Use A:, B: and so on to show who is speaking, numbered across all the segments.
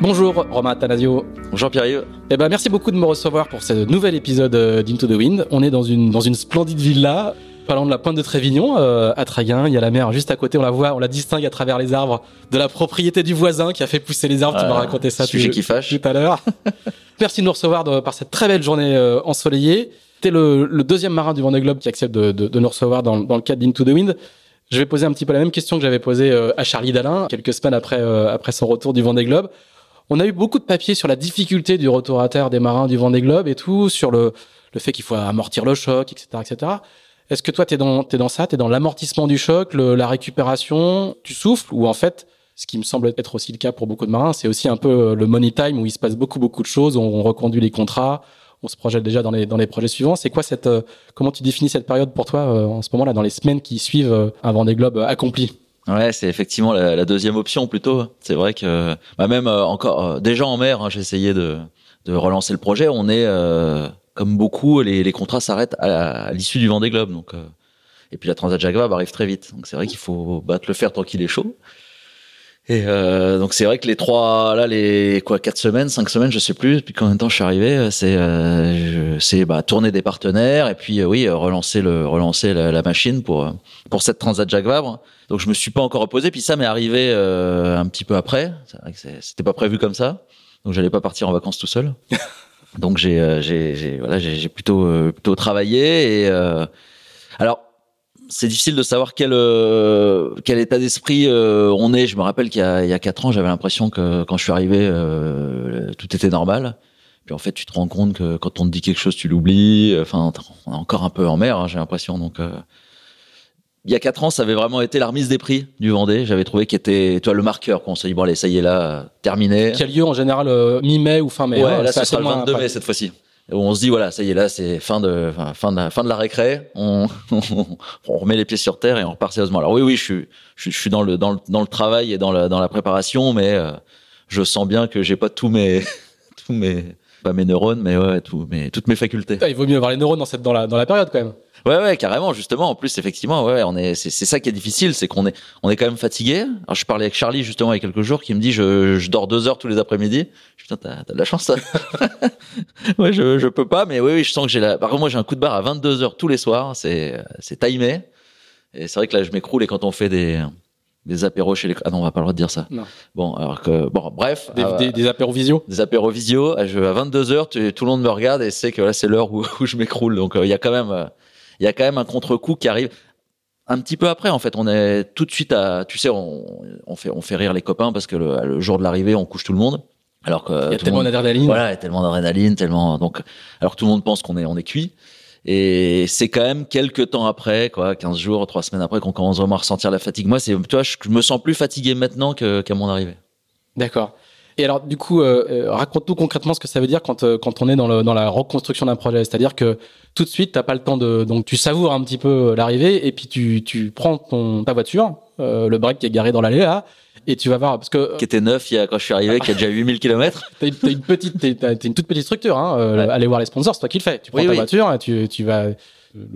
A: Bonjour Romain Athanasio.
B: Bonjour Pierre-Yves.
A: Eh ben, merci beaucoup de me recevoir pour ce nouvel épisode euh, d'Into the Wind. On est dans une, dans une splendide villa, parlant de la pointe de Trévignon, euh, à Traguin. Il y a la mer juste à côté, on la voit, on la distingue à travers les arbres de la propriété du voisin qui a fait pousser les arbres. tu m'as
B: Ah,
A: raconté ça
B: sujet
A: tout,
B: qui fâche.
A: tout à l'heure. merci de nous recevoir de- par cette très belle journée euh, ensoleillée. T'es le, le deuxième marin du Vendée Globe qui accepte de, de, de nous recevoir dans, dans le cadre d'Into the Wind. Je vais poser un petit peu la même question que j'avais posée euh, à Charlie Dalin quelques semaines après, euh, après son retour du Vendée Globe. On a eu beaucoup de papiers sur la difficulté du retour à terre des marins du Vendée Globe et tout, sur le, le fait qu'il faut amortir le choc, etc., etc. Est-ce que toi, t'es dans, t'es dans ça, t'es dans l'amortissement du choc, le- la récupération, tu souffles, ou en fait, ce qui me semble être aussi le cas pour beaucoup de marins, c'est aussi un peu euh, le money time où il se passe beaucoup, beaucoup de choses, on, on reconduit les contrats, on se projette déjà dans les, dans les projets suivants. C'est quoi cette, euh, comment tu définis cette période pour toi euh, en ce moment-là, dans les semaines qui suivent euh, un Vendée Globe accompli?
B: Ouais, c'est effectivement la, deuxième option plutôt. C'est vrai que bah même euh, encore euh, déjà en mer, hein, j'ai essayé de, relancer le projet. On est euh, comme beaucoup, les, contrats s'arrêtent à, l'issue du Vendée Globe. Donc et puis la Transat Jacques arrive très vite. Donc c'est vrai qu'il faut battre le fer tant qu'il est chaud. Et euh, donc c'est vrai que les trois là les quoi quatre semaines, cinq semaines, je sais plus depuis combien de temps je suis arrivé, c'est euh, c'est bah tourner des partenaires et puis euh, oui euh, relancer le relancer la, la machine pour euh, pour cette Transat Jacques Vabre. Donc je me suis pas encore reposé. Puis ça m'est arrivé euh, un petit peu après. C'était pas prévu comme ça. Donc j'allais pas partir en vacances tout seul. Donc j'ai euh, j'ai voilà j'ai plutôt euh, plutôt travaillé et euh, alors c'est difficile de savoir quel euh, quel état d'esprit euh, on est. Je me rappelle qu'il y a il y a quatre ans j'avais l'impression que quand je suis arrivé euh, tout était normal. Puis en fait tu te rends compte que quand on te dit quelque chose tu l'oublies. Enfin on est encore un peu en mer hein, j'ai l'impression donc. euh, il y a quatre ans, ça avait vraiment été la remise des prix du Vendée. J'avais trouvé qu'il était, toi, le marqueur. Qu'on s'est dit, bon, allez, ça y est, là, terminé.
A: Qui a lieu en général euh, mi-mai ou fin mai.
B: ouais,
A: hein,
B: là,
A: assez
B: sera le
A: moins
B: 22 mai
A: après.
B: cette fois-ci. On se dit, voilà, ça y est, là, c'est fin de, fin de, la- fin de la récré. On, on remet les pieds sur terre et on repart sérieusement. Alors oui, oui, je suis, je je suis dans le, dans le, dans le travail et dans la, dans la préparation, mais euh, je sens bien que j'ai pas tous mes, tous mes, pas mes neurones, mais ouais, tous mes, toutes mes facultés.
A: Il vaut mieux avoir les neurones dans, cette, dans, la, dans la période quand même.
B: Ouais, ouais, carrément, justement. En plus, effectivement, ouais, on est, c'est, c'est ça qui est difficile, c'est qu'on est, on est quand même fatigué. Alors, je parlais avec Charlie, justement, il y a quelques jours, qui me dit, je, je dors deux heures tous les après-midi. Je dis, Putain, t'as, t'as de la chance, ça. ouais, je, je peux pas, mais oui, oui, je sens que j'ai la, par contre, moi, j'ai un coup de barre à 22 heures tous les soirs. C'est, c'est timé. Et c'est vrai que là, je m'écroule et quand on fait des, des apéros chez les, ah non, on va pas le droit de dire ça.
A: Non.
B: Bon, alors que, bon, bref.
A: Des,
B: euh,
A: des, des apéros visio.
B: des apéros visio. À, je- à 22 heures, tu- tout le monde me regarde et sait que là, c'est l'heure où, où je m'écroule. Donc, euh, il y a quand même, euh, il y a quand même un contre-coup qui arrive un petit peu après. En fait, on est tout de suite à, tu sais, on, on fait, on fait rire les copains parce que le, le jour de l'arrivée, on couche tout le monde. Alors que
A: Il y a tellement d'adrénaline.
B: voilà, il y a tellement d'adrénaline, tellement donc alors que tout le monde pense qu'on est on est cuit. Et c'est quand même quelques temps après, quoi, 15 jours, 3 semaines après qu'on commence vraiment à ressentir la fatigue. Moi, c'est tu vois, je, je me sens plus fatigué maintenant que qu'à mon arrivée.
A: D'accord. Et alors, du coup, euh, euh, raconte-nous concrètement ce que ça veut dire quand, euh, quand on est dans, le, dans la reconstruction d'un projet. C'est-à-dire que tout de suite, t'as pas le temps de. Donc, tu savoures un petit peu euh, l'arrivée et puis tu, tu prends ton, ta voiture, euh, le break qui est garé dans l'allée là, et tu vas voir. Parce que
B: Qui était neuf il y a quand je suis arrivé, qui a déjà 8000 km.
A: t'as une, une petite, t'es- t'as- t'es une toute petite structure. Hein, euh,
B: Ouais.
A: Aller voir les sponsors, c'est toi qui le fais. Tu prends
B: Oui,
A: ta
B: oui.
A: voiture et tu, tu vas le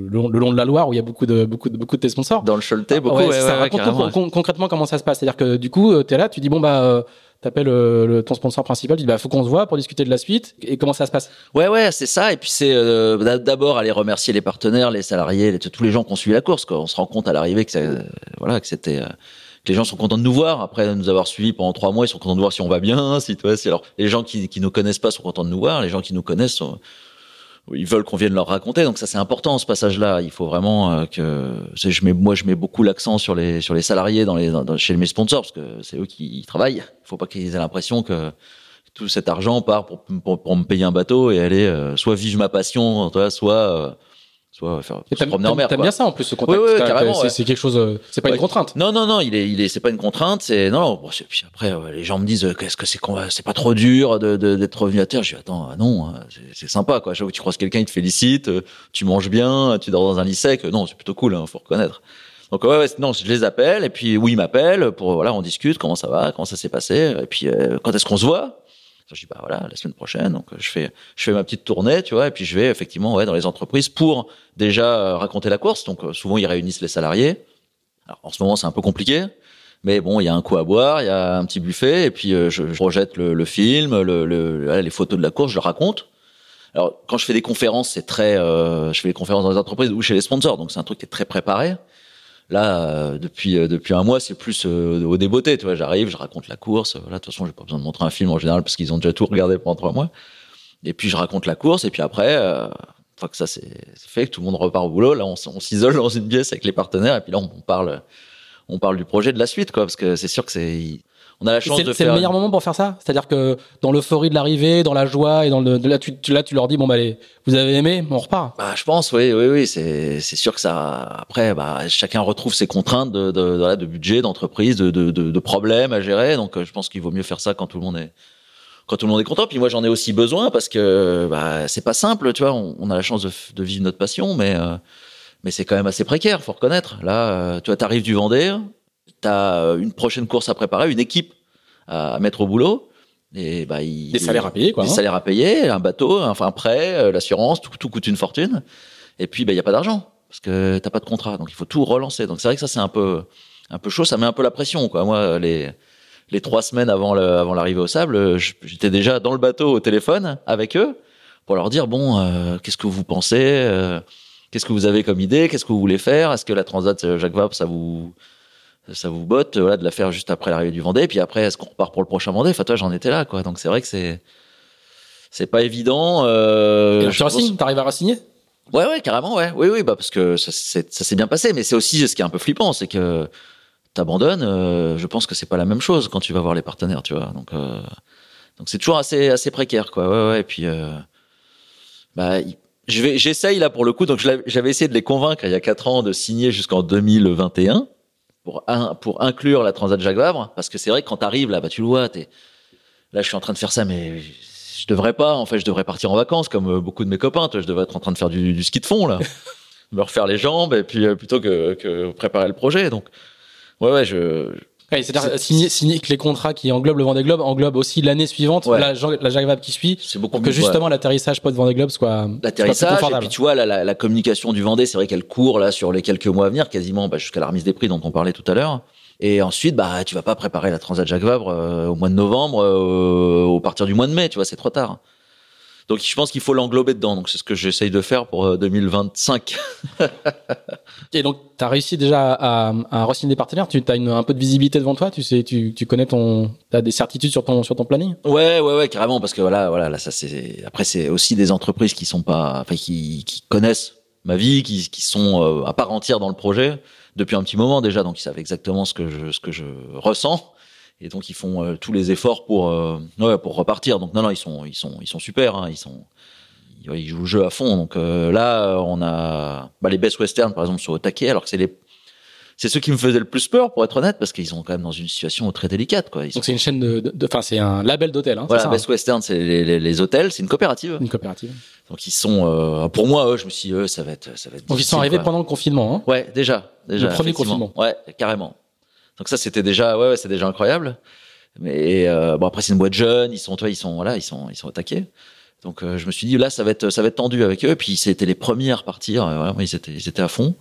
A: long, le long de la Loire où il y a beaucoup de, beaucoup de, beaucoup de tes sponsors.
B: Dans le Choletais, beaucoup.
A: Ouais,
B: ouais,
A: c'est
B: ouais,
A: ça.
B: carrément,
A: con- con- concrètement comment ça se passe. C'est-à-dire que du coup, tu es là, tu dis bon bah, euh, t'appelles euh, le, ton sponsor principal, tu dis bah faut qu'on se voit pour discuter de la suite. Et comment ça se passe?
B: Ouais, ouais, c'est ça. Et puis c'est euh, d'a- d'abord aller remercier les partenaires, les salariés, tous les gens qui ont suivi la course. Quoi. On se rend compte à l'arrivée que, ça- euh, voilà, que c'était, euh, que les gens sont contents de nous voir. Après nous avoir suivis pendant trois mois, ils sont contents de voir si on va bien, si toi, si alors les gens qui qui nous connaissent pas sont contents de nous voir. Les gens qui nous connaissent sont ils veulent qu'on vienne leur raconter. Donc ça c'est important ce passage-là. Il faut vraiment euh, que je mets moi je mets beaucoup l'accent sur les sur les salariés dans les dans- chez mes sponsors parce que c'est eux qui travaillent. Il faut pas qu'ils aient l'impression que tout cet argent part pour, pour, pour me payer un bateau et aller euh, soit vivre ma passion, soit euh, soit faire
A: Et
B: se
A: T'aimes
B: promener en mer.
A: t'aimes
B: quoi.
A: bien ça en plus ce contact.
B: Ouais, ouais, carrément,
A: c'est-
B: ouais.
A: Quelque chose. euh, C'est pas une contrainte.
B: Non, non, non, il est, il est, c'est pas une contrainte, c'est non. bon, puis après, euh, les gens me disent, euh, qu'est-ce que c'est qu'on va- c'est pas trop dur de, de- d'être revenu à terre. Je dis, attends, non, euh, c'est, sympa, quoi. Chaque fois que tu croises quelqu'un, il te félicite, euh, tu manges bien, tu dors dans un lit sec. Non, c'est plutôt cool, hein, faut reconnaître. Donc ouais, ouais, non, je les appelle et puis oui, ils m'appellent pour voilà, on discute, comment ça va, comment ça s'est passé, et puis euh, quand est-ce qu'on se voit? Je dis bah voilà, la semaine prochaine. Donc je fais, je fais ma petite tournée, tu vois, et puis je vais effectivement ouais dans les entreprises pour déjà euh, raconter la course. Donc euh, souvent ils réunissent les salariés. Alors, en ce moment, c'est un peu compliqué. Mais bon, il y a un coup à boire, il y a un petit buffet, et puis euh, je, je projette le, le film, le, le- les photos de la course, je le raconte. Alors, quand je fais des conférences, c'est très, euh, je fais des conférences dans les entreprises ou chez les sponsors, donc c'est un truc qui est très préparé. Là, euh, depuis euh, depuis un mois, c'est plus euh, au débeauté, tu vois. J'arrive, je raconte la course. Voilà, de toute façon, j'ai pas besoin de montrer un film en général parce qu'ils ont déjà tout regardé pendant trois mois. Et puis je raconte la course, et puis après, euh, une fois que ça c'est fait, tout le monde repart au boulot, là, on s'isole dans une pièce avec les partenaires, et puis là, on, on parle, on parle du projet de la suite, quoi, parce que c'est sûr que c'est, on a la chance
A: C'est
B: de
A: c'est le meilleur moment pour faire ça. C'est-à-dire que dans l'euphorie de l'arrivée, dans la joie et dans le là, tu, là, tu leur dis bon bah allez, vous avez aimé, on repart.
B: Bah, je pense, oui, oui, oui, c'est, c'est sûr que ça. Après, bah, chacun retrouve ses contraintes de, de, de, de budget, d'entreprise, de, de, de, de problèmes à gérer. Donc, euh, je pense qu'il vaut mieux faire ça quand tout le monde est, quand tout le monde est content. Puis moi, j'en ai aussi besoin parce que bah, c'est pas simple, tu vois. On, on a la chance de vivre notre passion, mais euh, mais c'est quand même assez précaire, faut reconnaître. Là, euh, tu vois, t'arrives du Vendée, t'as euh, une prochaine course à préparer, une équipe à mettre au boulot. Et bah, il,
A: Des salaires à payer, quoi.
B: des
A: hein.
B: salaires à payer, un bateau, enfin un prêt, euh, l'assurance, tout, tout coûte une fortune. Et puis, bah, il y a pas d'argent parce que t'as pas de contrat, donc il faut tout relancer. Donc c'est vrai que ça c'est un peu, un peu chaud, ça met un peu la pression, quoi. Moi, les les trois semaines avant le, avant l'arrivée au sable, euh, j'étais déjà dans le bateau au téléphone avec eux pour leur dire bon, euh, qu'est-ce que vous pensez, euh, qu'est-ce que vous avez comme idée, qu'est-ce que vous voulez faire, est-ce que la Transat euh, Jacques Vabre ça vous ça vous botte, voilà, de la faire juste après l'arrivée du Vendée, puis après est-ce qu'on repart pour le prochain Vendée? Enfin toi j'en étais là, quoi. Donc c'est vrai que c'est c'est pas évident. Euh,
A: tu
B: pense-
A: t'arrives à re-signer?
B: Ouais, ouais, carrément, ouais. Oui, oui, bah, parce que ça, s'est bien passé, mais c'est aussi ce qui est un peu flippant, c'est que t'abandonnes, euh, je pense que c'est pas la même chose quand tu vas voir les partenaires, tu vois. Donc, euh, donc c'est toujours assez, assez précaire, quoi. Ouais, ouais, et puis, euh, bah, il- je vais, j'essaye là pour le coup, donc j'avais essayé de les convaincre il y a quatre ans de signer jusqu'en 2021 pour, un, pour inclure la Transat Jacques Vabre, parce que c'est vrai que quand t'arrives là, bah, tu le vois, t'es, là, je suis en train de faire ça, mais je devrais pas. En fait, je devrais partir en vacances comme euh, beaucoup de mes copains. Toi, je devrais être en train de faire du, du ski de fond là, me refaire les jambes et puis euh, plutôt que, que préparer le projet. Donc, ouais, ouais, je.
A: Ouais, C'est-à-dire signer, signer que les contrats qui englobent le Vendée Globe englobent aussi l'année suivante,
B: Ouais.
A: la, la Jacques Vabre qui suit,
B: C'est beaucoup
A: pour que
B: mieux,
A: justement l'atterrissage post Vendée Globe soit,
B: l'atterrissage et puis tu vois la, la, la communication du Vendée c'est vrai qu'elle court là sur les quelques mois à venir quasiment bah, jusqu'à la remise des prix dont on parlait tout à l'heure. Et ensuite bah tu vas pas préparer la Transat Jacques Vabre euh, au mois de novembre euh, au partir du mois de mai tu vois c'est trop tard donc je pense qu'il faut l'englober dedans donc c'est ce que j'essaye de faire pour euh, 2025
A: Et donc, tu as réussi déjà à, à re-signer des partenaires? Tu as une, un peu de visibilité devant toi? Tu sais, tu, tu connais ton, as des certitudes sur ton, sur ton planning?
B: Ouais, ouais, ouais, carrément, parce que voilà, voilà, là, ça c'est. Après, c'est aussi des entreprises qui sont pas, enfin, qui, qui connaissent ma vie, qui, qui sont euh, à part entière dans le projet depuis un petit moment déjà, donc ils savent exactement ce que je, ce que je ressens, et donc ils font euh, tous les efforts pour, euh, ouais, pour repartir. Donc non, non, ils sont, ils sont, ils sont super, hein, ils sont. ils- ouais, Ils jouent le jeu à fond. Donc euh, là, on a bah, les Best Western, par exemple, sur au taquet, alors que c'est les, c'est ceux qui me faisaient le plus peur, pour être honnête, parce qu'ils sont quand même dans une situation très délicate, quoi. Ils sont-
A: Donc, c'est une chaîne de, enfin, c'est un label d'hôtel. Hein,
B: voilà,
A: ça,
B: Best Western, c'est les, les, les hôtels, c'est une coopérative.
A: hein, une coopérative.
B: Donc ils sont, pour moi, eux, je me suis, dit, eux, ça va être, ça va être.
A: Donc, ils sont arrivés
B: quoi.
A: pendant le confinement. Hein.
B: Ouais, déjà, déjà.
A: Le premier confinement.
B: Ouais, carrément. Donc ça, c'était déjà, ouais, ouais c'est déjà incroyable. Mais euh, bon, après c'est une boîte jeune, ils sont, toi, ils sont, voilà, ils sont, ils sont attaqués. Donc euh, je me suis dit là, ça va être, ça va être tendu avec eux. Puis c'était les premiers à repartir. euh, ils étaient, ils étaient à fond.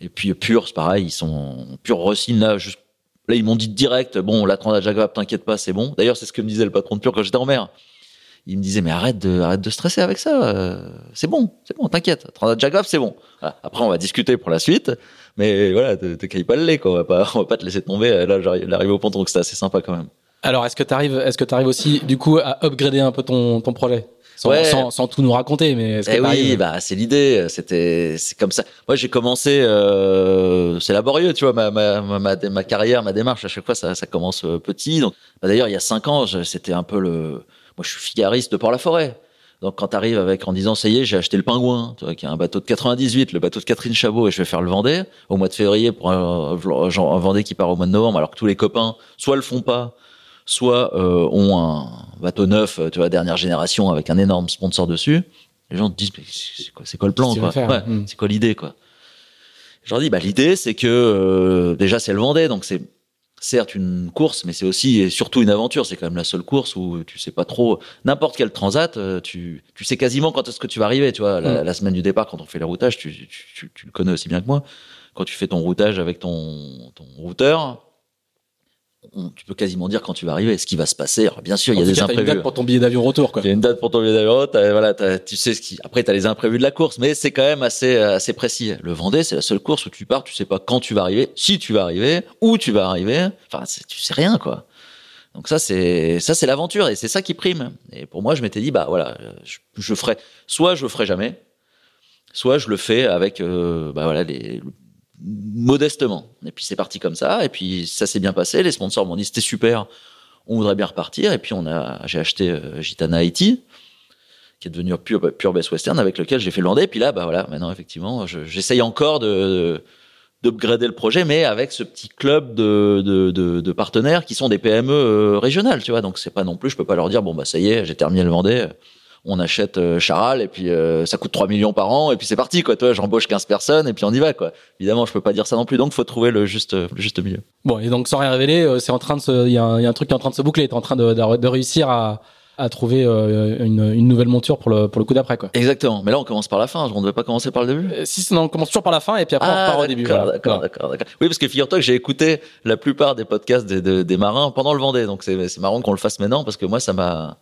B: Et puis Pure, c'est pareil, ils sont Pure Rossine là. juste- Là, ils m'ont dit direct, bon, la Transat Vabre, t'inquiète pas, c'est bon. D'ailleurs, c'est ce que me disait le patron de Pure quand j'étais en mer. Il me disait, mais arrête de, arrête de stresser avec ça. c'est bon, c'est bon, t'inquiète. Transat Vabre, c'est bon. Voilà. Après, on va discuter pour la suite. Mais voilà, te, te caille pas le lait, quoi. On va pas, on va pas te laisser tomber. Là, j'arrive au ponton, donc c'était assez sympa quand même.
A: Alors, est-ce que tu arrives, est-ce que tu arrives aussi, du coup, à upgrader un peu ton, ton projet? Sans,
B: Ouais.
A: sans, sans tout nous raconter, mais est-ce que
B: Eh oui,
A: t'arrives-
B: bah c'est l'idée. C'était, c'est comme ça. Moi, j'ai commencé. Euh, c'est laborieux, tu vois, ma, ma, ma, ma, carrière, ma démarche. À chaque fois, ça, ça commence euh, petit. Donc, bah, d'ailleurs, il y a cinq ans, c'était un peu le. Moi, je suis figariste de Port-la-Forêt. Donc quand t'arrives avec en disant ça y est, j'ai acheté le Pingouin, tu vois, qui est un bateau de 98, le bateau de Catherine Chabot, et je vais faire le Vendée au mois de février pour un, un Vendée qui part au mois de novembre, alors que tous les copains soit le font pas, soit euh, ont un bateau neuf, tu vois, dernière génération avec un énorme sponsor dessus. Les gens te disent mais c'est quoi, c'est quoi le plan quoi? ouais,
A: Hmm.
B: C'est quoi l'idée quoi? Je leur dis bah l'idée c'est que euh, déjà c'est le Vendée, donc c'est certes une course, mais c'est aussi et surtout une aventure. C'est quand même la seule course où tu sais pas trop n'importe quel transat. euh, Tu, tu sais quasiment quand est-ce que tu vas arriver. Tu vois, la,
A: Mm.
B: la semaine du départ, quand on fait le routage, tu, tu, tu, tu le connais aussi bien que moi. Quand tu fais ton routage avec ton, ton routeur, on- tu peux quasiment dire quand tu vas arriver, ce qui va se passer. Alors, bien sûr, il y a des
A: cas, t'as une
B: imprévus.
A: date pour ton billet d'avion retour, quoi.
B: Il y a une date pour ton billet d'avion. Voilà, tu sais ce qui. Après, t'as les imprévus de la course, mais c'est quand même assez assez précis. Le Vendée, c'est la seule course où tu pars, tu sais pas quand tu vas arriver, si tu vas arriver, où tu vas arriver. Enfin, tu sais rien, quoi. Donc ça, c'est ça, c'est l'aventure et c'est ça qui prime. Et pour moi, je m'étais dit, bah voilà, je, je ferai. Soit je le ferai jamais, soit je le fais avec, euh, bah voilà, les modestement. Et puis c'est parti comme ça. Et puis ça s'est bien passé. Les sponsors m'ont dit c'était super. On voudrait bien repartir. Et puis on a, j'ai acheté euh, Gitana Haiti, qui est devenu pure, pure Best Western, avec lequel j'ai fait le Vendée. Et puis là, bah voilà, maintenant effectivement, je- j'essaye encore de d'upgrader le projet, mais avec ce petit club de, de, de, de partenaires qui sont des PME euh, régionales, tu vois. Donc c'est pas non plus, je peux pas leur dire bon bah ça y est, j'ai terminé le Vendée, on achète euh, Charal et puis euh, ça coûte 3 millions par an et puis c'est parti quoi. Toi, j'embauche 15 personnes et puis on y va quoi. Évidemment, je peux pas dire ça non plus, donc faut trouver le juste le juste milieu.
A: Bon, et donc sans rien révéler, euh, c'est en train de se, il y, a un il y a un truc qui est en train de se boucler. T'es en train de, de, de réussir à, à trouver euh, une, une nouvelle monture pour le, pour le coup d'après, quoi.
B: Exactement. Mais là, on commence par la fin. On ne devait pas commencer par le début.
A: Euh, Si, non, on commence toujours par la fin et puis après on repart au début.
B: d'accord,
A: voilà.
B: d'accord, d'accord, d'accord. Oui, parce que figure-toi que j'ai écouté la plupart des podcasts des, des, des marins pendant le Vendée, donc c'est c'est marrant qu'on le fasse maintenant parce que moi, ça m'a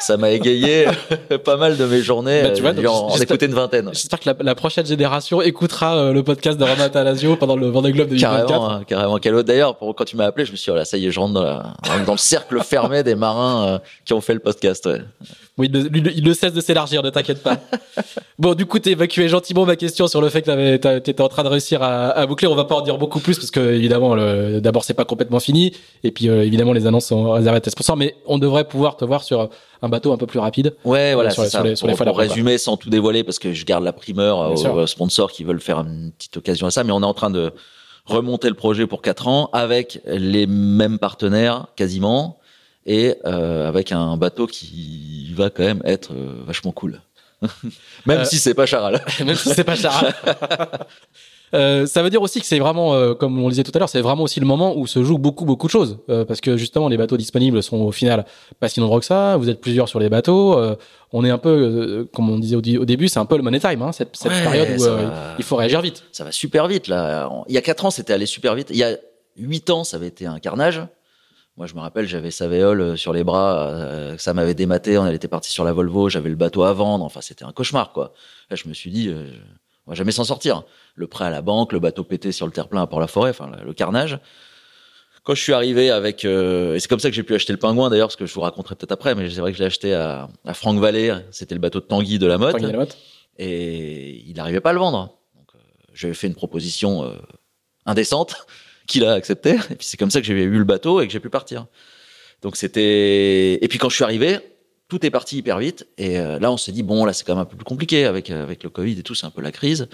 B: ça m'a égayé pas mal de mes journées.
A: Bah, tu vois,
B: euh,
A: donc,
B: j'en
A: j'espère-
B: écoutais une vingtaine.
A: J'espère que la, la prochaine génération écoutera euh, le podcast de Romain Talasio pendant le Vendée Globe 2024.
B: Carrément, hein, carrément. Quel d'ailleurs, quand tu m'as appelé, je me suis dit, oh là, ça y est, je rentre dans, la- dans- dans le cercle fermé des marins euh, qui ont fait le podcast. Ouais.
A: Oui, il, ne- il ne cesse de s'élargir, ne t'inquiète pas. bon, du coup, t'as évacué gentiment ma question sur le fait que t'étais en train de réussir à, à boucler. On va pas en dire beaucoup plus parce que, évidemment, d'abord, c'est pas complètement fini. Et puis, euh, évidemment, les annonces sont réservées à tes sponsors. Mais on devrait pouvoir te voir sur un bateau un peu plus rapide.
B: Ouais, voilà,
A: sur les-
B: ça.
A: sur les- sur les
B: pour, résumer, sans tout dévoiler, parce que je garde la primeur
A: Bien
B: aux, sponsors qui veulent faire une petite occasion à ça, mais on est en train de remonter le projet pour quatre ans avec les mêmes partenaires quasiment et euh, avec un bateau qui va quand même être euh, vachement cool. même
A: Euh,
B: si c'est pas Charal.
A: Même si c'est pas Charal. Euh, ça veut dire aussi que c'est vraiment, euh, comme on le disait tout à l'heure, c'est vraiment aussi le moment où se joue beaucoup, beaucoup de choses. Euh, parce que justement, les bateaux disponibles sont au final pas si nombreux que ça. Vous êtes plusieurs sur les bateaux. On est un peu, comme on disait au, début, c'est un peu le money time, hein, cette, cette
B: Ouais,
A: période où
B: va.
A: il faut réagir vite.
B: ça va super vite là. Il y a quatre ans, c'était allé super vite. Il y a huit ans, ça avait été un carnage. Moi, je me rappelle, j'avais Savéol euh, sur les bras, euh, ça m'avait dématé. On était parti sur la Volvo, j'avais le bateau à vendre. Enfin, c'était un cauchemar, quoi. Là, je me suis dit, euh, on va jamais s'en sortir. Le prêt à la banque, le bateau pété sur le terre-plein à Port-la-Forêt, enfin, le, carnage. Quand je suis arrivé avec, euh, et c'est comme ça que j'ai pu acheter le pingouin d'ailleurs, parce que je vous raconterai peut-être après, mais c'est vrai que je l'ai acheté à, à Franck Vallée. C'était le bateau de Tanguy de la Motte
A: Tanguy Lamotte.
B: et il n'arrivait pas à le vendre. Donc, euh, j'avais fait une proposition euh, indécente qu'il a accepté. Et puis c'est comme ça que j'ai eu le bateau et que j'ai pu partir. Donc c'était. Et puis quand je suis arrivé, tout est parti hyper vite. Et euh, là, on s'est dit bon, là c'est quand même un peu plus compliqué avec euh, avec le Covid et tout, c'est un peu la crise.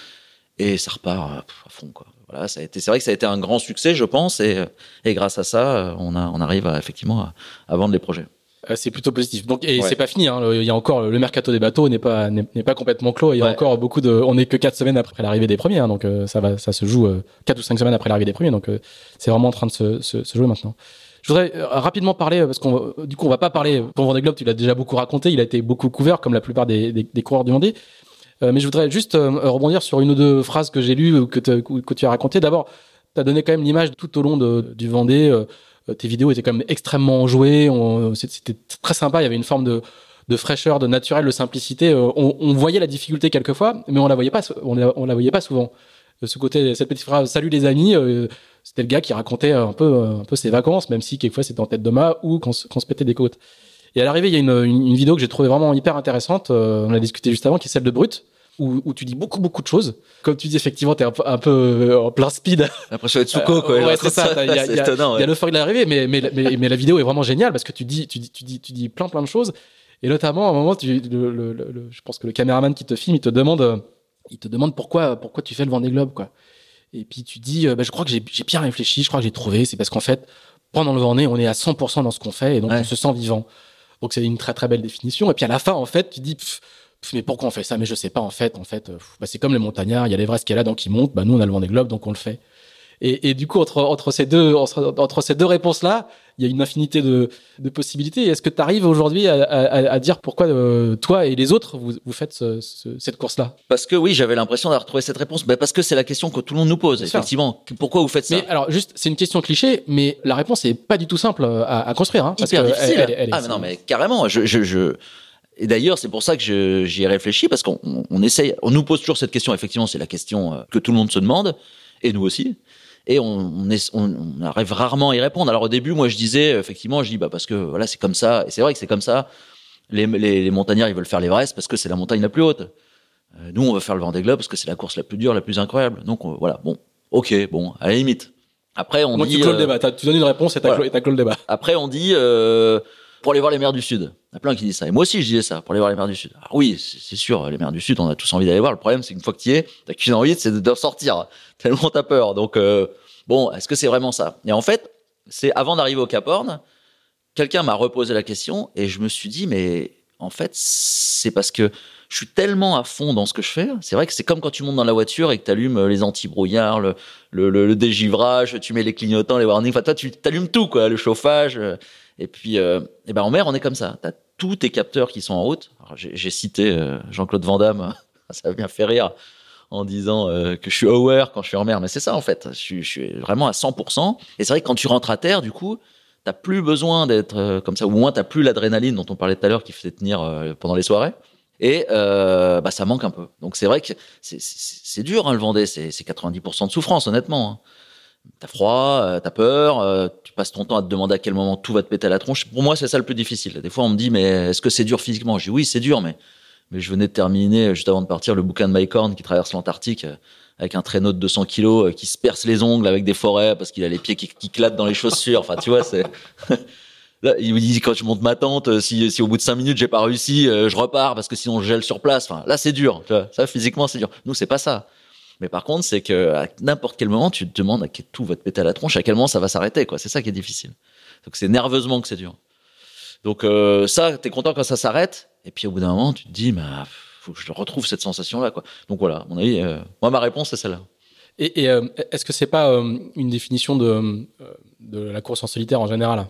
B: Et ça repart euh, à fond quoi. Voilà, ça a été. C'est vrai que ça a été un grand succès, je pense. Et, euh, et grâce à ça, euh, on a on arrive à, effectivement à, à vendre les projets.
A: C'est plutôt positif. Donc, et
B: Ouais.
A: c'est pas fini. Hein. Le- Il y a encore le mercato des bateaux n'est pas n'est n'est pas complètement clos. Il y a
B: Ouais.
A: encore beaucoup de. On est que quatre semaines après l'arrivée des premiers. hein. donc ça va, ça se joue quatre ou cinq semaines après l'arrivée des premiers. Donc c'est vraiment en train de se, se, se jouer maintenant. Je voudrais rapidement parler parce qu'on du coup on va pas parler. Ton Vendée Globe, tu l'as déjà beaucoup raconté. Il a été beaucoup couvert comme la plupart des, des, des coureurs du Vendée. Euh, mais je voudrais juste euh, rebondir sur une ou deux phrases que j'ai lues que, que tu as racontées. D'abord, tu as donné quand même l'image tout au long de, du Vendée. euh, euh, tes vidéos étaient quand même extrêmement c'est- C'était très sympa. Il y avait une forme de, de fraîcheur, de naturel, de simplicité. Euh, On, on voyait la difficulté quelquefois, mais on la voyait pas. On la, voyait pas souvent. Euh, Ce côté, cette petite phrase "Salut les amis", euh, c'était le gars qui racontait un peu, un peu ses vacances, même si quelquefois c'était en tête de mât ou qu'on se, qu'on se pétait des côtes. Et à l'arrivée, il y a une, une, une vidéo que j'ai trouvée vraiment hyper intéressante. euh, on a discuté juste avant, qui est celle de Brut. Où, où tu dis beaucoup beaucoup de choses. Comme tu dis effectivement, un peu, un peu euh, en plein speed
B: L'impression d'être Souko, quoi.
A: Ouais, c'est ça. Il y a-
B: c'est
A: il y a-
B: étonnant,
A: il y
B: ouais.
A: a l'euphorie de l'arrivée, mais, mais, mais, mais la vidéo est vraiment géniale parce que tu dis, tu dis, tu dis, tu dis plein, plein de choses. Et notamment, à un moment, tu, le, le, le, je pense que le caméraman qui te filme, il te demande, il te demande pourquoi, pourquoi tu fais le Vendée Globe, quoi. Et puis tu dis, euh, bah, je crois que j'ai bien réfléchi, je crois que j'ai trouvé. C'est parce qu'en fait, pendant le Vendée, on est à 100% dans ce qu'on fait et donc on se sent vivant. Donc c'est une très très belle définition. Et puis à la fin, en fait, tu dis, mais pourquoi on fait ça? Mais je sais pas en fait. En fait, bah, c'est comme les montagnards. Il y a l'Everest qui est là, donc ils montent. Bah nous, on a le Vendée Globe, donc on le fait. Et, et du coup, entre, entre ces deux, entre, entre ces deux réponses-là, il y a une infinité de, de possibilités. Est-ce que tu arrives aujourd'hui à, à, à, dire pourquoi euh, toi et les autres vous, vous faites ce, ce, cette course-là?
B: Parce que oui, j'avais l'impression d'avoir trouvé cette réponse. Ben parce que c'est la question que tout le monde nous pose. effectivement, pourquoi vous faites ça?
A: Mais alors, juste, c'est une question cliché, mais la réponse est pas du tout simple à, à construire. Hein,
B: parce Hyper difficile. Elle, elle, elle ah mais non, mais carrément. Je, je, je... Et d'ailleurs, c'est pour ça que j'y ai réfléchi parce qu'on on essaye, on nous pose toujours cette question. Effectivement, c'est la question euh, que tout le monde se demande, et nous aussi et on, on, est, on, on, arrive rarement à y répondre. Alors au début, moi je disais effectivement, je dis bah parce que voilà c'est comme ça et c'est vrai que c'est comme ça. Les, les, les, montagnards ils veulent faire l'Everest parce que c'est la montagne la plus haute. Euh, nous on veut faire le Vendée Globe parce que c'est la course la plus dure, la plus incroyable. Donc euh, voilà, bon, ok, bon, à la limite. Après on
A: moi,
B: dit.
A: Tu, clôt le débat. tu donnes une réponse et t'as voilà. clos, le débat.
B: Après on dit euh, pour aller voir les mers du Sud. Il y a plein qui disent ça. Et moi aussi, je disais ça, pour aller voir les mers du Sud. Alors oui, c'est sûr, les mers du Sud, on a tous envie d'aller voir. Le problème, c'est qu'une fois que tu y es, t'as qu'une envie, c'est de sortir. Tellement t'as peur. Donc, euh, Bon, est-ce que c'est vraiment ça? Et en fait, c'est avant d'arriver au Cap Horn, quelqu'un m'a reposé la question et je me suis dit, mais en fait, c'est parce que je suis tellement à fond dans ce que je fais. C'est vrai que c'est comme quand tu montes dans la voiture et que tu allumes les anti-brouillards, le, le, dégivrage, tu mets les clignotants, les warnings. Enfin, toi, tu allumes tout, quoi, le chauffage. Et puis, euh, et ben en mer, on est comme ça. Tu as tous tes capteurs qui sont en route. J'ai cité euh, Jean-Claude Van Damme, ça m'a fait rire en disant euh, que je suis aware quand je suis en mer. Mais c'est ça, en fait. Je suis, vraiment à 100%. Et c'est vrai que quand tu rentres à terre, du coup, t'as plus besoin d'être comme ça. Ou au moins, t'as plus l'adrénaline dont on parlait tout à l'heure qui faisait tenir pendant les soirées. Et bah, ça manque un peu. Donc c'est vrai que c'est dur, hein, le Vendée. C'est 90% de souffrance, honnêtement. Hein. T'as froid, euh, t'as peur, euh, tu passes ton temps à te demander à quel moment tout va te péter à la tronche. Pour moi, c'est ça le plus difficile. Des fois, on me dit, mais est-ce que c'est dur physiquement? Je dis oui, c'est dur, mais mais je venais de terminer juste avant de partir le bouquin de Mike Horn qui traverse l'Antarctique euh, avec un traîneau de 200 kilos euh, qui se perce les ongles avec des forêts parce qu'il a les pieds qui, qui dans les chaussures. Enfin, tu vois, c'est. Là, il me dit quand je monte ma tente, euh, si, si au bout de cinq minutes j'ai pas réussi, je repars parce que sinon je gèle sur place. Enfin, là c'est dur. Tu vois, ça physiquement c'est dur. Nous c'est pas ça. Mais par contre, c'est que à n'importe quel moment, tu te demandes à quel tout va te péter à la tronche, à quel moment ça va s'arrêter. Quoi, c'est ça qui est difficile. Donc c'est nerveusement que c'est dur. Donc euh, ça, t'es content quand ça s'arrête. Et puis au bout d'un moment, tu te dis, bah faut que je retrouve cette sensation-là. Quoi. Donc voilà, à mon avis, euh, moi, ma réponse, c'est celle-là.
A: Et, et euh, est-ce que c'est pas euh, une définition de, de la course en solitaire en général?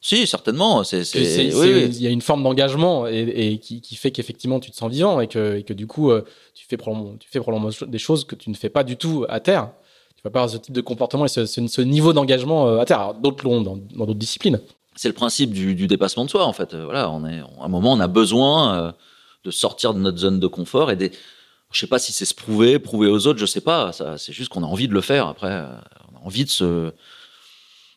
B: Si, certainement. C'est, c'est,
A: c'est,
B: oui, oui.
A: Il y a une forme d'engagement et, et qui, qui, fait qu'effectivement tu te sens vivant et que, et que du coup tu fais probablement, tu fais probablement des choses que tu ne fais pas du tout à terre. Tu vas pas avoir ce type de comportement et ce, ce, ce niveau d'engagement à terre. Alors, d'autres l'ont dans, dans d'autres disciplines.
B: C'est le principe du, du, dépassement de soi en fait. Voilà, on est à un moment on a besoin de sortir de notre zone de confort et des je sais pas si c'est se prouver, prouver aux autres, je sais pas. Ça, c'est juste qu'on a envie de le faire. Après, on a envie de se,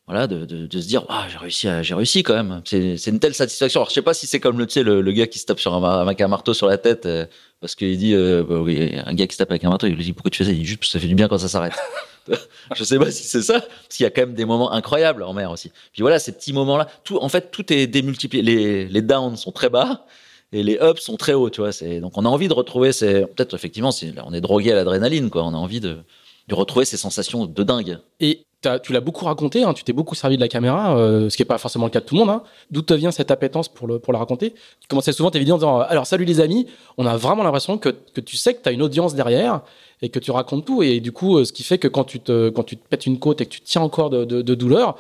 B: voilà, de, de, se dire, ah, j'ai réussi, j'ai réussi quand même. C'est, une telle satisfaction. Alors, je sais pas si c'est comme le, le, gars qui se tape avec un marteau sur la tête euh, parce qu'il dit, euh, bah, oui, un gars qui se tape avec un marteau, il lui dit pourquoi tu fais ça? Il dit juste ça fait du bien quand ça s'arrête. je sais pas si c'est ça, parce qu'il y a quand même des moments incroyables en mer aussi. Puis voilà, ces petits moments-là, tout, en fait, tout est démultiplié. Les, downs sont très bas et les ups sont très hauts. C'est donc on a envie de retrouver ces peut-être effectivement on est drogué à l'adrénaline on a envie de de retrouver ces sensations de dingue.
A: Et tu l'as beaucoup raconté, hein, tu t'es beaucoup servi de la caméra, euh, ce qui n'est pas forcément le cas de tout le monde. Hein. D'où te vient cette appétence pour, le, pour la raconter? Tu commençais souvent tes vidéos en disant Alors, salut les amis, on a vraiment l'impression que, que tu sais que tu as une audience derrière et que tu racontes tout. Et du coup, euh, ce qui fait que quand tu te, quand tu te pètes une côte et que tu tiens encore de, de, de douleur,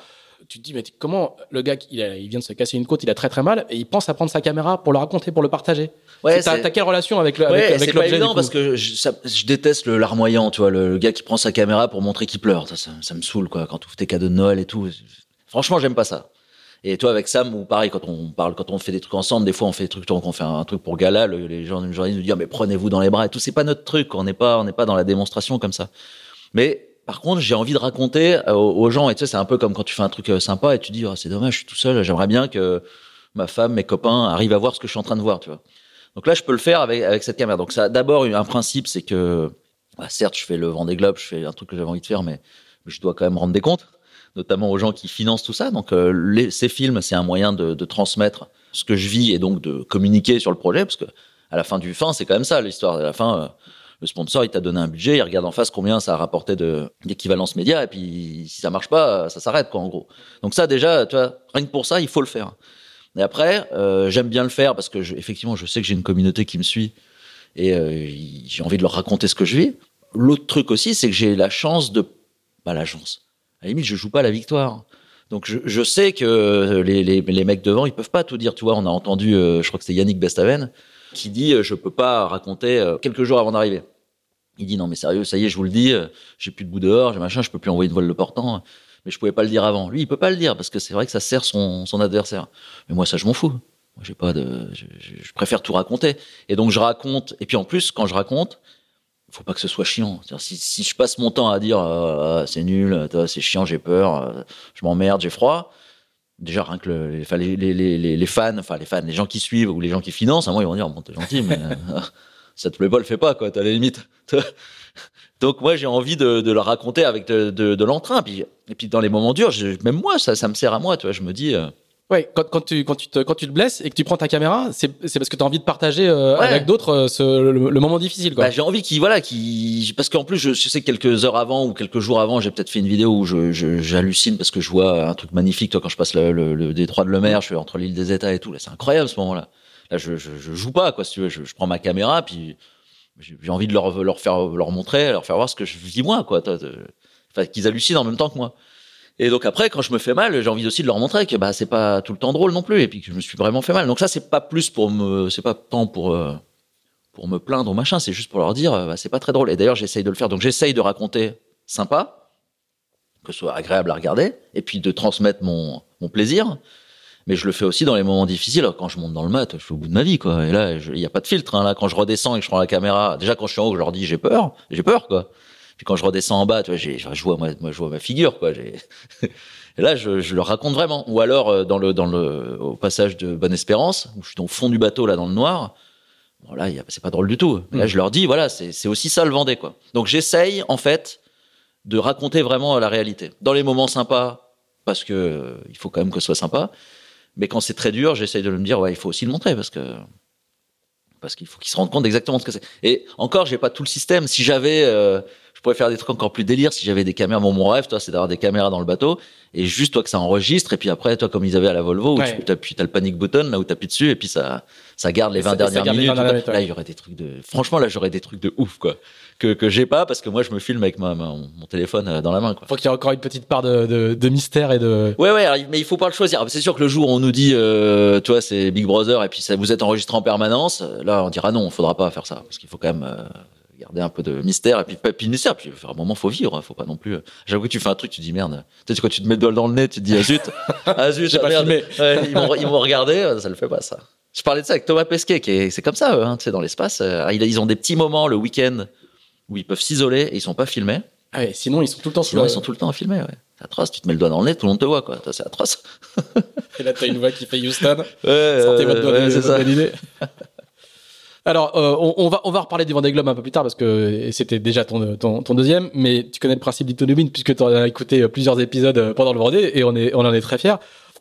A: tu te dis, mais comment le gars, il, a, il, vient de se casser une côte, il a très très mal, et il pense à prendre sa caméra pour le raconter, pour le partager. Ouais, t'as, t'as quelle relation avec, le,
B: ouais,
A: avec,
B: c'est pas évident parce que je, ça, je déteste le larmoyant, tu vois, le, le, gars qui prend sa caméra pour montrer qu'il pleure. Ça, ça, ça me saoule, quoi, quand tu ouvres tes cadeaux de Noël et tout. Franchement, j'aime pas ça. Et toi, avec Sam, ou pareil, quand on parle, quand on fait des trucs ensemble, des fois, on fait des trucs, on fait un, truc pour gala, le, les gens, les journalistes nous disent, mais prenez-vous dans les bras et tout. C'est pas notre truc. On n'est pas, on n'est pas dans la démonstration comme ça. Mais par contre, j'ai envie de raconter aux, aux gens, et tu sais, c'est un peu comme quand tu fais un truc euh, sympa et tu dis, oh, c'est dommage, je suis tout seul, j'aimerais bien que ma femme, mes copains arrivent à voir ce que je suis en train de voir, tu vois. Donc là, je peux le faire avec, cette caméra. Donc ça, d'abord, un principe, c'est que, bah, certes, je fais le Vendée Globe, je fais un truc que j'avais envie de faire, mais, je dois quand même rendre des comptes, notamment aux gens qui financent tout ça. Donc euh, ces films, c'est un moyen de, de transmettre ce que je vis et donc de communiquer sur le projet, parce que à la fin du fin, c'est quand même ça l'histoire. À la fin, euh, le sponsor, il t'a donné un budget, il regarde en face combien ça a rapporté d'équivalence média, et puis si ça marche pas, ça s'arrête quoi en gros. Donc ça déjà, tu vois, rien que pour ça, il faut le faire. Et après, euh, j'aime bien le faire parce que je, effectivement, je sais que j'ai une communauté qui me suit et euh, j'ai envie de leur raconter ce que je vis. L'autre truc aussi, c'est que j'ai la chance de, pas la chance. À la limite, je joue pas la victoire. Donc je, je sais que les, les, les, mecs devant, ils peuvent pas tout dire. Tu vois, on a entendu, euh, je crois que c'était Yannick Bestaven, qui dit euh, je peux pas raconter euh, quelques jours avant d'arriver. Il dit non mais sérieux, ça y est, je vous le dis, j'ai plus de bout dehors, j'ai machin, je peux plus envoyer une voile de portant. Mais je pouvais pas le dire avant. Lui, il peut pas le dire parce que c'est vrai que ça sert son, adversaire. Mais moi, ça, je m'en fous. Moi, j'ai pas de, je, préfère tout raconter. Et donc je raconte. Et puis en plus, quand je raconte, faut pas que ce soit chiant. Si, si je passe mon temps à dire euh, c'est nul, c'est chiant, j'ai peur, euh, je m'emmerde, j'ai froid. Déjà rien que le, les, les, les, les, fans, enfin les fans, les gens qui suivent ou les gens qui financent, à moi ils vont dire bon t'es gentil, mais euh, ça te plaît pas, le fais pas quoi. T'as la limite. Donc moi j'ai envie de, de le raconter avec de, de, de l'entrain. Puis et puis dans les moments durs, je, même moi ça, ça me sert à moi. Tu vois, je me dis. Euh,
A: Ouais, quand, quand, tu, quand, tu te, quand tu te blesses et que tu prends ta caméra, c'est parce que tu as envie de partager euh,
B: Ouais.
A: avec d'autres euh, ce- le, le moment difficile. Quoi.
B: Bah, j'ai envie qu'il voilà qu'il parce qu'en plus je, je sais que quelques heures avant ou quelques jours avant j'ai peut-être fait une vidéo où je je- j'hallucine parce que je vois un truc magnifique toi quand je passe le, le, le détroit de Lemaire je suis entre l'île des États et tout là c'est incroyable ce moment-là je, je je joue pas quoi si tu veux je, prends ma caméra puis j'ai envie de leur leur faire leur montrer leur faire voir ce que je vis moi quoi enfin qu'ils hallucinent en même temps que moi et donc après, quand je me fais mal, j'ai envie aussi de leur montrer que bah c'est pas tout le temps drôle non plus, et puis que je me suis vraiment fait mal. Donc ça, c'est pas plus pour me, c'est pas tant pour euh, pour me plaindre ou machin, c'est juste pour leur dire, bah, c'est pas très drôle. Et d'ailleurs, j'essaye de le faire. Donc j'essaye de raconter sympa, que ce soit agréable à regarder, et puis de transmettre mon mon plaisir. Mais je le fais aussi dans les moments difficiles. Quand je monte dans le mat, je suis au bout de ma vie, quoi. Et là, il y a pas de filtre. Hein. Là, quand je redescends et que je prends la caméra, déjà quand je suis en haut, je leur dis j'ai peur, j'ai peur, quoi. Puis quand je redescends en bas, tu vois, j'ai, je vois moi, moi, je vois ma figure, quoi. J'ai... Et là, je, je le raconte vraiment. Ou alors euh, dans le dans le au passage de Bonne Espérance, où je suis au fond du bateau là dans le noir. Bon là, c'est pas drôle du tout. Mais Là, je leur dis voilà, c'est c'est aussi ça le Vendée, quoi. Donc j'essaye en fait de raconter vraiment la réalité. Dans les moments sympas, parce que euh, il faut quand même que ce soit sympa. Mais quand c'est très dur, j'essaye de me dire ouais, il faut aussi le montrer parce que parce qu'il faut qu'ils se rendent compte exactement de ce que c'est. Et encore, j'ai pas tout le système. Si j'avais, euh, je pourrais faire des trucs encore plus délire. Si j'avais des caméras, mon, mon rêve, toi, c'est d'avoir des caméras dans le bateau et juste toi que ça enregistre. Et puis après, toi, comme ils avaient à la Volvo, où
A: Ouais.
B: tu appuies, t'as le panic button là où t'appuies dessus et puis ça, ça garde les 20
A: Ça- ça
B: dernières
A: les
B: minutes.
A: 20
B: ou
A: dernières
B: quoi.
A: minutes.
B: Là, il y aurait des trucs de. Franchement, là, j'aurais des trucs de ouf quoi que que j'ai pas parce que moi, je me filme avec ma, ma- mon téléphone euh, dans la main quoi.
A: Faut qu'il y ait encore une petite part de, de, de mystère et de.
B: Ouais, ouais, alors, mais il faut pas le choisir. C'est sûr que le jour où on nous dit, euh, tu vois, c'est Big Brother et puis ça vous êtes enregistré en permanence, euh, là, on dira non, faudra pas faire ça parce qu'il faut quand même euh, garder un peu de mystère et puis pas puis mystère. Puis à un moment, faut vivre, hein, faut pas non plus. J'avoue que tu fais un truc, tu dis merde. Tu sais quand tu te mets le doigt dans le nez, tu te dis ah zut, ah zut,
A: J'ai
B: ah,
A: pas
B: merde. Ouais, ils vont ils vont regarder, euh, ça le fait pas ça. Je parlais de ça avec Thomas Pesquet, qui est c'est comme ça, eux, hein, tu sais, dans l'espace. ils ils ont des petits moments le week-end où ils peuvent s'isoler et ils sont pas filmés.
A: Ah ouais, sinon, ils sont tout le temps
B: Sinon, ils sont tout le temps à filmer. Ouais. C'est atroce. Tu te mets le doigt dans le nez, tout le monde te voit, quoi. C'est atroce.
A: Et là, t'as une voix qui fait Houston.
B: Ouais,
A: Sortez votre doigt
B: c'est ça.
A: Alors, euh, on, on va on va reparler du Vendée Globe un peu plus tard parce que c'était déjà ton, ton ton deuxième, mais tu connais le principe d'Itonomine puisque tu as écouté plusieurs épisodes euh, pendant le Vendée et on est on en est très fiers.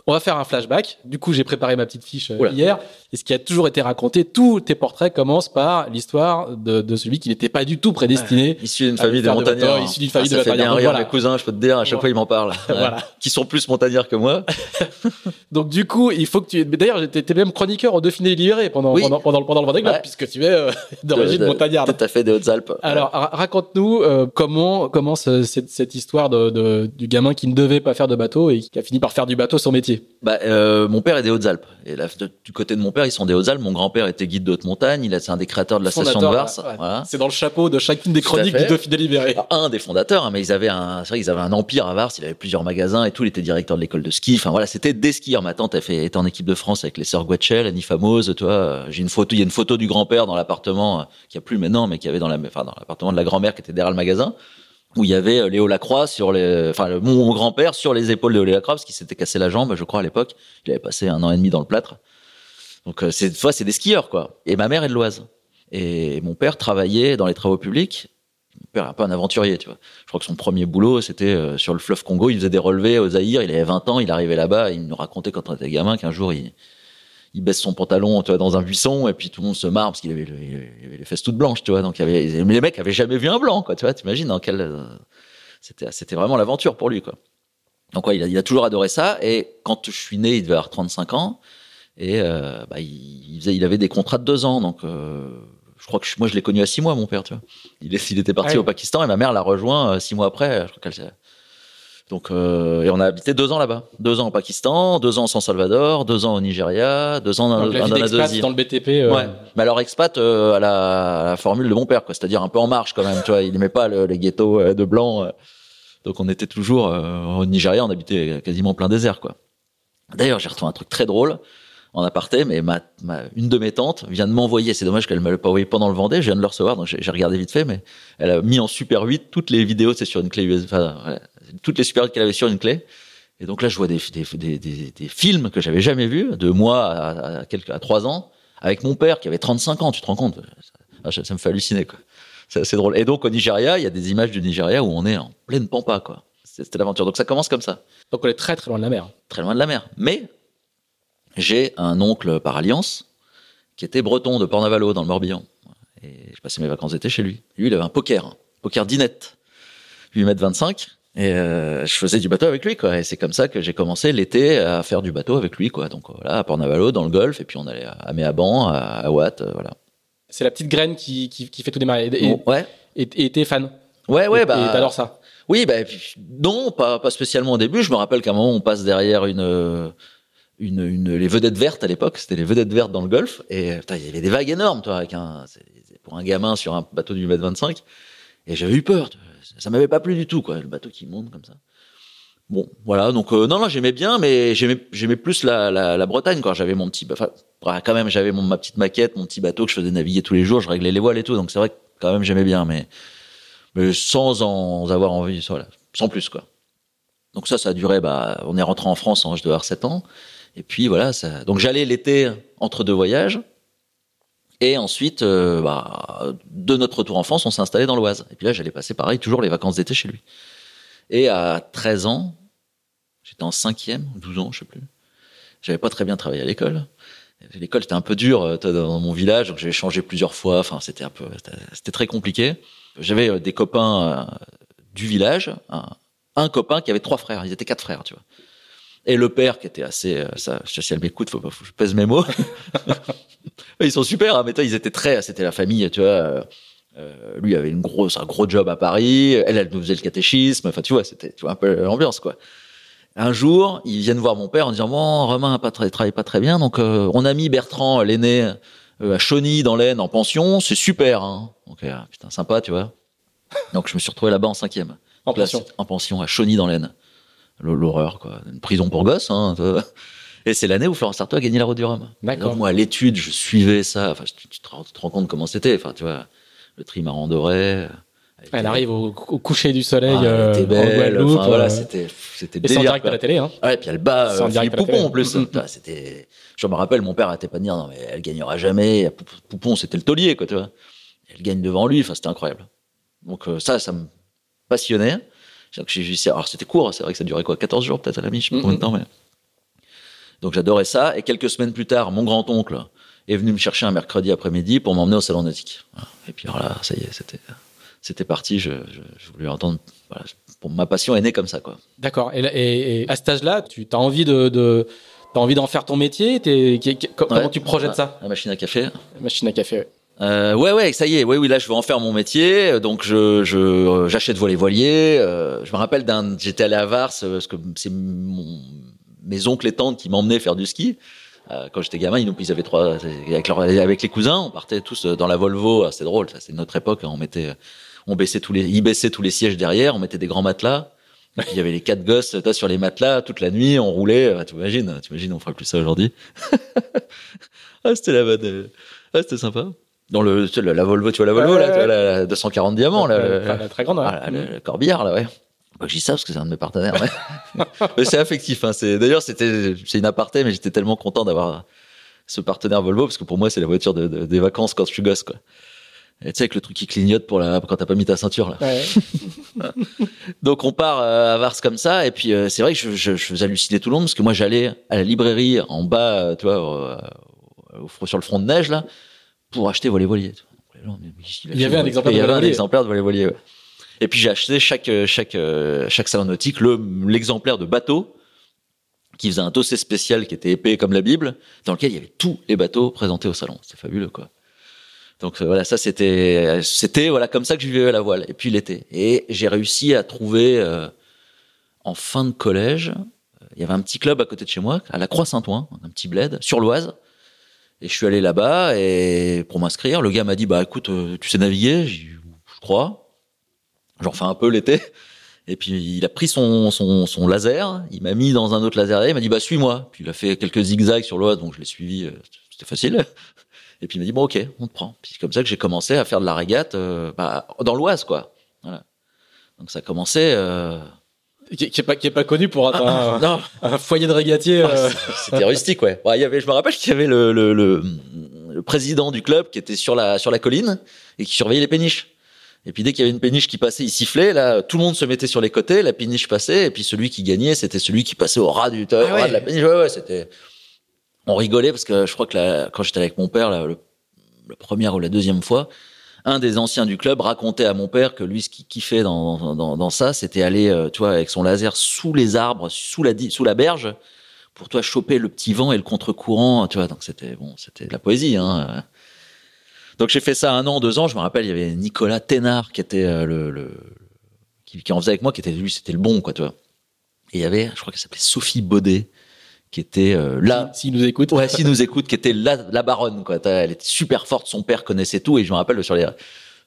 A: On va faire un flashback. Du coup, j'ai préparé ma petite fiche euh,
B: Oula.
A: hier. Et ce qui a toujours été raconté, tous tes portraits commencent par l'histoire de, de celui qui n'était pas du tout prédestiné.
B: Issu d'une
A: Ah,
B: famille de
A: de
B: montagnards.
A: bateau, issu d'une famille
B: Ah,
A: de
B: ça bien
A: montagnards.
B: rire
A: Voilà.
B: mes cousins, je peux te dire, à chaque
A: Voilà.
B: fois ils m'en parlent.
A: Voilà.
B: Qui sont plus montagnards que moi.
A: Donc du coup, il faut que tu. D'ailleurs, j'étais étais même chroniqueur au Dauphiné libéré pendant
B: Oui.
A: pendant pendant, pendant le Vendée Globe
B: Ouais.
A: puisque tu es euh, d'origine
B: De- de-
A: montagnarde.
B: Tout à fait des Hautes-Alpes.
A: Alors, ra- raconte-nous euh, comment commence cette, cette histoire de, de- du gamin qui ne devait pas faire de bateau et qui a fini par faire du bateau son métier.
B: Bah, euh, mon père est des Hautes-Alpes. Et là, de- du côté de mon père, ils sont des Hautes-Alpes. Mon grand-père était guide de haute montagne. Il a, c'est un des créateurs de la station de Vars.
A: ouais.
B: Voilà.
A: C'est dans le chapeau de chacune des chroniques du Dauphiné libéré.
B: Un des fondateurs, hein, mais ils avaient un, c'est vrai qu'ils avaient un empire à Vars. Il avait plusieurs magasins et tout. Il était directeur de l'école de ski. Enfin voilà, c'était des skieurs. Ma tante fait, était en équipe de France avec les sœurs Guetchel, Annie Fameuse, tu vois. J'ai une photo, il y a une photo du grand-père dans l'appartement, euh, qui a plus maintenant, mais qui avait dans la, enfin, dans l'appartement de la grand-mère qui était derrière le magasin. Où il y avait euh, Léo Lacroix sur les, enfin, mon, grand-père sur les épaules de Léo Lacroix parce qu'il s'était cassé la jambe, je crois, à l'époque. Il avait passé un an et demi dans le plâtre. Donc, euh, c'est, fois, c'est des skieurs, quoi. Et ma mère est de l'Oise. Et mon père travaillait dans les travaux publics. Mon père est un peu un aventurier, tu vois. Je crois que son premier boulot, c'était euh, sur le fleuve Congo. Il faisait des relevés au Zaïre. Il avait 20 ans. Il arrivait là-bas. Il nous racontait quand on était gamin qu'un jour, il, il baisse son pantalon, tu vois, dans un buisson, et puis tout le monde se marre parce qu'il avait, les fesses toutes blanches, tu vois. Donc, il avait, mais les mecs avaient jamais vu un blanc, quoi, tu vois. T'imagines dans quel, euh, c'était, c'était vraiment l'aventure pour lui, quoi. Donc, ouais, il a, il a toujours adoré ça. Et quand je suis né, il devait avoir 35 ans. Et euh, bah, il, il, faisait, il avait des contrats de deux ans. Donc, euh, je crois que je, moi, je l'ai connu à six mois, mon père, tu vois. Il, est, il était parti au Pakistan et ma mère l'a rejoint six mois après. Je crois qu'elle, donc, euh, et on a habité deux ans là-bas. Deux ans au Pakistan, deux ans au San Salvador, deux ans au Nigeria, deux ans dans,
A: Donc, la vie
B: la
A: dans le BTP. euh,
B: Ouais. Mais alors expat euh, à, la, à la formule de mon père, quoi. C'est-à-dire un peu en marche quand même. Tu vois, il n'aimait pas le- les ghettos euh, de blancs. euh. Donc on était toujours euh, au Nigeria, on habitait quasiment plein désert, quoi. D'ailleurs, j'ai retrouvé un truc très drôle en aparté, mais ma, ma, une de mes tantes vient de m'envoyer. C'est dommage qu'elle me l'ait pas envoyé pendant le Vendée. Je viens de le recevoir, donc j'ai regardé vite fait, mais elle a mis en Super 8 toutes les vidéos, c'est sur une clé USB, enfin, toutes les Super 8 qu'elle avait sur une clé. Et donc là, je vois des, des, des, des, des films que j'avais jamais vus, de moi à, à, quelques, à 3 ans, avec mon père qui avait 35 ans, tu te rends compte? Ça, ça me fait halluciner, quoi. C'est assez drôle. Et donc au Nigeria, il y a des images du Nigeria où on est en pleine pampa, quoi. C'était l'aventure. Donc ça commence comme ça,
A: Donc on est très très loin de la mer.
B: très loin de la mer. Mais j'ai un oncle par alliance qui était breton de Port-Navalo dans le Morbihan. Et je passais mes vacances d'été chez lui. Lui, il avait un poker, un poker dinette, 8 mètres 25. Et euh, je faisais du bateau avec lui, quoi. Et c'est comme ça que j'ai commencé l'été à faire du bateau avec lui, quoi. Donc voilà, à Port-Navalo, dans le Golfe, et puis on allait à Méaban, à, à Watt, euh, voilà.
A: C'est la petite graine qui, qui, qui fait tout démarrer. Et
B: Bon, ouais,
A: et- t'es fan.
B: ouais, ouais,
A: Et-
B: bah.
A: Et t'adores ça.
B: Oui, bah, non, pas, pas spécialement au début. Je me rappelle qu'à un moment, on passe derrière une, une, une, les vedettes vertes à l'époque. C'était les vedettes vertes dans le golfe. Et putain, il y avait des vagues énormes, toi, avec un, pour un gamin sur un bateau du mètre 25. Et j'avais eu peur. tu vois. Ça m'avait pas plu du tout, quoi, le bateau qui monte comme ça. Bon, voilà. Donc, euh, non, non, j'aimais bien, mais j'aimais, plus la, la, Bretagne, quand j'avais mon petit, enfin, ouais, quand même, j'avais ma petite maquette, mon petit bateau que je faisais naviguer tous les jours. Je réglais les voiles et tout. Donc, c'est vrai que quand même, j'aimais bien, mais, mais sans en avoir envie, voilà, sans plus quoi. Donc ça, ça a duré. Bah, on est rentré en France en je devais avoir 7 ans, et puis voilà. Ça... Donc j'allais l'été entre deux voyages, et ensuite, euh, bah, de notre retour en France, on s'est installé dans l'Oise. Et puis là, j'allais passer pareil, toujours les vacances d'été chez lui. Et à 13 ans, j'étais en cinquième, 12 ans, je sais plus. J'avais pas très bien travaillé à l'école. L'école était un peu dure euh, dans mon village, donc j'ai changé plusieurs fois. Enfin, c'était un peu, c'était- très compliqué. J'avais euh, des copains du village, un, copain qui avait trois frères. Ils étaient quatre frères, tu vois. Et le père qui était assez, ça, si elle m'écoute, faut faut je pèse mes mots. ils sont super, hein, mais toi, ils étaient très, c'était la famille, tu vois. euh, euh, lui avait une grosse, un gros job à Paris. Elle, elle nous faisait le catéchisme. Enfin, tu vois, c'était, tu vois, un peu l'ambiance, quoi. Un jour, ils viennent voir mon père en disant bon, Romain pas très, travaille pas très bien, donc euh, on a mis Bertrand, l'aîné, euh, à Chauny dans l'Aisne en pension, c'est super. Hein. Donc putain, sympa, tu vois. Donc je me suis retrouvé là-bas en cinquième.
A: En pension.
B: En pension à Chauny dans l'Aisne. L'horreur, quoi. Une prison pour gosses. Hein. Et c'est l'année où Florence Artaud a gagné la Route du Rhum.
A: D'accord.
B: Moi, à l'étude, je suivais ça. Enfin, tu, tu te, rends, tu te rends compte comment c'était. Enfin, tu vois, le trimaran doré.
A: Elle arrive au, au coucher du soleil
B: Ah, elle
A: euh,
B: était
A: en
B: belle.
A: Guadeloupe.
B: Enfin, voilà,
A: euh,
B: c'était, c'était
A: et c'est en
B: délire,
A: direct à la télé. Hein.
B: Ouais, puis elle bat
A: en
B: euh, Philippe Poupon en plus.
A: Mm, mm.
B: Putain, C'était, je me rappelle, mon père arrêtait pas de dire non mais elle gagnera jamais. Pou- Poupon, c'était le taulier quoi, tu vois. Elle gagne devant lui, enfin c'était incroyable. Donc euh, ça, ça me passionnait. Alors c'était court, c'est vrai que ça durait quoi, 14 jours peut-être à la mi, je sais pas
A: Mm,
B: combien de temps, mais. Donc j'adorais ça. Et quelques semaines plus tard, mon grand oncle est venu me chercher un mercredi après-midi pour m'emmener au salon nautique. Voilà. Et puis alors là, ça y est, c'était, c'était parti. Je, je, je voulais entendre. Voilà, pour ma passion est née comme ça quoi.
A: D'accord. Et, là- et- et à cet âge-là, tu as envie de, de t'as envie d'en faire ton métier. T'es- Comment
B: Ouais.
A: tu projettes ça
B: La machine à café.
A: Machine à café. ouais.
B: Euh, ouais, ouais, ça y est. Oui, oui, là, je veux en faire mon métier. Donc, je, je, euh, j'achète voilier voilier. Euh, je me rappelle d'un, j'étais allé à Vars euh, parce que c'est mon, mes oncles et tantes qui m'emmenaient faire du ski. Euh, quand j'étais gamin, ils, avaient trois, avec, leur- avec les cousins, on partait tous euh, dans la Volvo. Ah, C'est drôle, ça, c'est notre époque. hein. On mettait, on baissait tous les, ils baissaient tous les sièges derrière. On mettait des grands matelas. Et puis, il y avait les quatre gosses, toi, sur les matelas, toute la nuit, on roulait. Ah, T'imagines, t'imagines, on ferait plus ça aujourd'hui. ah, c'était la bonne, euh, ah, c'était sympa. Dans le, tu la, la Volvo, tu vois la Volvo, là, tu
A: ouais.
B: vois, la, la 240 diamants, là.
A: Euh,
B: le-
A: la très grande. ouais.
B: ah, le, le corbillard, là, ouais. Bah, je dis ça parce que c'est un de mes partenaires, ouais. Mais c'est affectif, hein. C'est, d'ailleurs, c'était, c'est une aparté, mais j'étais tellement content d'avoir ce partenaire Volvo parce que pour moi, c'est la voiture de, de- des vacances quand je suis gosse, quoi. Et tu sais, avec le truc qui clignote pour la, quand t'as pas mis ta ceinture, là.
A: Ouais.
B: Donc on part euh, à Vars comme ça, et puis euh, c'est vrai que je, je, je faisais halluciner tout le monde parce que moi j'allais à la librairie en bas, euh, tu vois, au, au- sur le front de neige là, pour acheter mais- mais qu'est-ce qu'il
A: Il y avait un exemplaire
B: Il y
A: de
B: avait un
A: Voler-Volier.
B: exemplaire de Voler Volier. ouais. Et puis j'ai acheté chaque euh, chaque euh, chaque salon nautique le l'exemplaire de bateau qui faisait un dossier spécial qui était épais comme la Bible, dans lequel il y avait tous les bateaux présentés au salon. C'était fabuleux quoi. Donc euh, voilà, ça c'était c'était voilà comme ça que je vivais la voile. Et puis l'été. Et j'ai réussi à trouver euh, en fin de collège, il y avait un petit club à côté de chez moi, à la Croix-Saint-Ouen, un petit bled sur l'Oise. Et je suis allé là-bas et pour m'inscrire, le gars m'a dit bah écoute, tu sais naviguer? Je crois. J'en fais un peu l'été. Et puis il a pris son, son, son laser, il m'a mis dans un autre laser, il m'a dit bah suis-moi. Puis il a fait quelques zigzags sur l'Oise, donc je l'ai suivi, euh, c'était facile. Et puis il m'a dit bon ok, on te prend. Puis c'est comme ça que j'ai commencé à faire de la régate euh, bah, dans l'Oise quoi. Voilà. Donc ça a commencé. Euh...
A: Qui, qui est pas, qui est pas connu pour être un,
B: Non,
A: un foyer de régatier.
B: Ah,
A: euh,
B: c'était rustique ouais. Ouais, il y avait, je me rappelle qu'il y avait le, le, le, le président du club qui était sur la sur la colline et qui surveillait les péniches. Et puis dès qu'il y avait une péniche qui passait, il sifflait. Là, tout le monde se mettait sur les côtés, la péniche passait, et puis celui qui gagnait, c'était celui qui passait au ras du au
A: Ah
B: ras de la péniche. Ouais, ouais, c'était. On rigolait parce que je crois que la- quand j'étais avec mon père, le, la première ou la deuxième fois, un des anciens du club racontait à mon père que lui, ce qu'il kiffait dans, dans, dans ça, c'était aller, euh, tu vois, avec son laser sous les arbres, sous la, sous la berge, pour toi choper le petit vent et le contre-courant, tu vois. Donc c'était bon, c'était de la poésie. Hein. Donc j'ai fait ça un an, deux ans. Je me rappelle, il y avait Nicolas Ténard qui était euh, le, le qui, qui en faisait avec moi, qui était lui, c'était le bon, quoi, tu vois. Et il y avait, je crois qu'elle s'appelait Sophie Baudet, qui était euh, là.
A: S'il nous écoute.
B: Ouais, s'il nous écoute, qui était la, la baronne, quoi. Elle était super forte, son père connaissait tout, et je me rappelle sur les,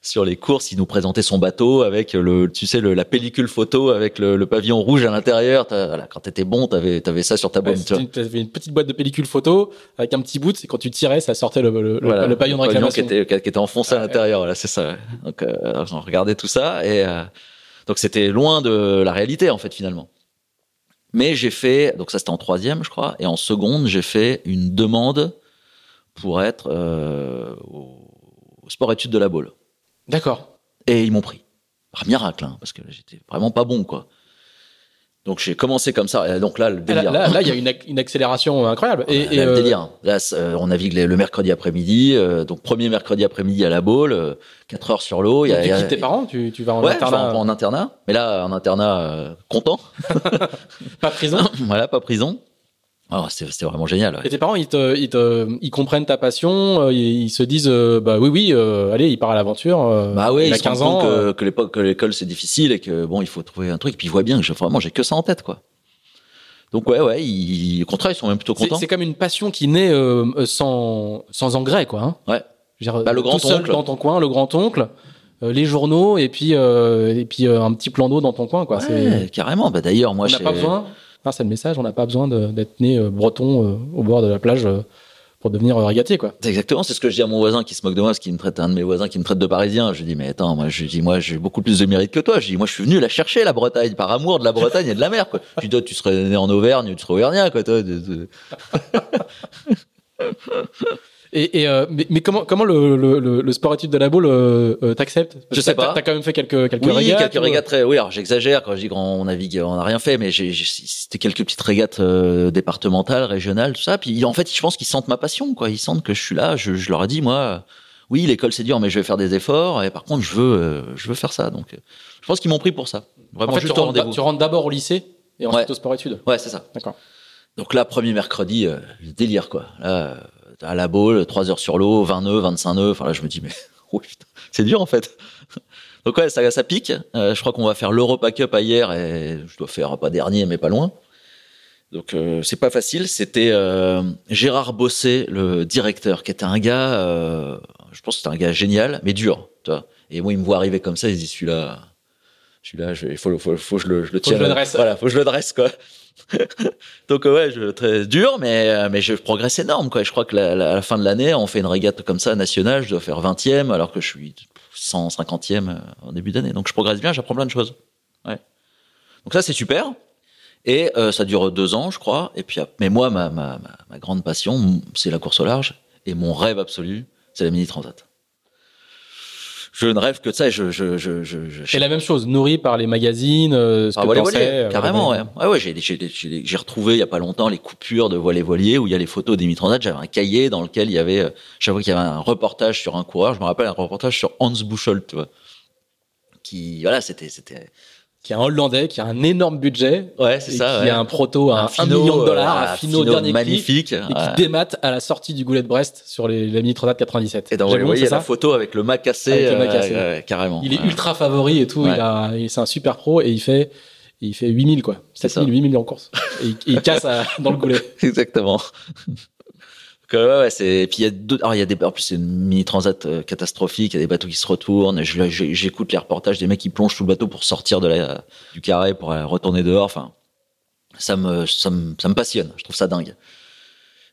B: sur les courses, il nous présentait son bateau avec le, tu sais, le, la pellicule photo avec le, le pavillon rouge à l'intérieur. Voilà, quand t'étais bon, t'avais, t'avais ça sur ta
A: Ouais,
B: vois.
A: une, t'avais une petite boîte de pellicule photo avec un petit bout, c'est quand tu tirais, ça sortait le, le, le-
B: Voilà,
A: le pavillon de
B: qui
A: réclamation.
B: était, qui était enfoncé à
A: Ah, ouais.
B: l'intérieur, voilà, c'est ça. ouais. Donc, euh, on regardait tout ça, et euh, donc c'était loin de la réalité, en fait, finalement. Mais j'ai fait, donc ça c'était en troisième, je crois, et en seconde, j'ai fait une demande pour être euh, au, au sport-études de la Baule.
A: D'accord.
B: Et ils m'ont pris. Par miracle, hein, parce que j'étais vraiment pas bon, quoi. Donc j'ai commencé comme ça. Et donc là, le
A: Là,
B: délire.
A: là, là, il y a une, ac- une accélération incroyable. Et,
B: Là,
A: et,
B: le
A: euh,
B: délire. Là, euh, on navigue le mercredi après-midi. euh, donc premier mercredi après-midi à la Baule, 4 heures sur l'eau.
A: Tu
B: a-
A: quittes tes parents, tu, tu vas en
B: Ouais,
A: internat,
B: vais en, en internat. Mais là, en internat, euh, content.
A: pas prison.
B: voilà, pas prison. Alors, c'était, vraiment génial. ouais.
A: Et tes parents, ils, te, ils, te, ils comprennent ta passion, euh, ils, ils se disent, euh, bah oui, oui, euh, allez, il part à l'aventure. euh,
B: Bah ouais,
A: il
B: ils
A: a
B: se
A: 15
B: rendent
A: ans.
B: que, que l'époque, que l'école c'est difficile et que bon, il faut trouver un truc. Et puis ils voient bien que je, vraiment, j'ai que ça en tête, quoi. Donc ouais, ouais, ils, au contraire, ils sont même plutôt contents.
A: c'est comme une passion qui naît sans, sans engrais, quoi. Hein.
B: Ouais.
A: Je veux dire,
B: Bah, le
A: tout
B: grand-oncle.
A: seul dans ton coin, le grand-oncle, euh, les journaux, et puis, euh, et puis euh, un petit plan d'eau dans ton coin, quoi.
B: Ouais, carrément. Bah d'ailleurs, moi,
A: on n'a pas besoin, c'est le message, on n'a pas besoin d'être né euh, breton euh, au bord de la plage euh, pour devenir régatier, quoi.
B: Exactement, c'est ce que je dis à mon voisin qui se moque de moi, parce qu'il me traite un de mes voisins qui me traite de parisien. Je lui dis mais attends, moi je dis moi j'ai beaucoup plus de mérite que toi. Je dis moi je suis venu la chercher la Bretagne par amour de la Bretagne et de la mer quoi. Je dis toi tu serais né en Auvergne, tu serais auvergnat quoi toi.
A: Et, et, euh, mais, mais comment comment le, le, le, le sport études de la boule euh, euh, t'accepte
B: Je sais pas.
A: T'as quand même fait quelques quelques
B: Oui,
A: régates.
B: quelques
A: ou-
B: régates très. Oui, alors j'exagère quand je dis qu'on navigue, on n'a rien fait, mais j'ai, j'ai- c'était quelques petites régates euh, départementales, régionales, tout ça. Puis en fait, je pense qu'ils sentent ma passion, quoi. Ils sentent que je suis là. Je, je leur ai dit, moi, oui, l'école c'est dur, mais je vais faire des efforts. Et par contre, je veux, euh, je veux faire ça. Donc, euh, je pense qu'ils m'ont pris pour ça. Vraiment
A: En fait, tu
B: juste
A: tu rentres d'abord au lycée et ensuite
B: Ouais.
A: au sport études.
B: Ouais, c'est ça.
A: D'accord.
B: Donc là, premier mercredi, euh, délire, quoi. Là, euh, à la boule, 3 heures sur l'eau, 20 nœuds, 25 nœuds. Enfin là, je me dis, mais oh, c'est dur en fait. Donc ouais, ça, ça pique. Euh, je crois qu'on va faire l'Europa Cup hier et je dois faire pas dernier, mais pas loin. Donc euh, c'est pas facile. C'était euh, Gérard Bossé, le directeur, qui était un gars, je pense que c'était un gars génial, mais dur. Tu vois. Et moi, il me voit arriver comme ça, il se dit, celui-là, celui-là, je- il faut, faut, faut, que je le, je le
A: que je
B: tienne.
A: le dresse.
B: Voilà, faut que je le dresse, quoi. Donc euh, ouais, je, très dur, mais euh, mais je progresse énorme quoi. Je crois que la, à la fin de l'année, on fait une régate comme ça nationale, je dois faire 20e alors que je suis 150e euh, en début d'année. Donc je progresse bien, j'apprends plein de choses. Ouais. Donc ça c'est super. Et ça dure deux ans, je crois. Et puis, mais moi, ma, ma, ma, grande passion, c'est la course au large. Et mon rêve absolu, c'est la mini transat. Je ne rêve que de ça. Et je, je, je, je, je-
A: Et la même chose, nourri par les magazines, euh, ce
B: Ah,
A: que
B: voilier,
A: euh,
B: carrément, ouais. Ouais, ouais, j'ai, j'ai, j'ai, j'ai retrouvé il y a pas longtemps les coupures de voilier voilier où il y a les photos des Transat. J'avais un cahier dans lequel il y avait, euh, fois qu'il y avait un reportage sur un coureur, je me rappelle un reportage sur Hans Buchholz, tu vois. Qui, voilà, c'était, c'était,
A: Qui est un Hollandais, qui a un énorme budget.
B: ouais, c'est ça,
A: qui
B: ouais.
A: a un proto à un, million de dollars,
B: euh,
A: un phino, dernier cri,
B: magnifique.
A: et
B: ouais.
A: qui démate à la sortie du Goulet de Brest sur les, la Mini Transat 97.
B: Et vous voyez
A: c'est
B: la photo avec le mât cassé,
A: Avec le mât
B: euh, ouais, carrément.
A: Il est ultra favori et tout. Il a, il- c'est un super pro et il fait, il fait 8000 quoi.
B: C'est
A: 7000, 8000 en course. Et il, il casse à- dans le goulet.
B: Exactement. Ouais, c'est. et Puis il y a d'autres. Alors il y a des. En plus c'est une mini transat euh, catastrophique. Il y a des bateaux qui se retournent. J'écoute les reportages des mecs qui plongent sous le bateau pour sortir de la du carré pour retourner dehors. Enfin, ça me ça me ça me passionne. Je trouve ça dingue.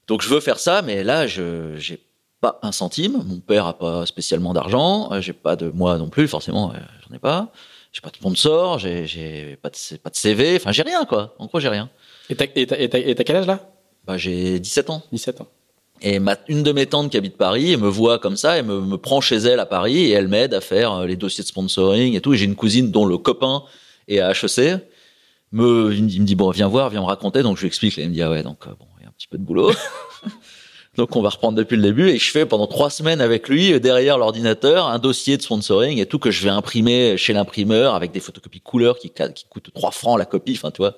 B: Donc je veux faire ça, mais là je j'ai pas un centime. Mon père a pas spécialement d'argent. euh, J'ai pas de moi non plus forcément. euh, J'en ai pas. J'ai pas de sponsor. J'ai j'ai pas de pas de CV. Enfin j'ai rien quoi. En quoi j'ai rien.
A: Et t'as quel âge là?
B: Bah j'ai 17 ans.
A: 17 ans.
B: Et ma, une de mes tantes qui habite Paris, elle me voit comme ça, elle me, me prend chez elle à Paris et elle m'aide à faire euh, les dossiers de sponsoring et tout. Et j'ai une cousine dont le copain est à HEC. Me, il, me dit, bon, viens voir, viens me raconter. Donc je lui explique. Et il me dit, ah ouais, donc euh, bon, il y a un petit peu de boulot. donc on va reprendre depuis le début. Et je fais pendant trois semaines avec lui, euh, derrière l'ordinateur, un dossier de sponsoring et tout que je vais imprimer chez l'imprimeur avec des photocopies couleurs qui, qui coûtent 3 francs la copie. Enfin, tu vois,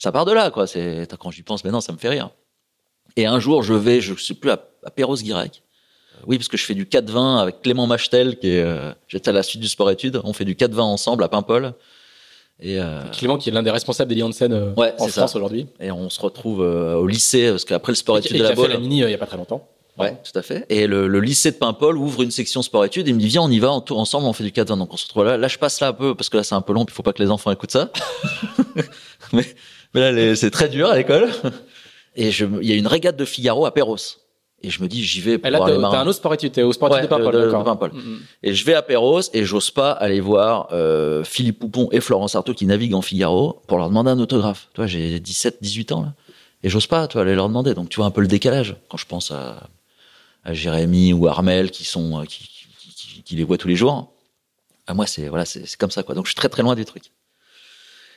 B: ça part de là, quoi. C'est, quand j'y pense maintenant, ça me fait rire. Et un jour, je vais, je sais plus, à, à Perros-Guirec. Euh, Oui, parce que je fais du 4-20 avec Clément Machtel, qui est, euh, j'étais à la suite du sport-études. On fait du 4-20 ensemble à Paimpol. Et, euh,
A: Clément qui est l'un des responsables des Hansen euh,
B: Ouais,
A: en
B: c'est
A: France aujourd'hui.
B: et on se retrouve euh, au lycée, parce qu'après le
A: Et qui
B: sport-études
A: et
B: de la Baule.
A: la mini euh, il y a pas très longtemps.
B: Ouais, tout à fait. Et le, le lycée de Paimpol ouvre une section sport-études. Il me dit, viens, on y va, on tourne ensemble, on fait du 4-20. Donc on se retrouve là. Là, je passe là un peu, parce que là, c'est un peu long, puis il faut pas que les enfants écoutent ça. mais, mais là, c'est très dur à l'école. Et je, il y a une régate de Figaro à Perros. Et je me dis, j'y vais pour
A: Et là,
B: voir les marins.
A: un autre sport études. T'es au sport
B: Ouais,
A: de Paimpol.
B: de- de-.
A: Mm, mm.
B: Et je vais à Perros et j'ose pas aller voir euh, Philippe Poupon et Florence Artaud qui naviguent en Figaro pour leur demander un autographe. Tu vois, j'ai 17, 18 ans là. Et j'ose pas, tu vois, aller leur demander. Donc tu vois un peu le décalage quand je pense à, à Jérémy ou Armel qui sont euh, qui, qui, qui- qui les voient tous les jours. À moi, c'est voilà, c'est comme ça quoi. Donc je suis très très loin du truc.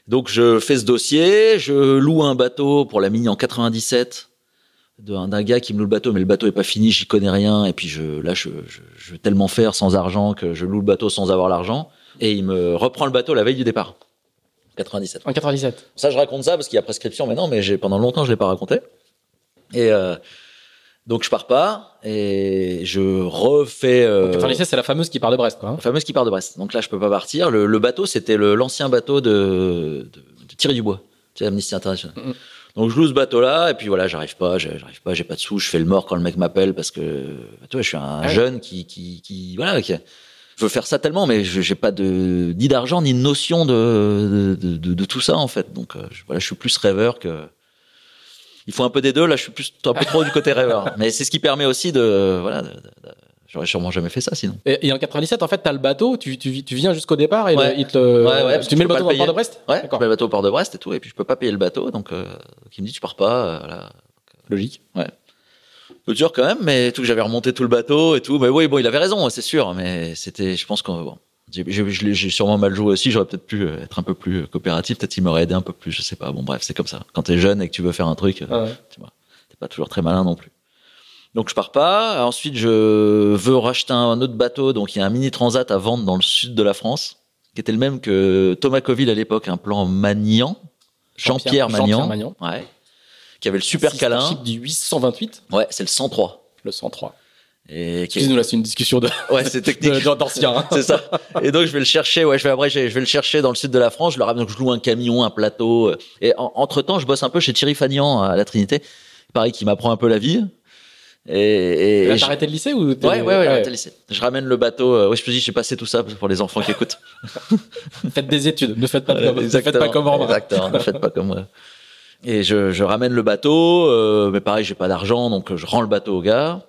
B: Donc je fais ce dossier, je loue un bateau pour la mini en 97 d'un gars qui me loue le bateau, mais le bateau est pas fini, j'y connais rien, et puis je, là, je, je, je veux tellement faire sans argent que je loue le bateau sans avoir l'argent, et il me reprend le bateau la veille du départ. 97.
A: En 97.
B: Ça, je raconte ça parce qu'il y a prescription, mais non, mais j'ai, pendant longtemps, je l'ai pas raconté. Et, euh, donc je pars pas, et je refais, euh,
A: 97, c'est la fameuse qui part de Brest, quoi. hein.
B: la fameuse qui part de Brest. Donc là, je peux pas partir. Le, le bateau, c'était l'ancien bateau de, de, de Thierry Dubois, tu sais, Amnesty International.
A: Mhm.
B: Donc je loue ce bateau-là, et puis voilà, j'arrive pas, j'arrive pas, j'ai pas de sous, je fais le mort quand le mec m'appelle parce que, bah, tu vois, je suis un
A: Ah ouais.
B: jeune qui, qui, qui, voilà, qui, je veux faire ça tellement, mais j'ai pas de ni d'argent ni de notion de, de, de, de tout ça en fait. Donc euh, voilà, je suis plus rêveur que. Il faut un peu des deux. Là, je suis plus un peu trop du côté rêveur. Mais c'est ce qui permet aussi de, voilà, de- de- de- j'aurais sûrement jamais fait ça sinon.
A: Et, et en 97, en fait, t'as le bateau, tu, tu, tu viens jusqu'au départ et
B: Ouais.
A: le- il te,
B: Ouais, ouais,
A: tu mets le bateau
B: le
A: port de. Brest
B: Ouais, je mets le bateau au port de Brest et tout, et puis je peux pas payer le bateau, donc euh, il me dit tu pars pas. euh, Voilà.
A: Logique.
B: Un peu dur quand même, mais tout que j'avais remonté tout le bateau et tout. Mais oui, bon, il avait raison, c'est sûr, mais c'était, je pense que bon, j'ai- sûrement mal joué aussi. J'aurais peut-être pu euh, être un peu plus euh, coopératif, peut-être qu'il m'aurait aidé un peu plus, je sais pas. Bon, bref, c'est comme ça. Quand t'es jeune et que tu veux faire un truc, euh,
A: Ah ouais.
B: tu vois, t'es pas toujours très malin non plus. Donc je pars pas. Ensuite, je veux racheter un autre bateau. Donc il y a un mini transat à vendre dans le sud de la France, qui était le même que Thomas Coville à l'époque, un plan Magnan, Jean-Pierre Magnan,
A: Jean-Pierre Magnan.
B: ouais, qui avait le super câlin.
A: du 828,
B: Ouais, c'est le 103.
A: le 103.
B: Et qui
A: là, c'est une discussion de,
B: Ouais, c'est technique.
A: d'anciens. hein.
B: c'est ça. Et donc je vais le chercher. Ouais, je vais après, je vais le chercher dans le sud de la France. Je le ramène. Donc je loue un camion, un plateau. euh, Et entre temps, je bosse un peu chez Thierry Fagnan à la Trinité. Pareil, qui m'apprend un peu la vie. Et, et,
A: t'as arrêté le lycée ou
B: Ouais, ouais, ouais, arrêtez le lycée. Je ramène le bateau. euh, ouais, je te dis, j'ai passé tout ça pour les enfants qui écoutent.
A: Faites des études, ne faites pas, comme, ne faites pas comme Romain.
B: Exactement. Ne faites pas comme moi. Et je, je ramène le bateau, euh, mais pareil, j'ai pas d'argent, donc je rends le bateau au gars.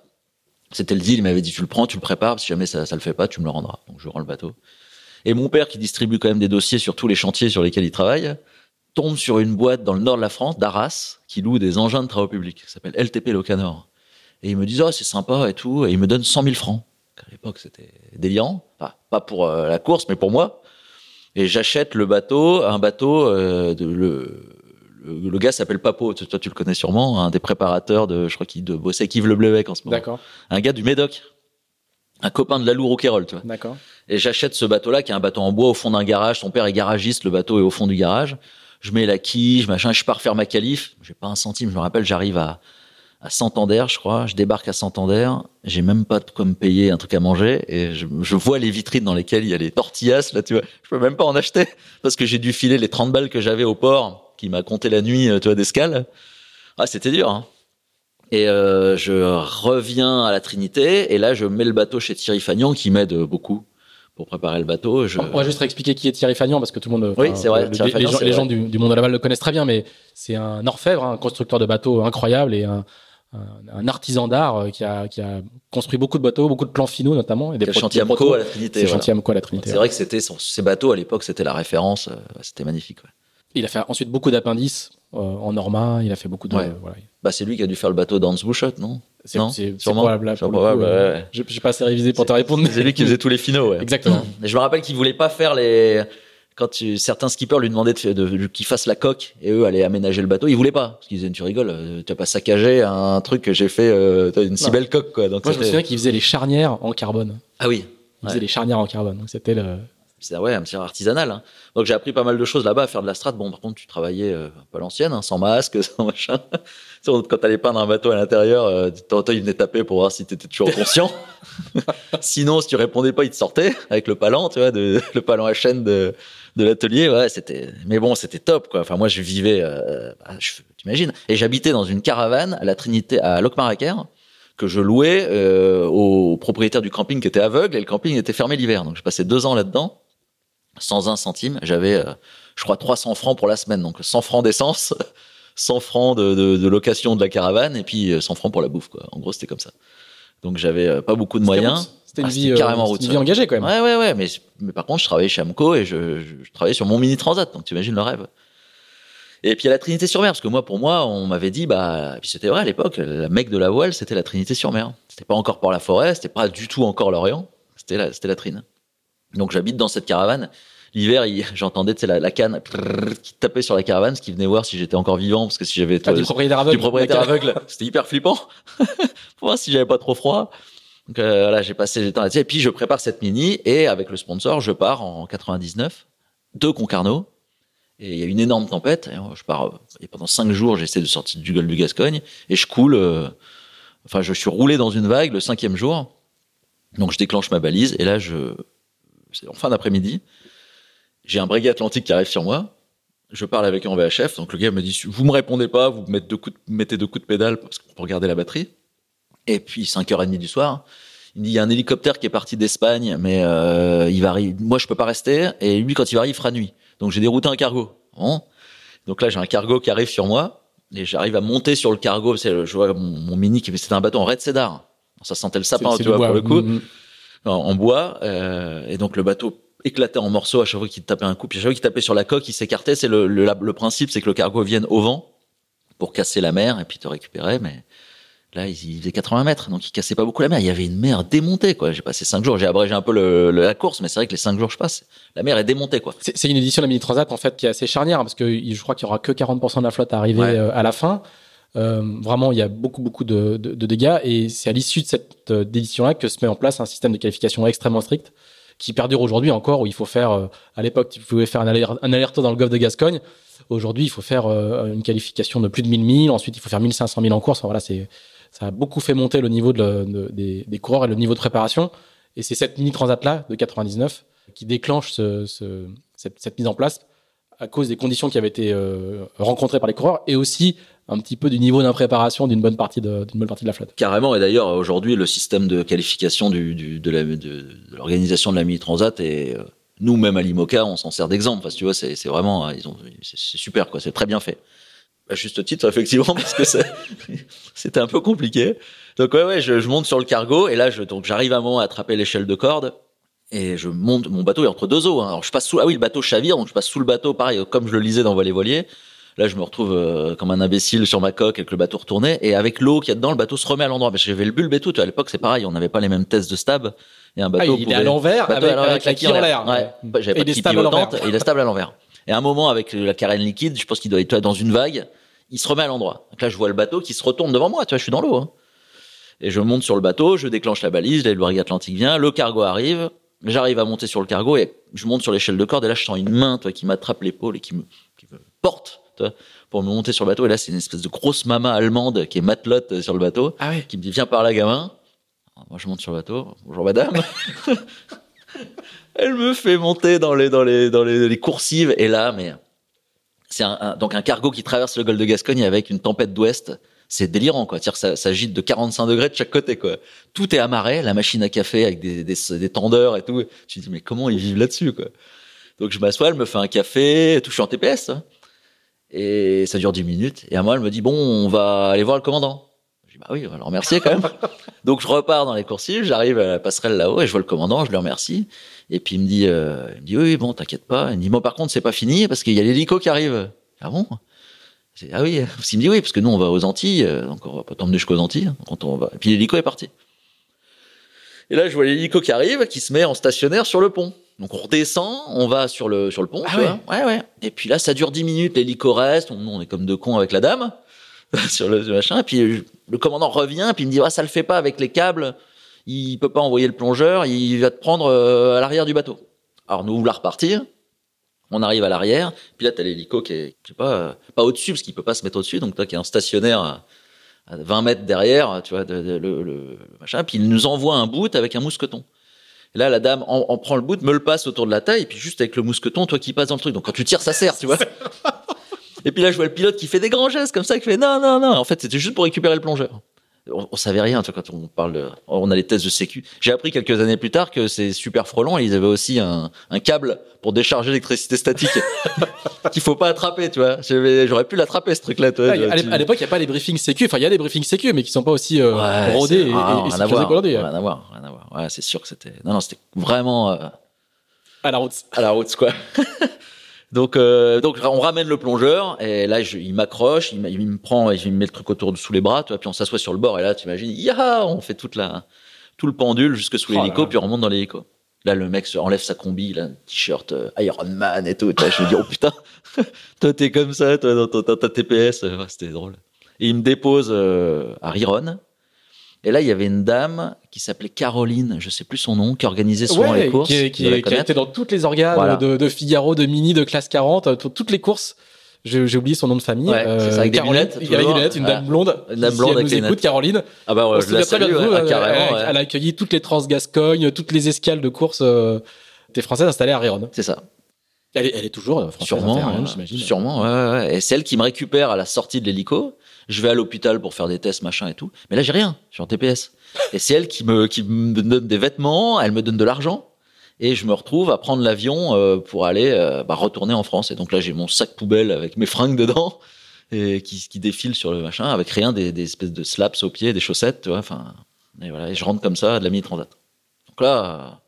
B: C'était le deal, il m'avait dit tu le prends, tu le prépares, si jamais ça, ça le fait pas, tu me le rendras. Donc je rends le bateau. Et mon père, qui distribue quand même des dossiers sur tous les chantiers sur lesquels il travaille, tombe sur une boîte dans le nord de la France, d'Arras, qui loue des engins de travaux publics, qui s'appelle LTP Locanor. Et ils me disent, oh, c'est sympa et tout, et ils me donnent 100 000 francs. À l'époque, c'était délirant. Enfin, pas pour euh, la course, mais pour moi. Et j'achète le bateau, un bateau euh, de le, le, le gars s'appelle Papo, toi tu le connais sûrement, un des préparateurs de, je crois qu'il de bossait avec Yves Leblevec en ce moment.
A: D'accord,
B: Un gars du Médoc, un copain de la Loue Rouquayrol, tu vois.
A: d'accord.
B: Et j'achète ce bateau-là, qui est un bateau en bois au fond d'un garage. Son père est garagiste, le bateau est au fond du garage. Je mets la quille, je machin, je pars faire ma qualif. J'ai pas un centime, je me rappelle, j'arrive à, à Santander, je crois. Je débarque à Santander. J'ai même pas de quoi me payer un truc à manger. Et je, je vois les vitrines dans lesquelles il y a les tortillas, là, tu vois. Je peux même pas en acheter. Parce que j'ai dû filer les 30 balles que j'avais au port, qui m'a compté la nuit, euh, tu vois, d'escale. Ah, c'était dur, hein. Et euh, je reviens à la Trinité et là je mets le bateau chez Thierry Fagnon qui m'aide beaucoup pour préparer le bateau. Je...
A: On va juste expliquer qui est Thierry Fagnon parce que tout le monde,
B: Oui, c'est vrai,
A: le-
B: Thierry
A: les, gens, les du, du monde de la balle le connaissent très bien, mais c'est un orfèvre, un constructeur de bateaux incroyable et un, un, un artisan d'art euh, qui a, qui a construit beaucoup de bateaux, beaucoup de plans finaux notamment. Et des
B: Quel
A: pro-
B: chantier
A: des
B: Amco
A: protos.
B: à la Trinité.
A: C'est
B: voilà.
A: à la Trinité.
B: C'est vrai que c'était ces bateaux à l'époque, c'était la référence. C'était magnifique. ouais.
A: Il a fait ensuite beaucoup d'appendices euh, en Norma. Il a fait beaucoup de.
B: Ouais.
A: voilà.
B: Bah, c'est lui qui a dû faire le bateau d'Hans Bouchot, non
A: C'est probable. là, pour le
B: Sûrement,
A: coup,
B: ouais,
A: euh. J'ai pas assez révisé pour te répondre.
B: C'est lui qui faisait tous les finaux. Ouais.
A: Exactement.
B: Et je me rappelle qu'il voulait pas faire les. Quand tu- certains skippers lui demandaient de, de, de- qu'il fasse la coque et eux allaient aménager le bateau, il voulait pas. Parce qu'ils disaient, tu rigoles, euh, tu as pas saccagé un truc que j'ai fait, euh, t'as une si
A: Non.
B: belle coque, quoi. Donc
A: Moi, je me souviens qu'il faisait les charnières en carbone.
B: Ah oui.
A: Il
B: Ouais.
A: faisait les charnières en carbone. Donc c'était le.
B: C'est ouais, un petit artisanal. Hein. Donc j'ai appris pas mal de choses là-bas à faire de la strat. Bon, par contre, tu travaillais euh, un peu l'ancienne, hein, sans masque, sans machin. Quand t'allais peindre un bateau à l'intérieur, euh, de il venait taper pour voir si t'étais toujours conscient. Sinon, si tu répondais pas, il te sortait avec le palan, tu vois, le palan à chaîne de, l'atelier. Ouais, c'était. Mais bon, c'était top, quoi. Enfin, moi, je vivais. Euh, bah, T'imagines Et j'habitais dans une caravane à la Trinité, à Locmaraquer que je louais euh, au propriétaire du camping qui était aveugle et le camping était fermé l'hiver. Donc, je passais deux ans là-dedans sans un centime. J'avais, euh, je crois, 300 francs pour la semaine. Donc 100 francs d'essence, 100 francs de, de, de location de la caravane et puis euh, 100 francs pour la bouffe. Quoi. En gros, c'était comme ça. Donc j'avais euh, pas beaucoup de moyens.
A: C'était une
B: Ah,
A: vie, euh,
B: carrément route,
A: une vie engagée quand même.
B: Ouais, ouais, ouais. Mais, mais par contre, je travaillais chez Amco et je, je, je travaillais sur mon mini transat. Donc tu imagines le rêve. Et puis à la Trinité-sur-Mer, parce que moi, pour moi, on m'avait dit, bah, et puis c'était vrai à l'époque, la mec de la voile, c'était la Trinité-sur-Mer. C'était pas encore pour la forêt, c'était pas du tout encore l'Orient, c'était la, c'était la Trine. Donc j'habite dans cette caravane. L'hiver, j'entendais la, la canne qui tapait sur la caravane, ce qui venait voir si j'étais encore vivant, parce que si j'avais
A: Ah, du propriétaire aveugle.
B: du propriétaire
A: D'accord.
B: aveugle, c'était hyper flippant pour voir si j'avais pas trop froid. Donc euh, voilà, j'ai passé du temps là-dessus. Et puis je prépare cette mini et avec le sponsor, je pars en 99 de Concarneau. Et il y a une énorme tempête. Et je pars. euh, Et pendant cinq jours, j'essaie de sortir du golfe du Gascogne et je coule. euh, enfin, je suis roulé dans une vague le cinquième jour. Donc je déclenche ma balise et là, je c'est en fin d'après-midi. J'ai un breguet atlantique qui arrive sur moi. Je parle avec un VHF. Donc le gars me dit vous me répondez pas, vous mettez deux coups de, mettez deux coups de pédale parce qu'on peut regarder la batterie. Et puis 5h30 du soir, il me dit il y a un hélicoptère qui est parti d'Espagne, mais euh, il va moi je peux pas rester et lui quand il va arriver il fera nuit. Donc j'ai dérouté un cargo. Donc là j'ai un cargo qui arrive sur moi et j'arrive à monter sur le cargo. Je vois mon, mon mini qui c'était un bateau en red cedar. Ça sentait le sapin, tu vois
A: bois.
B: pour le coup
A: Mhm.
B: En, en bois euh, et donc le bateau éclatait en morceaux à chaque fois qu'il tapait un coup. Puis à chaque fois qu'il tapait sur la coque il s'écartait. C'est le, le, le principe c'est que le cargo vienne au vent pour casser la mer et puis te récupérer. Mais là il, il faisait 80 mètres donc il cassait pas beaucoup la mer. Il y avait une mer démontée quoi. J'ai passé cinq jours. J'ai abrégé un peu le, la course mais c'est vrai que les cinq jours que je passe la mer est démontée quoi.
A: C'est une édition de la Mini Transat en fait qui est assez charnière parce que je crois qu'il y aura que 40% de la flotte à arriver
B: Ouais.
A: euh, à la fin. Euh, vraiment, il y a beaucoup beaucoup de, dégâts et c'est à l'issue de cette euh, édition-là que se met en place un système de qualification extrêmement strict qui perdure aujourd'hui encore où il faut faire euh, à l'époque tu pouvais faire un aller- un aller-retour dans le golfe de Gascogne. Aujourd'hui, il faut faire euh, une qualification de plus de 1000 milles. Ensuite, il faut faire 1500 milles en course. Voilà, ça a beaucoup fait monter le niveau des, coureurs et le niveau de préparation. Et c'est cette mini transat là de 99 qui déclenche ce- ce- cette, cette mise en place à cause des conditions qui avaient été euh, rencontrées par les coureurs et aussi un petit peu du niveau d'impréparation d'une bonne partie de d'une bonne partie de la flotte.
B: Carrément, et d'ailleurs aujourd'hui le système de qualification du, du- de la- de- de l'organisation de la mini transat et euh, nous même à l'IMOCA on s'en sert d'exemple parce que tu vois c'est c'est vraiment ils ont c'est super quoi, c'est très bien fait. À juste titre effectivement parce que c'est- c'était un peu compliqué. Donc ouais ouais, je, je monte sur le cargo et là je donc j'arrive à un moment à attraper l'échelle de corde et je monte mon bateau est entre deux eaux. hein. Alors je passe sous ah oui le bateau chavire donc je passe sous le bateau pareil comme je le lisais dans Voler Voilier. Là, je me retrouve euh, comme un imbécile sur ma coque avec le bateau retourné et avec l'eau qu'il y a dedans, le bateau se remet à l'endroit. Parce que j'avais le bulbe et tout. À l'époque, c'est pareil, on n'avait pas les mêmes tests de stab. Et un
A: Ah,
B: bateau
A: il est à l'envers avec, la quille en l'air.
B: Ouais. Bah, J'avais pas de quille et il est stable à l'envers. Et à un moment, avec la carène liquide, je pense qu'il doit être tu vois, dans une vague, il se remet à l'endroit. Donc là, je vois le bateau qui se retourne devant moi. Tu vois, je suis dans l'eau. hein. Et je monte sur le bateau, je déclenche la balise, le brigade atlantique vient, le cargo arrive, j'arrive à monter sur le cargo et je monte sur l'échelle de corde et là, je sens une main, toi, qui m'attrape l'épaule et qui me, qui me porte, tu vois, pour me monter sur le bateau. Et là, c'est une espèce de grosse mama allemande qui est matelote euh, sur le bateau
A: Ah
B: qui me dit viens par là gamin. Moi je monte sur le bateau. Bonjour madame. Elle me fait monter dans les dans les dans les, les coursives et là mais c'est un, un- donc un cargo qui traverse le golfe de Gascogne avec une tempête d'ouest. C'est délirant quoi. C'est-à-dire que ça, ça gîte de 45 degrés de chaque côté quoi. Tout est amarré, la machine à café avec des, des, des tendeurs et tout. Tu te dis mais comment ils vivent là-dessus quoi? Donc je m'assois, elle me fait un café, et tout, je suis en TPS. hein. Et ça dure 10 minutes. Et à moi, elle me dit, bon, on va aller voir le commandant. Je dis, bah oui, on va le remercier quand même. Donc je repars dans les coursives, j'arrive à la passerelle là-haut et je vois le commandant, je le remercie. Et puis il me dit, euh, il me dit, oui, oui, bon, t'inquiète pas. Il me dit, bon, par contre, c'est pas fini parce qu'il y a l'hélico qui arrive. Ah bon? Ah oui, parce qu'il me dit, oui, parce que nous, on va aux Antilles, euh, donc on va pas t'emmener jusqu'aux Antilles. hein, Quand on va... Et puis l'hélico est parti. Et là, je vois l'hélico qui arrive, qui se met en stationnaire sur le pont. Donc on redescend, on va sur le sur le pont.
A: Ah
B: tu
A: ouais.
B: vois. ouais, ouais. Et puis là, ça dure 10 minutes, l'hélico reste. On, on est comme deux cons avec la dame sur le machin. Et puis je- le commandant revient, puis il me dit ah ça le fait pas avec les câbles. Il peut pas envoyer le plongeur. Il va te prendre euh, à l'arrière du bateau. Alors nous voulons repartir. On arrive à l'arrière, puis là t'as l'hélico qui est, je sais pas, euh, pas au-dessus parce qu'il peut pas se mettre au-dessus, donc toi qui est en stationnaire à, à 20 mètres derrière, tu vois, de- le- le machin, puis il nous envoie un bout avec un mousqueton. Et là, la dame en, en prend le bout, me le passe autour de la taille, et puis juste avec le mousqueton, toi qui passes dans le truc. Donc quand tu tires, ça sert, tu vois. Et puis là, je vois le pilote qui fait des grands gestes comme ça, qui fait non, non, non. En fait, c'était juste pour récupérer le plongeur. On, on savait rien, tu vois, quand on parle de, on a les tests de sécu. J'ai appris quelques années plus tard que c'est super frelon et ils avaient aussi un, un câble pour décharger l'électricité statique qu'il faut pas attraper, tu vois. J'aurais pu l'attraper, ce truc-là.
A: Ah, à l'époque, il n'y a pas les briefings sécu. Enfin, il y a des briefings sécu, mais qui sont pas aussi euh,
B: Ouais,
A: rodés et,
B: ah,
A: et- et
B: rien à voir, rien à voir, rien à voir. Ouais, c'est sûr que c'était, non, non, c'était vraiment, euh,
A: à la route.
B: à la route, quoi. donc, euh, donc, on ramène le plongeur et là, je, il m'accroche, il, me prend, et il me met le truc autour de sous les bras, tu vois, puis on s'assoit sur le bord et là, tu imagines, ya, on fait toute la, tout le pendule jusque sous
A: Oh
B: l'hélico, puis on remonte dans l'hélico. Là, le mec se enlève sa combi, là, un t-shirt euh, Iron Man et tout. Là, je me dis, oh putain, toi t'es comme ça, toi, dans, ta TPS. Ouais, C'était drôle. Et il me dépose euh, à Riron. Et là, il y avait une dame qui s'appelait Caroline, je sais plus son nom, qui organisait souvent
A: Ouais,
B: les courses.
A: qui, qui été dans toutes les organes
B: Voilà.
A: de, de Figaro, de Mini, de classe 40, euh, tout- toutes les courses. J'ai oublié son nom de famille.
B: Ouais, ça, avec des
A: Caroline,
B: lunettes,
A: Avec des lunettes, une dame
B: Ouais.
A: blonde.
B: Une dame
A: qui,
B: blonde
A: si elle
B: avec
A: nous écoute. Caroline.
B: Ah bah ouais,
A: On
B: je la salue,
A: vous,
B: ouais,
A: euh,
B: carrément.
A: elle, a accueilli toutes les Transgascogne, toutes les escales de courses euh, des Françaises installées à Riron.
B: C'est ça.
A: Elle est, elle est toujours euh,
B: Sûrement, euh,
A: j'imagine.
B: sûrement, ouais. Et c'est elle qui me récupère à la sortie de l'hélico. Je vais à l'hôpital pour faire des tests, machin et tout. Mais là, j'ai rien. Je suis en TPS. Et c'est elle qui me, qui me donne des vêtements, elle me donne de l'argent. Et je me retrouve à prendre l'avion euh, pour aller euh, bah, retourner en France. Et donc là, j'ai mon sac poubelle avec mes fringues dedans et qui, qui défile sur le machin avec rien, des, des espèces de slaps aux pieds, des chaussettes, tu vois. Enfin, et voilà. Et je rentre comme ça de la mini transat. Donc là,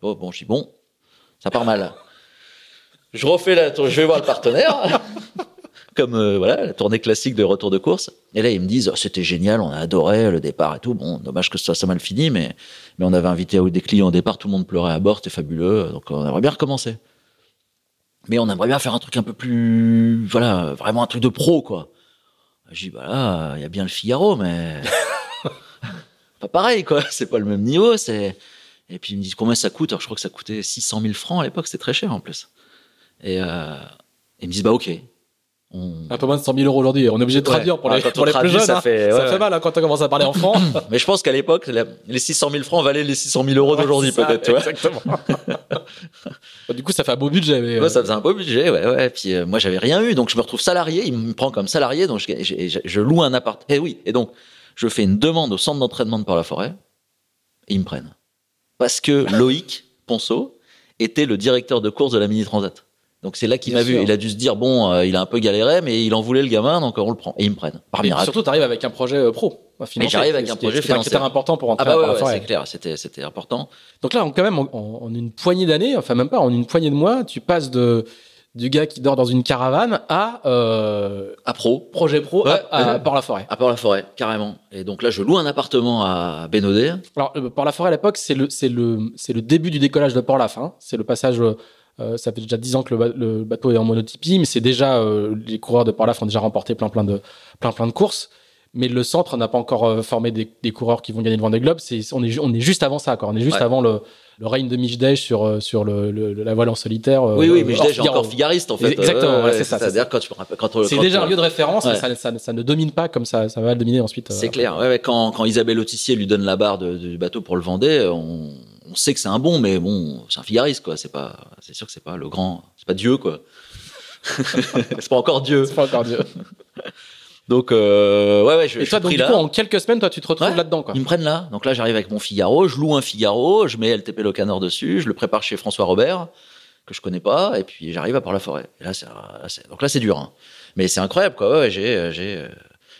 B: bon, bon, je dis bon, ça part mal. Je refais la je vais voir le partenaire. Comme euh, voilà, la tournée classique de retour de course. Et là, ils me disent, Oh, c'était génial, on a adoré le départ et tout. Bon, dommage que ce soit ça mal fini, mais, mais on avait invité des clients au départ, tout le monde pleurait à bord, c'était fabuleux, donc on aimerait bien recommencer. Mais on aimerait bien faire un truc un peu plus, voilà, vraiment un truc de pro, quoi. J'ai dit, bah là, il y a bien le Figaro, mais pas pareil, quoi. C'est pas le même niveau, c'est. Et puis ils me disent combien ça coûte? Alors je crois que ça coûtait 600 000 francs à l'époque, c'était très cher en plus. Et euh, ils me disent bah ok. On...
A: Un peu moins de 100 000 euros aujourd'hui. On est obligé de
B: Ouais.
A: traduire pour
B: Ah,
A: les,
B: on
A: pour les plus
B: traduit,
A: jeunes.
B: ça
A: hein.
B: fait-
A: ça
B: ouais.
A: fait mal hein, quand on commence à parler en francs.
B: Mais je pense qu'à l'époque, les 600 000 francs valaient les 600 000 euros d'aujourd'hui peut-être.
A: Exactement. du coup, ça fait un beau budget. Mais, euh,
B: ça faisait un beau budget, ouais, ouais. Puis euh, moi, j'avais rien eu, donc je me retrouve salarié. Il me prend comme salarié, donc je, je- je- je loue un appart. Et oui, et donc je fais une demande au centre d'entraînement de Port-la-Forêt et ils me prennent parce que Loïc Ponceau était le directeur de course de la Mini Transat. Donc c'est là qu'il m'a vu. Il a dû se dire bon, euh, il a un peu galéré, mais il en voulait le gamin, donc on le prend et ils me prennent par miracle.
A: surtout, tu arrives avec un projet euh, pro. financier.
B: j'arrive avec un projet financier.
A: critère important pour
B: Ah
A: entrer
B: bah
A: à
B: ouais, ouais,
A: Port-la-Forêt.
B: c'est clair, c'était c'était important.
A: Donc là, on, quand même, en, en une poignée d'années, enfin même pas, en une poignée de mois, tu passes de du gars qui dort dans une caravane à euh,
B: À pro.
A: projet pro
B: Ouais,
A: à, à
B: ouais.
A: Port-la-Forêt.
B: À Port-la-Forêt, carrément. Et donc là, je loue un appartement à Bénodet.
A: Alors, Port-la-Forêt à l'époque, c'est le, c'est le, c'est le début du décollage de Port-la Fin. C'est le passage. Euh, ça fait déjà 10 ans que le, ba- le bateau est en monotypie, mais c'est déjà euh, les coureurs de Port-la ont déjà remporté plein, plein de, plein, plein de courses. Mais le centre n'a pas encore euh, formé des, des coureurs qui vont gagner le Vendée Globe. C'est, on est, on est juste avant ça, quoi. On est juste
B: Ouais.
A: avant le, le règne de Mijdej sur, euh, sur le, le- la voile en solitaire. euh,
B: oui, oui, j'ai
A: Figaro.
B: encore figariste, en fait.
A: Exactement, ouais, c'est ça, c'est
B: C'est-à-dire quand tu quand,
A: C'est déjà un lieu de référence,
B: Ouais.
A: mais ça, ça, ça ne domine pas comme ça, ça va le dominer ensuite.
B: C'est clair. Ouais, ouais, quand, quand Isabelle Autissier lui donne la barre de- du bateau pour le Vendée, on, on sait que c'est un bon, mais bon, c'est un figariste, quoi. C'est pas, c'est sûr que c'est pas le grand, c'est pas Dieu, quoi. c'est pas encore Dieu.
A: C'est pas encore Dieu.
B: Donc, euh, ouais, ouais, je,
A: Et
B: je
A: toi,
B: suis
A: donc, du
B: là.
A: coup, en quelques semaines, toi, tu te retrouves
B: Ouais.
A: là-dedans, quoi.
B: Ils me prennent là. Donc là, j'arrive avec mon Figaro, je loue un Figaro, je mets LTP Le Canard dessus, je le prépare chez François Robert, que je connais pas, et puis j'arrive à Port-la-Forêt. Et là, c'est, là, c'est- donc là, c'est dur. hein. Mais c'est incroyable, quoi. Ouais, j'ai, euh, j'ai, euh,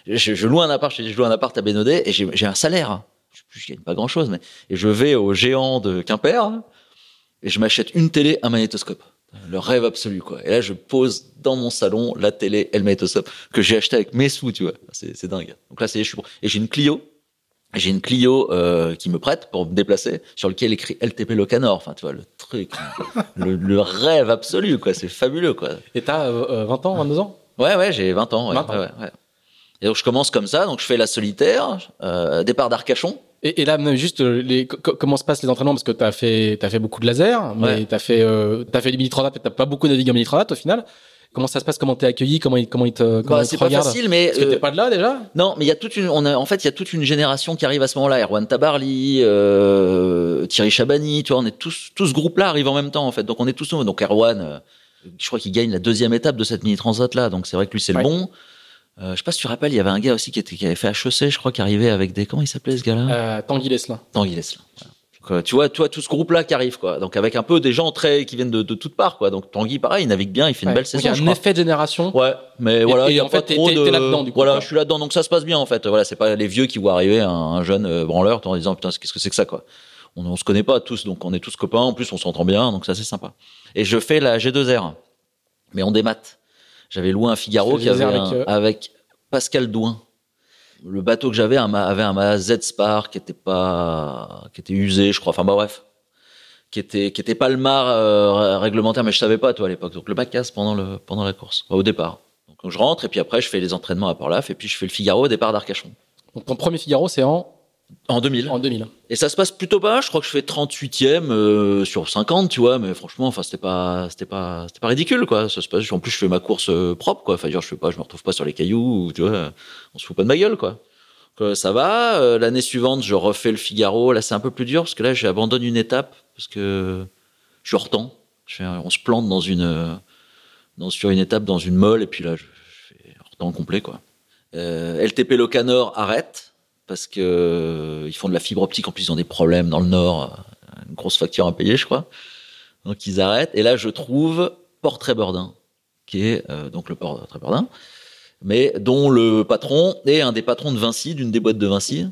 B: je, je loue un appart, je, je loue un appart à Bénodet, et j'ai, j'ai un salaire. Je, gagne pas grand chose, mais, et je vais au géant de Quimper, et je m'achète une télé, un magnétoscope. Le rêve absolu, quoi. Et là, je pose dans mon salon la télé et le magnétoscope que j'ai acheté avec mes sous, tu vois. C'est, dingue. Donc là, c'est, je suis bon. Et j'ai une Clio. J'ai une Clio euh, qui me prête pour me déplacer, sur lequel écrit LTP Le Canard. Enfin, tu vois, le truc, le, le rêve absolu, quoi. C'est fabuleux, quoi.
A: Et t'as euh, euh, 20 ans, 22 ans?
B: Ouais, ouais, j'ai 20 ans. Ouais,
A: 20 ans.
B: ouais. Et donc, je commence comme ça. Donc, je fais la solitaire, euh, départ d'Arcachon.
A: Et, et là, même juste, euh, les, comment se passent les entraînements? Parce que t'as fait, t'as fait beaucoup de laser, mais
B: Ouais.
A: t'as fait, euh, t'as fait du mini transat, mais t'as pas beaucoup navigué en mini transat au final. Comment ça se passe? Comment t'es accueilli? Comment ils, comment ils te, comment
B: Bah,
A: ils
B: c'est
A: te
B: pas facile, mais
A: Parce que t'es
B: euh,
A: pas de là déjà?
B: Non, mais il y a toute une, on a, en fait, il y a toute une génération qui arrive à ce moment-là. Erwan Tabarly, euh, Thierry Chabani, tu vois, on est tous, tout ce groupe-là arrive en même temps, en fait. Donc on est tous nouveaux. Donc Erwan, euh, je crois qu'il gagne la deuxième étape de cette mini transat là. Donc c'est vrai que lui c'est
A: Ouais.
B: le bon. Euh, je sais pas si tu rappelles, il y avait un gars aussi qui était, qui avait fait HEC, je crois, qui arrivait avec des, comment il s'appelait ce gars-là?
A: euh, Tanguy Leslin.
B: Tanguy Leslin. Voilà. Donc, euh, tu vois, toi, tout ce groupe-là qui arrive, quoi. Donc avec un peu des gens très, qui viennent de, de toutes parts, quoi. Donc Tanguy, pareil, il navigue bien, il fait une
A: Ouais.
B: belle saison.
A: Il y a un
B: crois.
A: effet de génération.
B: Ouais, mais
A: Et-
B: voilà.
A: et
B: il y a
A: en
B: pas
A: fait, t'es-
B: de-
A: là-dedans, du coup,
B: Voilà,
A: quoi.
B: je suis là-dedans, donc ça se passe bien en fait. Voilà, c'est pas les vieux qui voient arriver un, un jeune euh, branleur en disant putain qu'est-ce que c'est que ça quoi. On, on se connaît pas tous, donc on est tous copains. En plus, on s'entend bien, donc ça c'est sympa. Et je fais la G2R, mais on démat. J'avais loué un Figaro qui avait
A: G2R
B: un-
A: avec, euh,
B: avec Pascal Douin. Le bateau que j'avais avait un Z Spar qui était pas, qui était usé, je crois. Enfin bah bref, qui était qui était pas le mât euh, réglementaire, mais je savais pas toi à l'époque. Donc le mât casse pendant le pendant la course, Enfin, au départ. Donc je rentre et puis après je fais les entraînements à Port-Laf et puis je fais le Figaro au départ d'Arcachon
A: Donc ton premier Figaro, c'est en,
B: en 2000.
A: en 2000.
B: Et ça se passe plutôt pas. Je crois que je fais 38e euh, sur 50, tu vois. Mais franchement, enfin, c'était pas, c'était pas, c'était pas ridicule, quoi. Ça se passe. En plus, je fais ma course euh, propre, quoi. Enfin, dire, je fais pas, je me retrouve pas sur les cailloux, ou, tu vois. On se fout pas de ma gueule, quoi. Donc, euh, ça va. Euh, L'année suivante, je refais le Figaro. Là, c'est un peu plus dur parce que là, j'abandonne une étape parce que je suis hors temps. Je fais un- on se plante dans une, euh, dans, sur une étape dans une molle et puis là, je, je fais hors temps complet, quoi. Euh, LTP Le Canor arrête parce que euh, ils font de la fibre optique. En plus, ils ont des problèmes dans le Nord, euh, une grosse facture à payer, je crois. Donc ils arrêtent. Et là, je trouve Port Trébordin, qui est euh, donc le port de Trébordin, mais dont le patron est un des patrons de Vinci, d'une des boîtes de Vinci.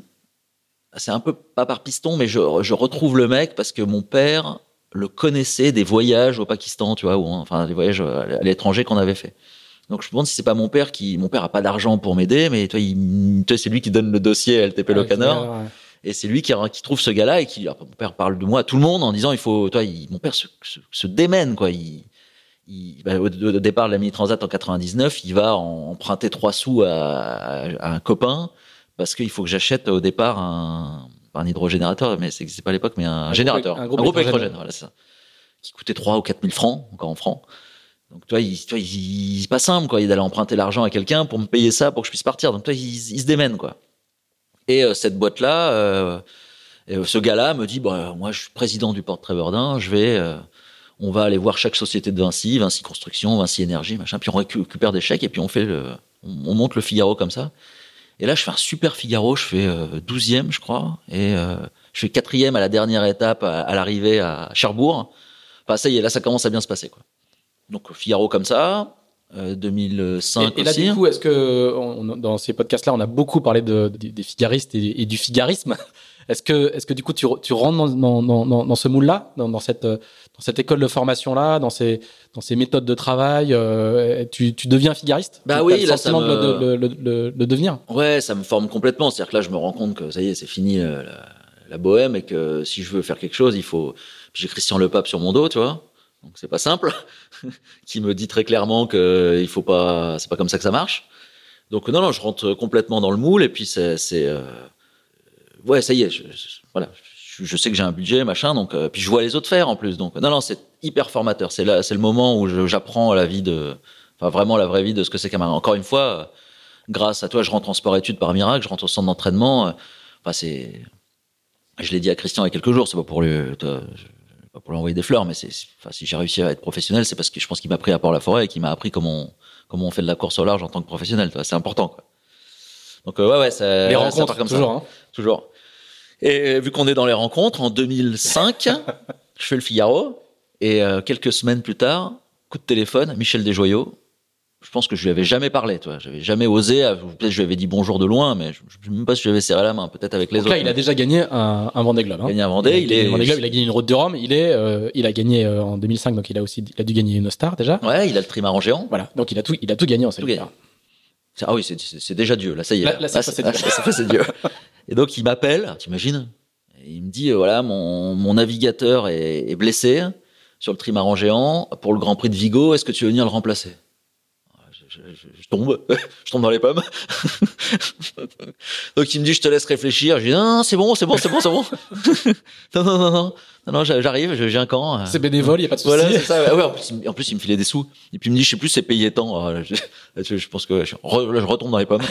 B: C'est un peu pas par piston, mais je, je retrouve le mec parce que mon père le connaissait des voyages au Pakistan, tu vois, ou enfin des voyages à l'étranger qu'on avait fait. Donc je me demande si c'est pas mon père qui, mon père a pas d'argent pour m'aider, mais toi, toi, c'est lui qui donne le dossier à LTP Le Canard.
A: ouais.
B: Et c'est lui qui, qui trouve ce gars-là et qui, alors, mon père parle de moi à tout le monde en disant, il faut, toi, il- mon père se, se, se démène, quoi. Il, il, bah, au, au départ de la mini transat en 99, il va en- emprunter trois sous à, à un copain parce qu'il faut que j'achète au départ un, un hydrogénérateur, mais c'est pas à l'époque, mais un,
A: groupe
B: générateur,
A: un
B: un
A: groupe électrogène.
B: voilà, ça, qui coûtait 3 ou 4 000 francs, encore en francs. Donc, toi, il, toi, il, c'est pas simple, quoi, il d'aller emprunter l'argent à quelqu'un pour me payer ça pour que je puisse partir. Donc, toi, il, il se démène, quoi. Et euh, cette boîte-là, euh, euh, ce gars-là me dit, bah, moi, je suis président du port de Tréverdun, je vais, euh, on va aller voir chaque société de Vinci, Vinci Construction, Vinci Énergie, machin, puis on récu- récupère des chèques et puis on fait le, on, on monte le Figaro comme ça. Et là, je fais un super Figaro, je fais euh, 12e, je crois, et euh, je fais quatrième à la dernière étape, à, à l'arrivée à Cherbourg. Enfin, ça y est, là, ça commence à bien se passer, quoi. Donc, Figaro comme ça. 2005
A: et, et là,
B: aussi.
A: du coup, est-ce que on- dans ces podcasts-là, on a beaucoup parlé de, des- des figaristes et, et du figarisme. Est-ce que, est-ce que du coup, tu, re- tu rentres dans, dans, dans, dans- dans ce moule-là, dans, cette, euh, dans cette école de formation-là, dans ces, dans ces méthodes de travail, euh, tu, tu deviens figariste?
B: Bah oui,
A: le
B: là, ça
A: de,
B: me-
A: de, le- le- le devenir?
B: Ouais, ça me forme complètement. C'est-à-dire que là, je me rends compte que ça y est, c'est fini euh, la, la bohème et que si je veux faire quelque chose, il faut. J'ai Christian Le Pape sur mon dos, tu vois. Donc c'est pas simple. qui me dit très clairement que il faut pas. C'est pas comme ça que ça marche. Donc non, non, je rentre complètement dans le moule et puis c'est. euh, ouais, ça y est. Je, voilà. Je, sais que j'ai un budget, machin. Donc euh, puis je vois les autres faire en plus. Donc non, non, c'est hyper formateur. C'est là, c'est le moment où j'apprends la vie de. Enfin, vraiment la vraie vie de ce que c'est qu'un marin. Encore une fois. euh, grâce à toi, je rentre en sport-études par miracle, je rentre au centre d'entraînement. euh, Enfin, c'est. Je l'ai dit à Christian il y a quelques jours, c'est pas pour lui, toi, pas pour lui envoyer des fleurs, mais c'est. Enfin, si j'ai réussi à être professionnel, c'est parce que je pense qu'il m'a pris à Port-la-Forêt et qu'il m'a appris comment on, comment on fait de la course au large en tant que professionnel. C'est important. Quoi. Donc euh, ouais, ouais, ça.
A: les rencontres,
B: comme
A: toujours.
B: ça.
A: hein.
B: Toujours. Et vu qu'on est dans les rencontres, en 2005, je fais le Figaro. Et euh, quelques semaines plus tard, coup de téléphone, Michel Desjoyaux. Je pense que je lui avais jamais parlé, toi. J'avais jamais osé. Peut-être je lui avais dit bonjour de loin, mais je ne sais même pas si je lui avais serré la main. Peut-être avec les
A: Donc
B: autres.
A: là, il a déjà gagné un, un Vendée Globe. Hein.
B: gagné un Vendée. Il, est.
A: Vendée Globe, il a gagné une route de Rome. Il est, euh, il a gagné euh, en 2005, donc il a aussi, il a dû gagner une star déjà.
B: Ouais, il a le trimaran géant.
A: Voilà, donc il a tout, il a tout gagné en
B: Tout
A: solitaire.
B: gagné. C'est- Ah oui, c'est- déjà Dieu. Là, ça y est.
A: Là- là, c'est Dieu.
B: c'est passé Dieu. Et donc, il m'appelle, t'imagines Il me dit, euh, voilà, mon, mon navigateur est, est blessé sur le trimaran géant pour le Grand Prix de Vigo. Est-ce que tu veux venir le remplacer? Je, tombe, je tombe dans les pommes. donc il me dit, je te laisse réfléchir. Je dis, non, non, c'est bon, c'est bon, c'est bon, c'est bon. non, non, non, non, non, non, j'arrive, j'ai un camp. euh.
A: C'est bénévole, il n'y a pas de souci.
B: Voilà, c'est ça. ouais. En, plus, il me- en plus, il me filait des sous. Et puis, il me dit, je sais plus, c'est payé tant. Ah, Je, pense que je, re- je retombe dans les pommes.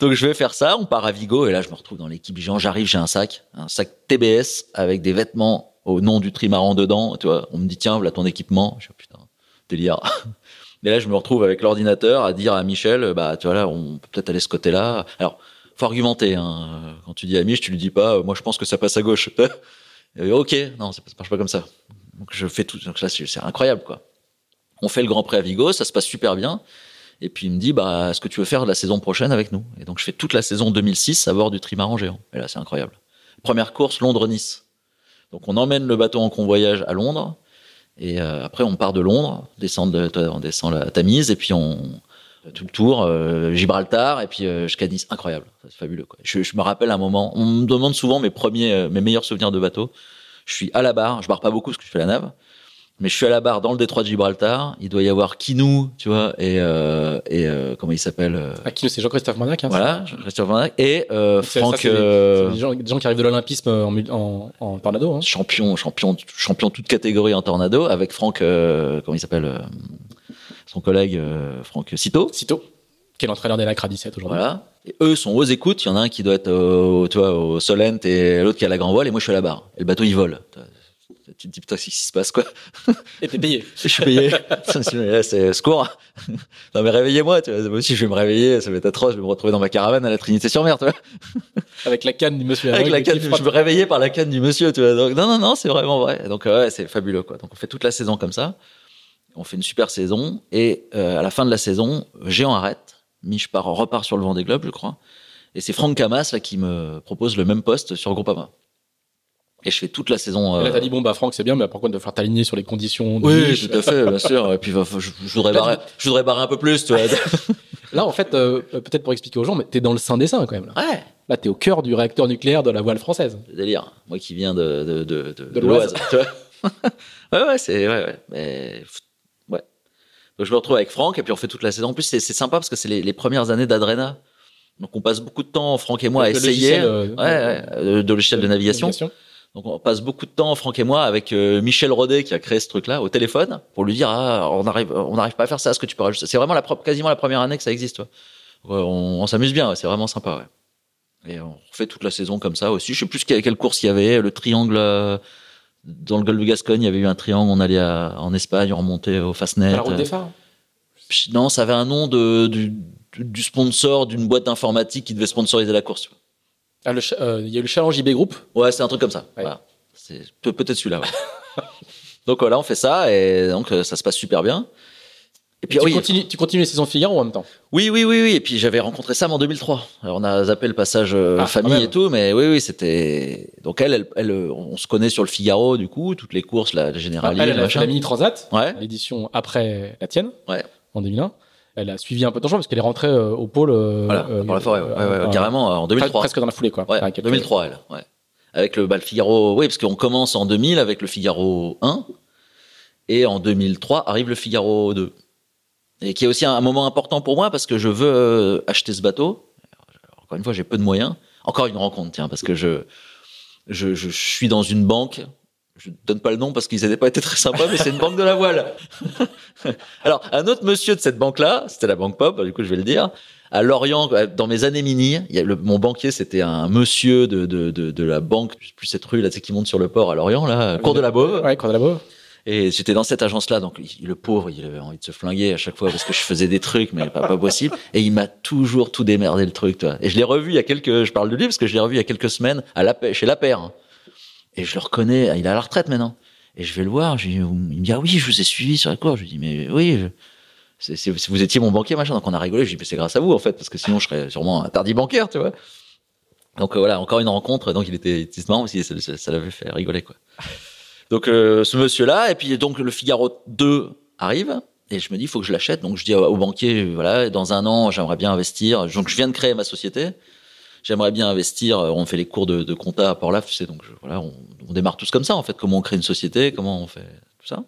B: Donc, je vais faire ça. On part à Vigo. Et là, je me retrouve dans l'équipe géant. J'arrive, j'ai un sac, un sac TBS avec des vêtements au nom du trimaran dedans. Tu vois, on me dit, tiens, voilà ton équipement. Je oh, putain, délire. Et là, je me retrouve avec l'ordinateur à dire à Michel, bah, tu vois, là, on peut peut-être aller ce côté-là. Alors, faut argumenter, hein. Quand tu dis à Mich, tu lui dis pas, euh, moi, je pense que ça passe à gauche. Et, ok, non, ça marche pas comme ça. Donc je fais tout. Donc là, c'est incroyable, quoi. On fait le Grand Prix à Vigo, ça se passe super bien. Et puis il me dit, bah, est-ce que tu veux faire la saison prochaine avec nous? Et donc je fais toute la saison 2006 à bord du trimaran géant. Et là, c'est incroyable. Première course, Londres-Nice. Donc on emmène le bateau en convoyage à Londres. Et euh, après, on part de Londres, descend de, on descend la Tamise, et puis on tout le tour, euh, Gibraltar, et puis euh, jusqu'à Nice. Incroyable, c'est fabuleux. Quoi. Je, je me rappelle un moment, on me demande souvent mes premiers, euh, mes meilleurs souvenirs de bateau. Je suis à la barre, je barre pas beaucoup parce que je fais la nave, mais je suis à la barre dans le détroit de Gibraltar. Il doit y avoir Kinou, tu vois, et, euh, et euh, comment il s'appelle euh,
A: Ah, qui c'est Jean-Christophe Manac. Hein,
B: Voilà, Christophe Van Dijk, et
A: ça,
B: Franck,
A: des- gens, des gens qui arrivent de l'olympisme en, en, en tornado. Hein.
B: champion, champion, champion toute catégorie en tornado, avec Franck, comment il s'appelle, son collègue Franck Cito.
A: Cito, qui est l'entraîneur des Lacra 17 aujourd'hui.
B: Voilà. Et eux sont aux écoutes. Il y en a un qui doit être au, tu vois, au Solent et l'autre qui est à la grand voile. Et moi, je suis à la barre. Et le bateau, il vole. Tu te dis, putain, qu'est-ce qui se passe, quoi
A: Et t'es payé.
B: Je suis payé. C'est secours. Non, mais réveillez-moi. Tu vois. Moi aussi, je vais me réveiller. Ça va être atroce. Je vais me retrouver dans ma caravane à la Trinité-sur-Mer, tu vois.
A: Avec la canne du monsieur.
B: Avec la canne. Je me réveillais par la canne du monsieur, tu vois. Donc, non, non, non, c'est vraiment vrai. Donc, ouais, c'est fabuleux, quoi. Donc, on fait toute la saison comme ça. On fait une super saison. Et euh, à la fin de la saison, Géant arrête. Mich part, repart sur le Vendée Globe, je crois. Et c'est Franck Camas, là, qui me propose le même poste sur Groupama. Et je fais toute la saison.
A: Et là,
B: euh,
A: t'as dit, bon, bah, Franck, c'est bien, mais pourquoi de faire t'aligner sur les conditions de
B: Oui,
A: niche
B: tout à fait, bien sûr. Et puis, je, je voudrais barrer, je voudrais barrer un peu plus, tu vois.
A: Là, en fait, euh, peut-être pour expliquer aux gens, mais t'es dans le sein des seins quand même. Là,
B: Ouais,
A: là t'es au cœur du réacteur nucléaire de la voile française.
B: le délire. Moi qui viens de, de, de, de, de
A: l'Oise.
B: ouais, ouais, c'est, ouais, ouais. Mais, ouais. Donc, je me retrouve avec Franck et puis on fait toute la saison. En plus, c'est, sympa parce que c'est les, les premières années d'Adrena. Donc, on passe beaucoup de temps, Franck et moi, à
A: Avec
B: essayer.
A: logiciel, euh,
B: ouais, euh, de de navigation. Donc on passe beaucoup de temps, Franck et moi, avec euh, Michel Rodet qui a créé ce truc-là au téléphone pour lui dire ah on arrive on n'arrive pas à faire ça, est-ce que tu peux rajouter? C'est vraiment la quasiment la première année que ça existe. ouais. Ouais, on, on s'amuse bien, ouais, c'est vraiment sympa. Ouais. Et on fait toute la saison comme ça aussi. Je sais plus quelle, quelle course il y avait. Le triangle euh, dans le golfe de Gascogne, il y avait eu un triangle. On allait à- en Espagne, on remontait au Fastnet.
A: La route des phares?
B: Non, ça avait un nom de du, du sponsor d'une boîte d'informatique qui devait sponsoriser la course.
A: Ah, euh, Il y a eu le challenge IB Group.
B: Ouais, c'est un truc comme ça.
A: Ouais.
B: Voilà. C'est peut- peut-être celui-là. Ouais. donc voilà, on fait ça et donc euh, ça se passe super bien. Et puis
A: tu,
B: oui,
A: continues, tu continues les saisons Figaro en même temps.
B: oui, oui, oui, oui. Et puis j'avais rencontré Sam en 2003. Alors, on a zappé le passage euh,
A: Ah,
B: famille et tout, mais oui, oui, c'était. Donc elle, elle, elle, on se connaît sur le Figaro, du coup, toutes les courses, la, la générale.
A: elle, elle a fait la Mini Transat,
B: Ouais.
A: l'édition après la tienne,
B: Ouais.
A: en 2001. Elle a suivi un peu ton choix parce qu'elle est rentrée euh, au pôle. euh,
B: Voilà,
A: euh,
B: par la forêt, ouais, ouais, ouais, carrément en
A: pre-
B: 2003.
A: Presque dans la foulée, quoi.
B: Ouais,
A: Ah, quelques-
B: 2003, elle. Ouais. Avec le, bah, le Figaro, oui, parce qu'on commence en 2000 avec le Figaro 1, et en 2003 arrive le Figaro 2. Et qui est aussi un, un moment important pour moi parce que je veux acheter ce bateau. Alors, encore une fois, j'ai peu de moyens. Encore une rencontre, tiens, parce que je, je, je suis dans une banque. Je donne pas le nom parce qu'ils n'avaient pas été très sympas, mais c'est une banque de la voile. Alors, un autre monsieur de cette banque-là, c'était la banque Pop, du coup, je vais le dire. À Lorient, euh, dans mes années mini, il y a le, mon banquier, c'était un monsieur de, de, de, de la banque, plus cette rue là, tu sais, qui monte sur le port à Lorient, là, cours de la Beauve.
A: Ouais, Cour de la Beauve.
B: Et j'étais dans cette agence-là, donc il- le pauvre, il avait envie de se flinguer à chaque fois parce que je faisais des trucs, mais pas, pas possible. Et il m'a toujours tout démerdé le truc, toi. Et je l'ai revu il y a quelques, je parle de lui parce que je l'ai revu il y a quelques semaines à la, chez La Paire. Et je le reconnais, il est à la retraite maintenant. Et je vais le voir, je il me dit, ah oui, je vous ai suivi sur la cour. Je lui dis, mais oui, je- c'est- vous étiez mon banquier, machin. Donc on a rigolé, je lui dis, mais c'est grâce à vous, en fait, parce que sinon je serais sûrement interdit bancaire, tu vois. Donc euh, voilà, encore une rencontre. Donc il était, était marrant aussi, ça, l'avait fait rigoler, quoi. Donc euh, ce monsieur-là, et puis donc le Figaro 2 arrive, et je me dis, il faut que je l'achète. Donc je dis au banquier, voilà, dans un an, j'aimerais bien investir. Donc je viens de créer ma société. J'aimerais bien investir. euh, On fait les cours de, de compta à Port-Laf, tu sais, donc voilà, on, on démarre tous comme ça, en fait. Comment on crée une société, comment on fait tout ça.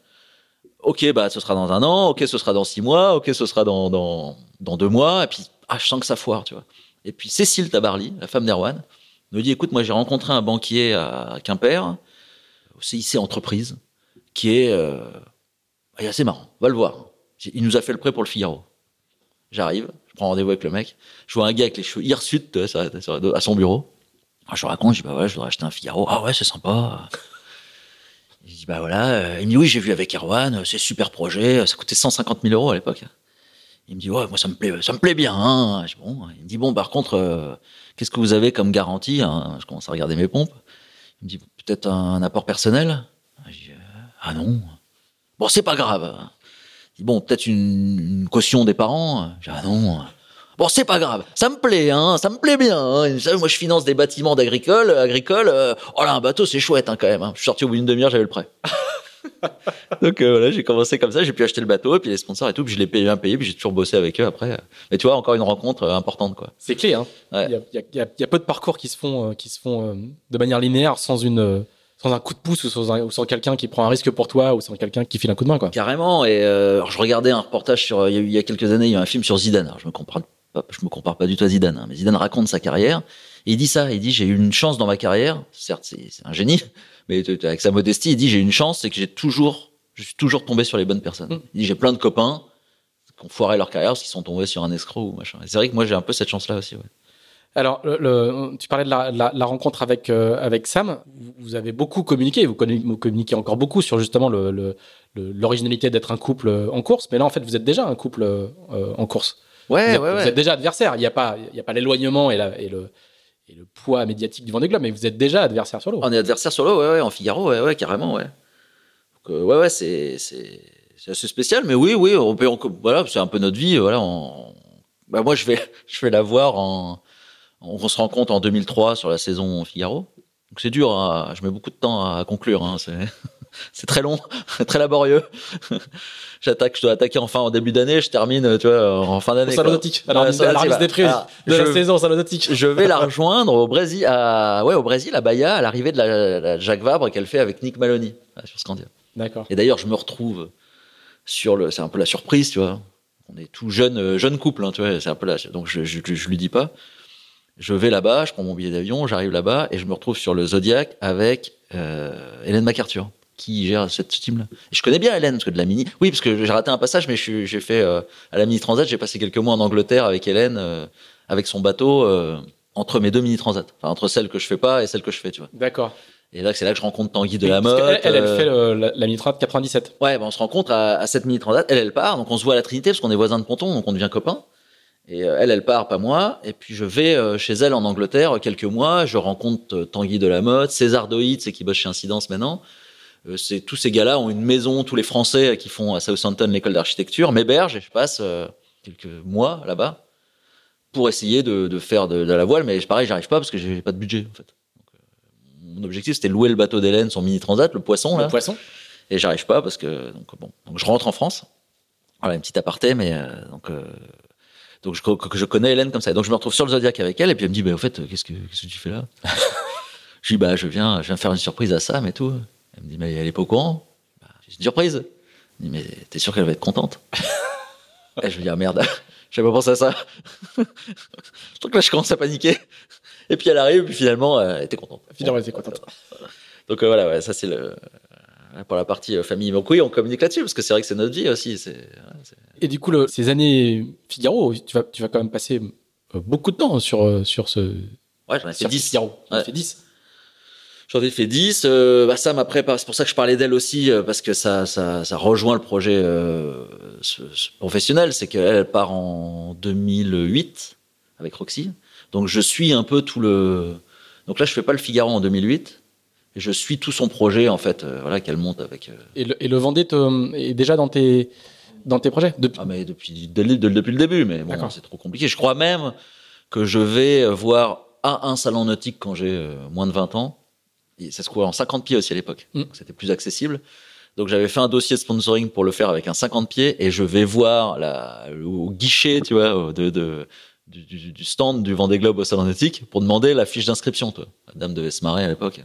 B: Ok, bah ce sera dans un an. Ok, ce sera dans six mois. Ok, ce sera dans dans, dans deux mois. Et puis ah, je sens que ça foire, tu vois. Et puis Cécile Tabarly, la femme d'Erwan, me dit, écoute, moi j'ai rencontré un banquier à Quimper au CIC Entreprise, qui est, euh, est assez marrant. Va le voir. Il nous a fait le prêt pour le Figaro. J'arrive, je prends rendez-vous avec le mec. Je vois un gars avec les cheveux hirsutes à son bureau. Alors, je lui raconte, je dis bah voilà, je voudrais acheter un Figaro. Ah ouais, c'est sympa. Je dis bah voilà. euh, Il me dit oui, j'ai vu avec Erwan, c'est super projet. Ça coûtait 150 000 euros à l'époque. Il me dit ouais, moi ça me plaît, ça me plaît bien. Hein. Je dis, bon, il me dit bon, par contre, euh, qu'est-ce que vous avez comme garantie hein? Je commence à regarder mes pompes. Il me dit peut-être un apport personnel? Je dis, euh, ah non. Bon, c'est pas grave. Dit bon, peut-être une, une caution des parents. Dis, ah non. Bon, c'est pas grave. Ça me plaît, hein. Ça me plaît bien. Hein. Vous savez, moi, je finance des bâtiments d'agricole, agricole. euh, oh là, un bateau, c'est chouette, hein, quand même. hein. Je suis sorti au bout d'une demi-heure, j'avais le prêt. Donc euh, voilà, j'ai commencé comme ça, j'ai pu acheter le bateau, et puis les sponsors et tout, puis je l'ai payé bien payé, puis j'ai toujours bossé avec eux après. Mais tu vois, encore une rencontre euh, importante, quoi.
A: C'est clé, hein.
B: Ouais.
A: Il y, a, il y a- y y peu de parcours qui se font, euh, qui se font de manière linéaire sans une, sans un coup de pouce ou sans, un- ou sans quelqu'un qui prend un risque pour toi ou sans quelqu'un qui file un coup de main, quoi.
B: Carrément. Et euh, alors, je regardais un reportage sur. Il y, a eu, il y a quelques années, il y a un film sur Zidane. Alors, je me compare pas, je me compare pas du tout à Zidane, hein, mais Zidane raconte sa carrière. Et il dit ça. Il dit j'ai eu une chance dans ma carrière. Certes, c'est un génie, mais avec sa modestie, il dit j'ai eu une chance, c'est que j'ai toujours, je suis toujours tombé sur les bonnes personnes.
A: Mm.
B: Il dit j'ai plein de copains qui ont foiré leur carrière parce qu'ils sont tombés sur un escroc ou machin. C'est vrai que moi j'ai un peu cette chance-là aussi. Ouais.
A: Alors, le, le- tu parlais de la, la- la rencontre avec, euh, avec Sam. Vous, vous avez beaucoup communiqué, vous, vous communiquez encore beaucoup sur justement le- l'originalité d'être un couple euh, en course. Mais là, en fait, vous êtes déjà un couple euh, en course.
B: Ouais,
A: vous, êtes,
B: ouais,
A: vous
B: ouais.
A: êtes déjà adversaire. Il n'y a pas, il y a pas l'éloignement et, le, et le poids médiatique du Vendée Globe, mais vous êtes déjà adversaire sur l'eau.
B: On est adversaire sur l'eau, ouais, ouais, en Figaro, ouais, ouais, carrément, ouais. Donc, ouais, ouais, c'est, c'est, c'est assez spécial, mais oui, oui, on peut, on- voilà, c'est un peu notre vie, voilà. On, bah, moi, je vais, je vais la voir en, on se rencontre en 2003 sur la saison Figaro. Donc c'est dur, hein, je mets beaucoup de temps à conclure, hein, c'est, très long, très laborieux. J'attaque, je dois attaquer enfin en début d'année, je termine, tu vois, en fin d'année.
A: nautique. Alors,
B: Ouais,
A: à la des prix de
B: je-
A: la saison
B: je vais la rejoindre au Brésil, à, ouais, au Brésil, à Bahia, à l'arrivée de la, la Jacques Vabre qu'elle fait avec Nick Maloney, sur Scandia.
A: D'accord.
B: Et d'ailleurs, je me retrouve sur le, c'est un peu la surprise, tu vois. On est tout jeune, euh, jeune couple, hein, tu vois, c'est un peu là. Donc, je, je, je lui dis pas. Je vais là-bas, je prends mon billet d'avion, j'arrive là-bas et je me retrouve sur le Zodiac avec euh, Hélène MacArthur qui gère cette team-là. Je connais bien Hélène parce que de la mini. Oui, parce que j'ai raté un passage, mais j'ai fait euh, à la mini transat, j'ai passé quelques mois en Angleterre avec Hélène, euh, avec son bateau euh, entre mes deux mini transats, enfin entre celle que je fais pas et celle que je fais, tu vois.
A: D'accord.
B: Et là, c'est là que je rencontre Tanguy de
A: Oui,
B: la Motte.
A: qu'elle- Elle, elle,
B: euh,
A: fait le- la, la Minitrade 97.
B: Ouais, ben on se rencontre à, à 7 minutes transat. Elle, elle part, donc on se voit à la Trinité parce qu'on est voisins de ponton, donc on devient copains. Et euh, elle, elle part, pas moi. Et puis je vais euh, chez elle en Angleterre euh, quelques mois. Je rencontre Tanguy de la Motte, César Doït, c'est qui bosse chez Incidence maintenant, c'est tous ces gars-là ont une maison, tous les Français qui font à Southampton l'école d'architecture m'hébergent et je passe quelques mois là-bas pour essayer de, de faire de, de la voile, mais pareil, j'arrive pas parce que j'ai pas de budget en fait. Donc, mon objectif c'était louer le bateau d'Hélène, son mini transat, le poisson là,
A: Le poisson.
B: et j'arrive pas parce que donc bon, donc je rentre en France. Voilà une petite aparté, mais euh, donc euh, donc je, que je connais Hélène comme ça. Donc je me retrouve sur le Zodiac avec elle et puis elle me dit bah au fait qu'est-ce que qu'est-ce que tu fais là Je dis bah je viens je viens faire une surprise à Sam et tout. Elle me dit mais elle est pas au courant. Bah, c'est une surprise. Je dis mais t'es sûr qu'elle va être contente Et je lui dis ah merde, j'avais pas pensé à ça. Donc là je commence à paniquer. Et puis elle arrive et puis finalement euh, elle était contente.
A: Finalement, elle était contente.
B: Donc euh, voilà, ouais, ça c'est le euh, pour la partie euh, famille. Donc oui, on communique là-dessus parce que c'est vrai que c'est notre vie aussi. C'est-
A: Et du coup, le- ces années Figaro, tu vas, tu vas quand même passer euh, beaucoup de temps sur, euh, sur ce.
B: ouais, j'en ai fait
A: sur
B: 10.
A: Figaro. Tu en as
B: Ouais.
A: fait 10.
B: J'en ai fait 10. Euh, bah, Sam, après, c'est pour ça que je parlais d'elle aussi, euh, parce que ça, ça, ça rejoint le projet euh, ce- ce professionnel. C'est qu'elle elle part en 2008 avec Roxy. Donc, je suis un peu tout le. Donc là, je fais pas le Figaro en 2008. Et je suis tout son projet, en fait, voilà, qu'elle monte avec.
A: Et le, et le Vendée est déjà dans tes, dans tes projets depuis...
B: Ah, mais depuis, dès le- dès le- depuis le début, mais bon, c'est trop compliqué. Je crois même que je vais euh, voir à un salon nautique quand j'ai euh, moins de 20 ans. Et ça se couvrait en 50 pieds aussi à l'époque.
A: Mm.
B: Donc c'était plus accessible. Donc j'avais fait un dossier de sponsoring pour le faire avec un 50 pieds et je vais voir la, au guichet, tu vois, au- de, de, du, du- du stand du Vendée Globe au salon nautique pour demander la fiche d'inscription, toi. La dame devait se marrer à l'époque.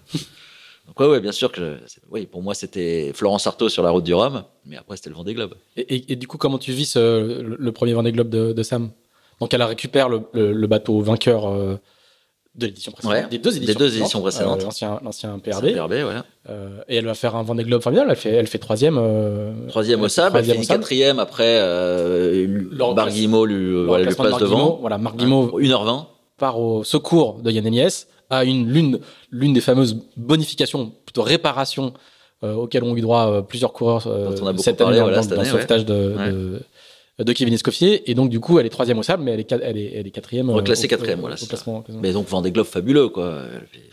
B: Donc ouais, ouais, bien sûr que, oui, pour moi c'était Florence Artaud sur la route du Rhum, mais après c'était le Vendée Globe.
A: Et, et- et du coup, comment tu vis ce- le, premier Vendée Globe de, de Sam? Donc, elle récupère le, le- le bateau vainqueur euh, de l'édition précédente,
B: Ouais,
A: des deux éditions
B: des deux
A: précédentes,
B: éditions précédentes.
A: euh, l'ancien, PRB. Euh, et elle va faire un Vendée Globe formidable. Elle fait, elle fait troisième.
B: Troisième au sable, elle finit quatrième après, euh, lui,
A: Le
B: voilà, lui passe devant.
A: Voilà, Marc Guillemot
B: 1h20.
A: Part au secours de Yann Enies à une l'une l'une des fameuses bonifications, plutôt réparations euh, auxquelles ont eu droit euh, plusieurs coureurs euh,
B: Dont on a beaucoup
A: cette
B: parlé,
A: année dans, le sauvetage de,
B: Ouais.
A: de, de Kevin Escoffier. Et donc, du coup, elle est troisième au sable, mais elle est, elle est, elle est quatrième.
B: Reclassée quatrième, voilà,
A: au classement-.
B: Mais donc Vendée Globe fabuleux, quoi.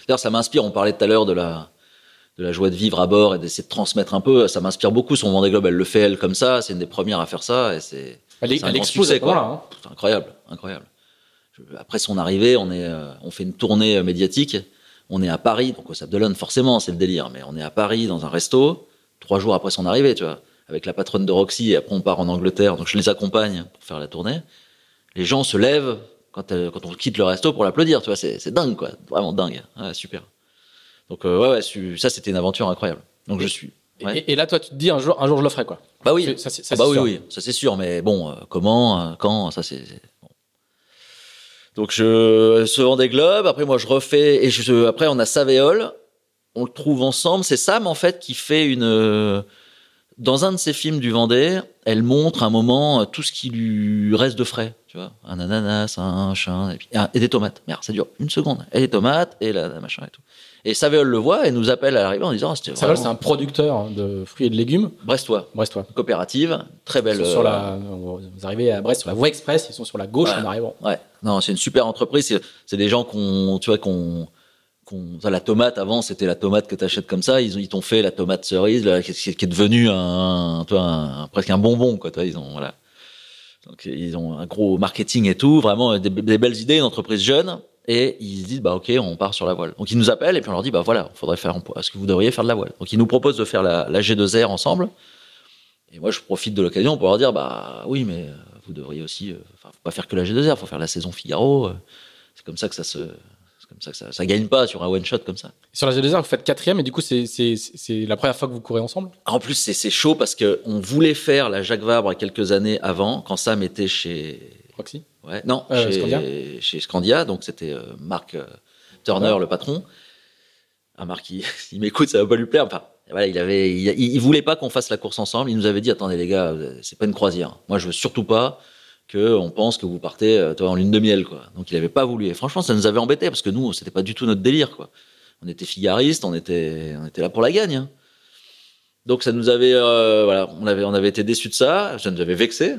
B: D'ailleurs, ça m'inspire. On parlait tout à l'heure de la, de la joie de vivre à bord et d'essayer de transmettre un peu. Ça m'inspire beaucoup. Son Vendée Globe, elle le fait elle comme ça. C'est une des premières à faire ça et c'est
A: Elle, est- elle
B: grand
A: explose
B: succès, quoi.
A: hein.
B: Incroyable, incroyable. Après son arrivée, on est, euh, on fait une tournée euh, médiatique. On est à Paris, donc au Sable d'Olonne, forcément, c'est le délire. Mais on est à Paris dans un resto trois jours après son arrivée, tu vois, avec la patronne de Roxy. Et après, on part en Angleterre, donc je les accompagne pour faire la tournée. Les gens se lèvent quand, euh, quand on quitte le resto pour l'applaudir, tu vois. C'est dingue, quoi, vraiment dingue. Ouais, super. Donc euh, ouais, ouais, ça c'était une aventure incroyable. Donc je suis. Ouais.
A: Et, et là, toi, tu te dis un jour, un jour, je le ferai, quoi.
B: Bah oui,
A: Ça, c'est- ça,
B: ah bah oui,
A: sûr.
B: oui, ça c'est sûr, mais bon, euh, comment, euh, quand, ça c'est. Donc je ce Vendée Globe, après moi je refais et je après on a Savéol, on le trouve ensemble, c'est Sam en fait qui fait une dans un de ses films du Vendée, elle montre un moment euh, tout ce qui lui reste de frais, tu vois, un ananas, un chien ah, et des tomates. Merde, ça dure une seconde. Et les tomates et la, la machin et tout. Et Savéol le voit et nous appelle à l'arrivée en disant
A: va, c'est un producteur de fruits et de légumes.
B: Brestois,
A: Brestois.
B: coopérative, très
A: Ils
B: belle.
A: sont sur
B: euh,
A: la, vous arrivez à Brest sur la voie express, ils sont sur la gauche
B: Ouais.
A: en arrivant.
B: Ouais, non, c'est une super entreprise. C'est, des gens qu'on, tu vois, qu'on, la tomate avant, c'était la tomate que t'achètes comme ça. Ils ils t'ont fait la tomate cerise, là, qui, qui est devenue un, un- presque un bonbon, quoi. Ils ont, voilà. Donc, ils ont un gros marketing et tout, vraiment des, des belles idées, une entreprise jeune. Et ils se disent, bah, ok, on part sur la voile. Donc, ils nous appellent et puis on leur dit, bah, voilà, faudrait faire, est-ce que vous devriez faire de la voile? Donc, ils nous proposent de faire la, la G2R ensemble. Et moi, je profite de l'occasion pour leur dire, bah, oui, mais euh, vous devriez aussi, euh, enfin, faut pas faire que la G2R, faut faire la saison Figaro. euh, C'est comme ça que ça se, comme ça que ça, ça gagne pas sur un one shot comme ça.
A: Sur la G2R, vous faites quatrième et du coup, c'est, la première fois que vous courez ensemble?
B: En plus, c'est, c'est chaud parce que on voulait faire la Jacques Vabre quelques années avant, quand Sam était chez,
A: Roxy.
B: ouais, non,
A: Euh,
B: chez,
A: Scandia
B: chez Scandia, donc c'était euh, Marc euh, Turner,
A: Ouais.
B: le patron. Ah, Marc, il, il m'écoute, ça va pas lui plaire. Enfin, voilà, il avait, il, voulait pas qu'on fasse la course ensemble. Il nous avait dit, attendez les gars, c'est pas une croisière. Moi, je veux surtout pas que on pense que vous partez toi, en lune de miel, quoi. Donc, il avait pas voulu. Et franchement, ça nous avait embêté parce que nous, c'était pas du tout notre délire, quoi. On était figaristes, on était, on était là pour la gagne. hein. Donc, ça nous avait, euh, voilà, on avait, on avait été déçus de ça. Ça nous avait vexé.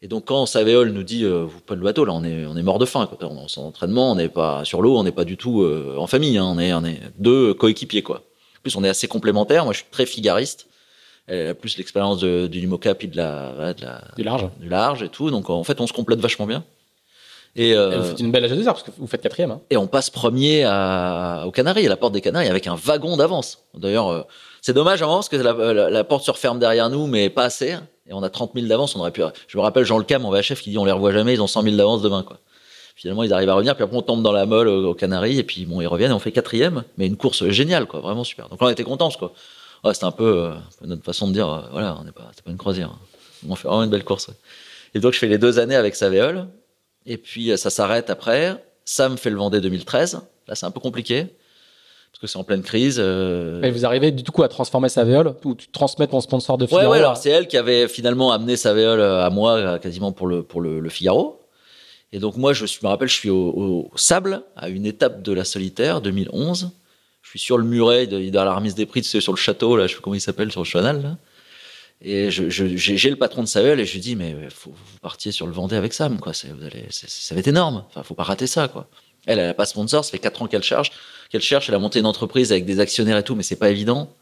B: Et donc, quand Savéol nous dit, euh, vous prenez le bateau, là, on est, on est mort de faim, quoi. On est en entraînement, on n'est pas sur l'eau, on n'est pas du tout euh, en famille, hein. on est, on est deux coéquipiers, quoi. En plus, on est assez complémentaires. Moi, je suis très figariste. Elle a plus l'expérience du Numoca puis de la, de la,
A: du large,
B: du large et tout. Donc en fait, on se complète vachement bien.
A: Et, euh, vous faites une belle AG2R parce que vous faites quatrième. Hein.
B: Et on passe premier à, aux Canaries, à la porte des Canaries, avec un wagon d'avance. D'ailleurs, euh, c'est dommage avant parce que la, la, porte se referme derrière nous, mais pas assez. Et on a 30 000 d'avance. On aurait pu. Je me rappelle Jean Le Cam, mon VHF, qui dit on les revoit jamais. Ils ont 100 000 d'avance demain, quoi. Finalement, ils arrivent à revenir. Puis après, on tombe dans la molle aux Canaries. Et puis bon, ils reviennent. Et on fait quatrième, mais une course géniale, quoi. Vraiment super. Donc là, on était contents, quoi. Ouais, c'était un peu euh, notre façon de dire, euh, voilà, on n'est pas, c'est pas une croisière. Hein. On fait vraiment une belle course. Et donc, je fais les deux années avec Savéol. Et puis, euh, ça s'arrête après. Sam fait le Vendée 2013. Là, c'est un peu compliqué. Parce que c'est en pleine crise.
A: Et vous arrivez du coup à transformer Savéol ou tu transmets ton sponsor de Figaro
B: Ouais, ouais, alors c'est elle qui avait finalement amené Savéol à moi quasiment pour le, pour le, Figaro. Et donc moi, je, me rappelle, je suis au, au, Sable, à une étape de la solitaire, 2011 je suis sur le muret de, dans la remise des prix, sur le château, là, je sais pas comment il s'appelle, sur le cheval, là. Et j'ai le patron de Savel et je lui dis, mais faut, vous partiez sur le Vendée avec Sam, quoi. Vous allez, ça va être énorme. Enfin, faut pas rater ça, quoi. Elle, elle a pas sponsor, ça fait quatre ans qu'elle charge, qu'elle cherche. Elle a monté une entreprise avec des actionnaires et tout, mais c'est pas évident.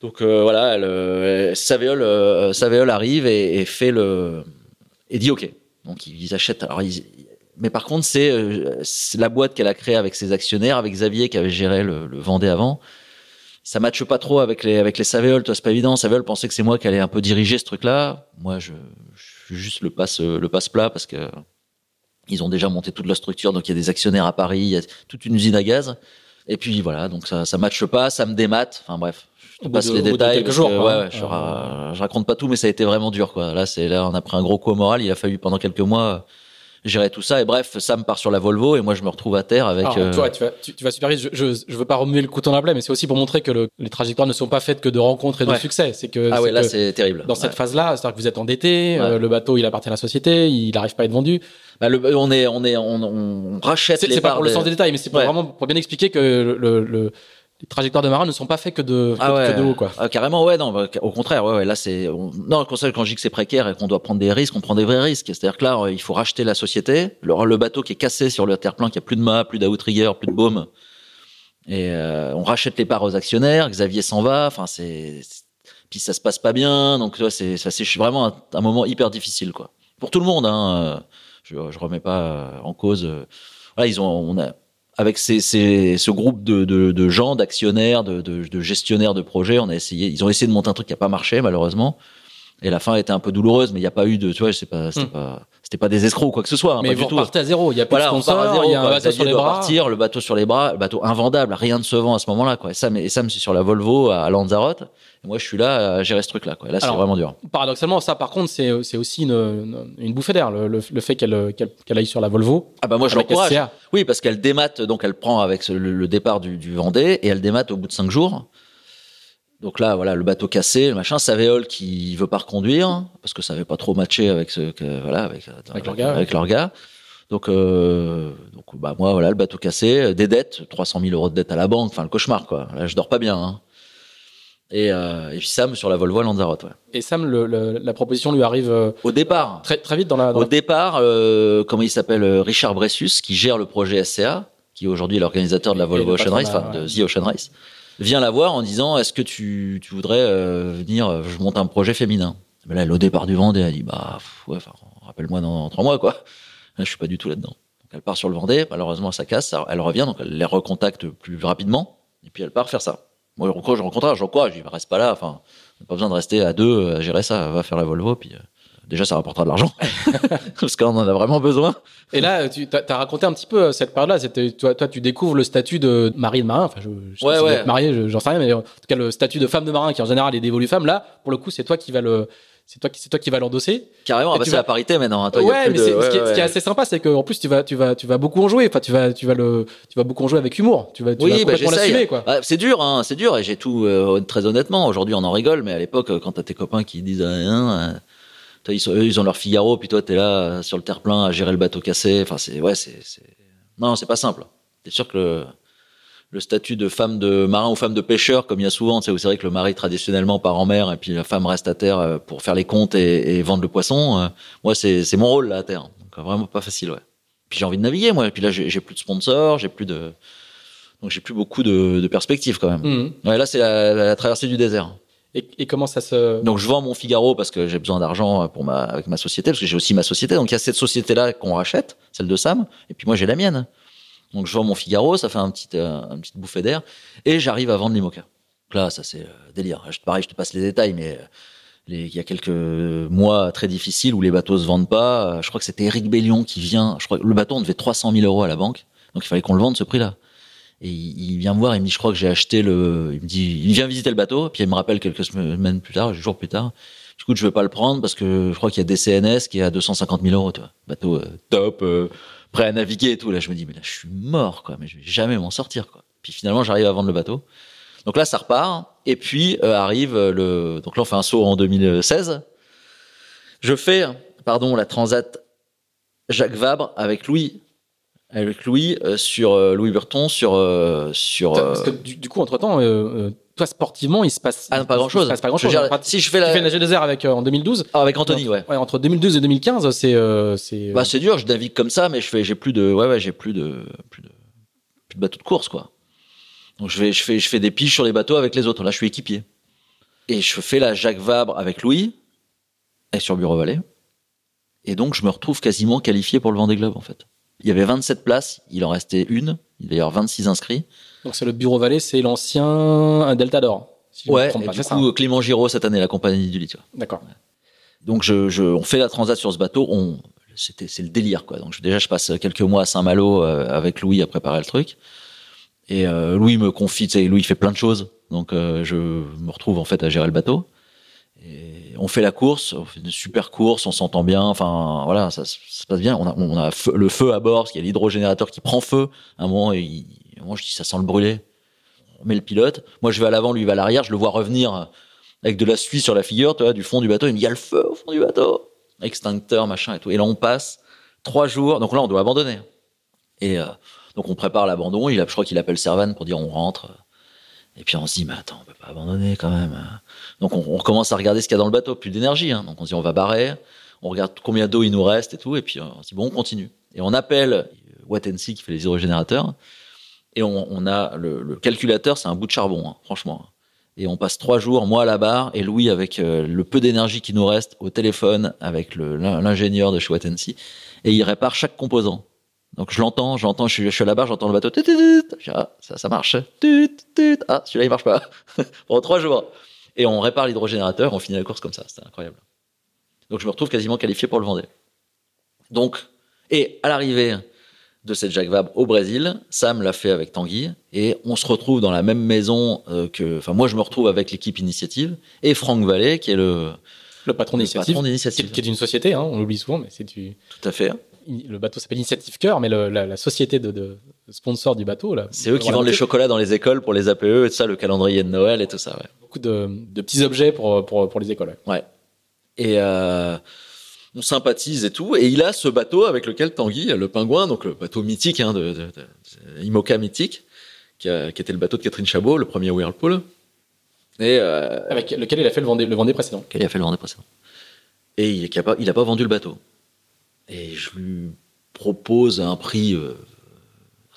B: Donc euh, voilà, elle, euh, euh arrive et, fait le et dit OK. Donc ils achètent. Mais par contre, c'est la boîte qu'elle a créée avec ses actionnaires, avec Xavier qui avait géré le, le Vendée avant. Ça matche pas trop avec les avec les Savéol, toi c'est pas évident. Savéol pensait que c'est moi qui allais un peu diriger ce truc-là. Moi, je, je suis juste le passe le passe plat parce que ils ont déjà monté toute la structure, donc il y a des actionnaires à Paris, il y a toute une usine à gaz. Et puis voilà, donc ça ça matche pas, ça me démate. Enfin bref, je passe les détails.
A: quelques jours,
B: ouais, ouais, je, je, raconte pas tout, mais ça a été vraiment dur quoi. Là, c'est là on a pris un gros coup au moral. Il a fallu pendant quelques mois gérer tout ça. Et bref, Sam part sur la Volvo et moi je me retrouve à terre avec.
A: Alors, euh... tu, vas, tu, vas super vite. Je, je, veux pas remuer le couteau dans la plaie, mais c'est aussi pour montrer que le, les trajectoires ne sont pas faites que de rencontres et de succès. C'est que
B: ah ouais, là c'est terrible.
A: Dans cette phase-là, c'est-à-dire que vous êtes endetté, euh, le bateau il appartient à la société, il n'arrive pas à être vendu.
B: Bah, le, on est, on est, on, on rachète
A: C'est pas pour le sens des détails, mais c'est pour vraiment pour bien expliquer que le, le les trajectoires de marin ne sont pas faits que de, que,
B: ah
A: de haut, quoi.
B: Ah, carrément, ouais, non, bah, au contraire, ouais, ouais là, c'est, non, quand, je dis que c'est précaire et qu'on doit prendre des risques, on prend des vrais risques. C'est-à-dire que là, il faut racheter la société, le, le bateau qui est cassé sur le terre-plein, qui a plus de mât, plus d'outrigger, plus de baume. Et, euh, on rachète les parts aux actionnaires, Xavier s'en va, enfin, c'est, puis ça se passe pas bien, donc, tu vois, c'est, ça, c'est vraiment un, moment hyper difficile, quoi. Pour tout le monde, hein, je, je remets pas en cause, voilà, ils ont, on a, avec ces, ces, ce groupe de, de, de gens, d'actionnaires, de, de, gestionnaires de projets, on a essayé, ils ont essayé de monter un truc qui a pas marché malheureusement. Et la fin été un peu douloureuse, mais il n'y a pas eu de, tu vois, pas, c'était hmm. pas, c'était pas des escrocs ou quoi que ce soit. Hein,
A: mais vous repartez à zéro. Il y a pas
B: de
A: sponsor, il y a un bateau sur les bras.
B: Partir, le bateau sur les bras, le bateau invendable, rien ne se vend à ce moment-là, quoi. Et Sam, et Sam, c'est sur la Volvo à Lanzarote. Et moi, je suis là à gérer ce truc-là, quoi. Là, c'est vraiment dur.
A: Paradoxalement, ça, par contre, c'est, aussi une, une, bouffée d'air, le, le, fait qu'elle, qu'elle, aille sur la Volvo.
B: Ah, bah, moi, je l'encourage. Oui, parce qu'elle démate, donc elle prend avec le, départ du, du Vendée et elle démate au bout de cinq jours. Donc là, voilà, le bateau cassé, le machin, Savéol qui veut pas reconduire parce que ça avait pas trop matché avec ce que, voilà, avec,
A: avec, leur gars.
B: Avec leur gars. Donc, euh, donc, bah moi, voilà, le bateau cassé, des dettes, 300 000 euros de dettes à la banque, enfin le cauchemar, quoi. Là, je dors pas bien. Hein. Et, euh, et puis Sam sur la Volvo à Lanzarote. Ouais.
A: Et Sam, le, le, la proposition lui arrive euh,
B: au départ.
A: Très très vite dans la.
B: Dans au départ, euh, comment il s'appelle, euh, Richard Bressus, qui gère le projet SCA, qui aujourd'hui est l'organisateur de la Volvo Ocean Race, enfin de The Ocean Race vient la voir en disant est-ce que tu, tu voudrais euh, venir euh, je monte un projet féminin? Ben là elle, au départ du Vendée elle dit bah ouais rappelle-moi dans, trois mois quoi. Là, je suis pas du tout là-dedans. Donc elle part sur le Vendée malheureusement ça casse elle revient donc elle les recontacte plus rapidement et puis elle part faire ça. Moi je rencontre j'encourage je dis reste pas là enfin pas besoin de rester à deux à gérer ça va faire la Volvo puis euh, déjà ça rapportera de l'argent parce qu'on en a vraiment besoin.
A: Et là, tu as, raconté un petit peu euh, cette période-là. C'était toi, toi, tu découvres le statut de mari de marin. Enfin, je, je
B: ouais, ouais.
A: marié, j'en sais rien, mais en tout cas le statut de femme de marin qui en général est dévolu femmes. Là, pour le coup, c'est toi qui va le c'est toi qui c'est toi qui va l'endosser.
B: Carrément, ah bah, c'est vas... la parité maintenant. Hein.
A: Toi, ouais, mais ce, qui est, ce, qui est, assez sympa, c'est qu'en plus tu vas tu vas tu vas beaucoup en jouer. Enfin, tu vas tu vas le tu vas beaucoup en jouer avec humour. Tu vas tu
B: oui,
A: vas
B: bah, l'assumer quoi. Ah, c'est dur, hein, c'est dur. Et j'ai tout euh, très honnêtement. Aujourd'hui, on en rigole, mais à l'époque, quand t'as tes copains qui disent rien. Euh, ils, sont, ils ont leur Figaro, puis toi, t'es là euh, sur le terre-plein à gérer le bateau cassé. Enfin, c'est, ouais, c'est, non, c'est pas simple. T'es sûr que le, le, statut de femme de marin ou femme de pêcheur, comme il y a souvent, c'est vrai que le mari traditionnellement part en mer et puis la femme reste à terre euh, pour faire les comptes et, et vendre le poisson. Euh, moi, c'est, c'est mon rôle là à terre. Donc, vraiment pas facile, ouais. Puis j'ai envie de naviguer, moi. Et puis là, j'ai, plus de sponsors, j'ai plus de, Donc j'ai plus beaucoup de, de perspectives quand même.
A: Mhm.
B: Ouais, là c'est la, la traversée du désert.
A: Et, comment ça se.
B: Donc je vends mon Figaro parce que j'ai besoin d'argent pour ma avec ma société parce que j'ai aussi ma société. Donc il y a cette société là qu'on rachète, celle de Sam, et puis moi j'ai la mienne. Donc je vends mon Figaro, ça fait un petit euh, un petite bouffée d'air et j'arrive à vendre l'Imoca. Donc là ça c'est euh, délire. Je, pareil, je te passe les détails, mais euh, il y a quelques mois très difficiles où les bateaux se vendent pas. Euh, Je crois que c'était Eric Bellion qui vient. Je crois le bateau on devait 300 000 euros à la banque, donc il fallait qu'on le vende ce prix-là. Et il vient me voir, il me dit, je crois que j'ai acheté le, il me dit, il vient visiter le bateau, puis il me rappelle quelques semaines plus tard, jours plus tard. Du coup, je veux pas le prendre parce que je crois qu'il y a des CNS qui est à 250 000 euros, tu vois. Bateau euh, top, euh, prêt à naviguer et tout. Là, je me dis, mais là, je suis mort, quoi. Mais je vais jamais m'en sortir, quoi. Puis finalement, j'arrive à vendre le bateau. Donc là, ça repart. Et puis euh, arrive le, donc là, on fait un saut en 2016. Je fais, pardon, la Transat Jacques Vabre avec Louis, avec Louis euh, sur euh, Louis Burton sur euh, sur.
A: Parce que
B: euh,
A: du, du coup, entre temps, euh, euh, toi, sportivement, il se passe.
B: ah non, pas grand
A: Il
B: chose.
A: se passe pas grand chose.
B: Si je fais
A: Tu
B: la,
A: fais nager des airs avec, euh, en 2012.
B: Ah, avec Anthony, ouais.
A: Ouais, entre 2012 et 2015, c'est. euh, c'est
B: Bah c'est dur, je navigue comme ça, mais je fais, j'ai plus de, ouais ouais, j'ai plus de, plus de, plus de bateaux de course quoi. Donc je vais, je fais, je fais des piges sur les bateaux avec les autres. Là, je suis équipier. Et je fais la Jacques Vabre avec Louis et sur Bureau Vallée. Et donc je me retrouve quasiment qualifié pour le Vendée Globe en fait. Il y avait 27 places, il en restait une. Il y avoir 26 inscrits.
A: Donc c'est le Bureau Vallée, c'est l'ancien Delta d'Or. Si
B: Ouais. Et
A: pas,
B: du
A: ça,
B: coup. Clément Giraud cette année, la compagnie du lit.
A: D'accord.
B: Donc je, je, on fait la transat sur ce bateau. On, c'était, c'est le délire quoi. Donc je- déjà je passe quelques mois à Saint-Malo euh, avec Louis à préparer le truc. Et euh, Louis me confie, tu sais, Louis fait plein de choses. Donc euh, je me retrouve en fait à gérer le bateau. Et on fait la course, on fait une super course, on s'entend bien. Enfin voilà, ça, ça se passe bien. On a, le feu à bord, parce qu'il y a l'hydrogénérateur qui prend feu. À un moment, il, moment, je dis ça sent le brûler. On met le pilote. Moi je vais à l'avant, lui il va à l'arrière. Je le vois revenir avec de la suie sur la figure, tu vois, du fond du bateau. Il me dit, il y a le feu au fond du bateau. Extincteur, machin et tout. Et là, on passe trois jours. Donc là, on doit abandonner. Et euh, donc, on prépare l'abandon. Il je crois qu'il appelle Servan pour dire on rentre. Et puis, on se dit, mais attends, on peut pas abandonner quand même. Donc, on, on recommence à regarder ce qu'il y a dans le bateau. Plus d'énergie. Hein. Donc, on se dit, on va barrer. On regarde combien d'eau il nous reste et tout. Et puis, on se dit, bon, on continue. Et on appelle Wattensi qui fait les hydrogénérateurs. Et on, on a le, le calculateur, c'est un bout de charbon, hein, franchement. Et on passe trois jours, moi à la barre, et Louis avec euh, le peu d'énergie qui nous reste au téléphone avec l'ingénieur de chez Wattensi, et il répare chaque composant. Donc je l'entends, j'entends, je je suis à la barre, j'entends le bateau, tut, tut, tut. Ah, ça, ça marche, ah, celui-là il marche pas, pendant trois jours. Et on répare l'hydrogénérateur, on finit la course comme ça, c'était incroyable. Donc je me retrouve quasiment qualifié pour le Vendée. Donc, et à l'arrivée de cette Jacques Vabre au Brésil. Sam l'a fait avec Tanguy et on se retrouve dans la même maison euh, que, enfin moi je me retrouve avec l'équipe Initiative et Franck Vallée qui est le,
A: Le patron d'initiative. Qui,
B: d'Initiative.
A: qui est une société, hein, on l'oublie souvent, mais c'est du.
B: Tout à fait.
A: Le bateau s'appelle Initiative Cœur, mais le- la, la société de, de sponsor du bateau, là.
B: C'est eux qui vendent les chocolats dans les écoles pour les APE et tout ça, le calendrier de Noël et tout ça. Ouais.
A: Beaucoup de, de petits objets pour, pour, pour les écoles. ouais.
B: Ouais. Et euh, on sympathise et tout. Et il a ce bateau avec lequel Tanguy, le pingouin, donc le bateau mythique, hein, de, de, de- Imoca mythique, qui, a- qui était le bateau de Catherine Chabot, le premier Whirlpool. Et euh,
A: Avec lequel il a fait le Vendée, le Vendée précédent.
B: qu'elle a fait le Vendée précédent. Et il n'a pas, il a pas vendu le bateau. Et je lui propose un prix, euh,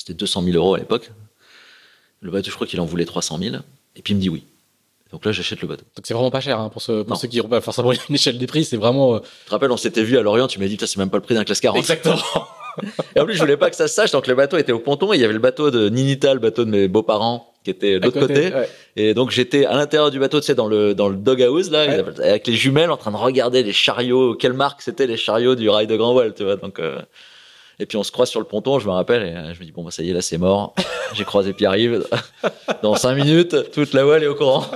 B: c'était 200 000 euros à l'époque. Le bateau, je crois qu'il en voulait 300 000. Et puis il me dit oui. Donc là, j'achète le bateau.
A: Donc c'est vraiment pas cher hein, pour, ceux, pour
B: Non.
A: ceux qui n'ont pas forcément une échelle des prix, c'est vraiment. euh,
B: Je te rappelle, on s'était vu à Lorient, tu m'as dit, c'est même pas le prix d'un classe 40.
A: Exactement.
B: Et en plus, je voulais pas que ça se sache, donc le bateau était au ponton et il y avait le bateau de Ninita, le bateau de mes beaux-parents, qui était de l'autre côté.
A: ouais.
B: Et donc j'étais à l'intérieur du bateau, tu sais, dans le dans le doghouse là,
A: Ouais.
B: avec les jumelles, en train de regarder les chariots. Quelle marque c'était les chariots du rail de Grand Voile, tu vois Donc euh, et puis on se croise sur le ponton, je me rappelle, et euh, je me dis bon bah ça y est là c'est mort. J'ai croisé Pierre-Yves. Dans cinq minutes, toute la voile est au courant.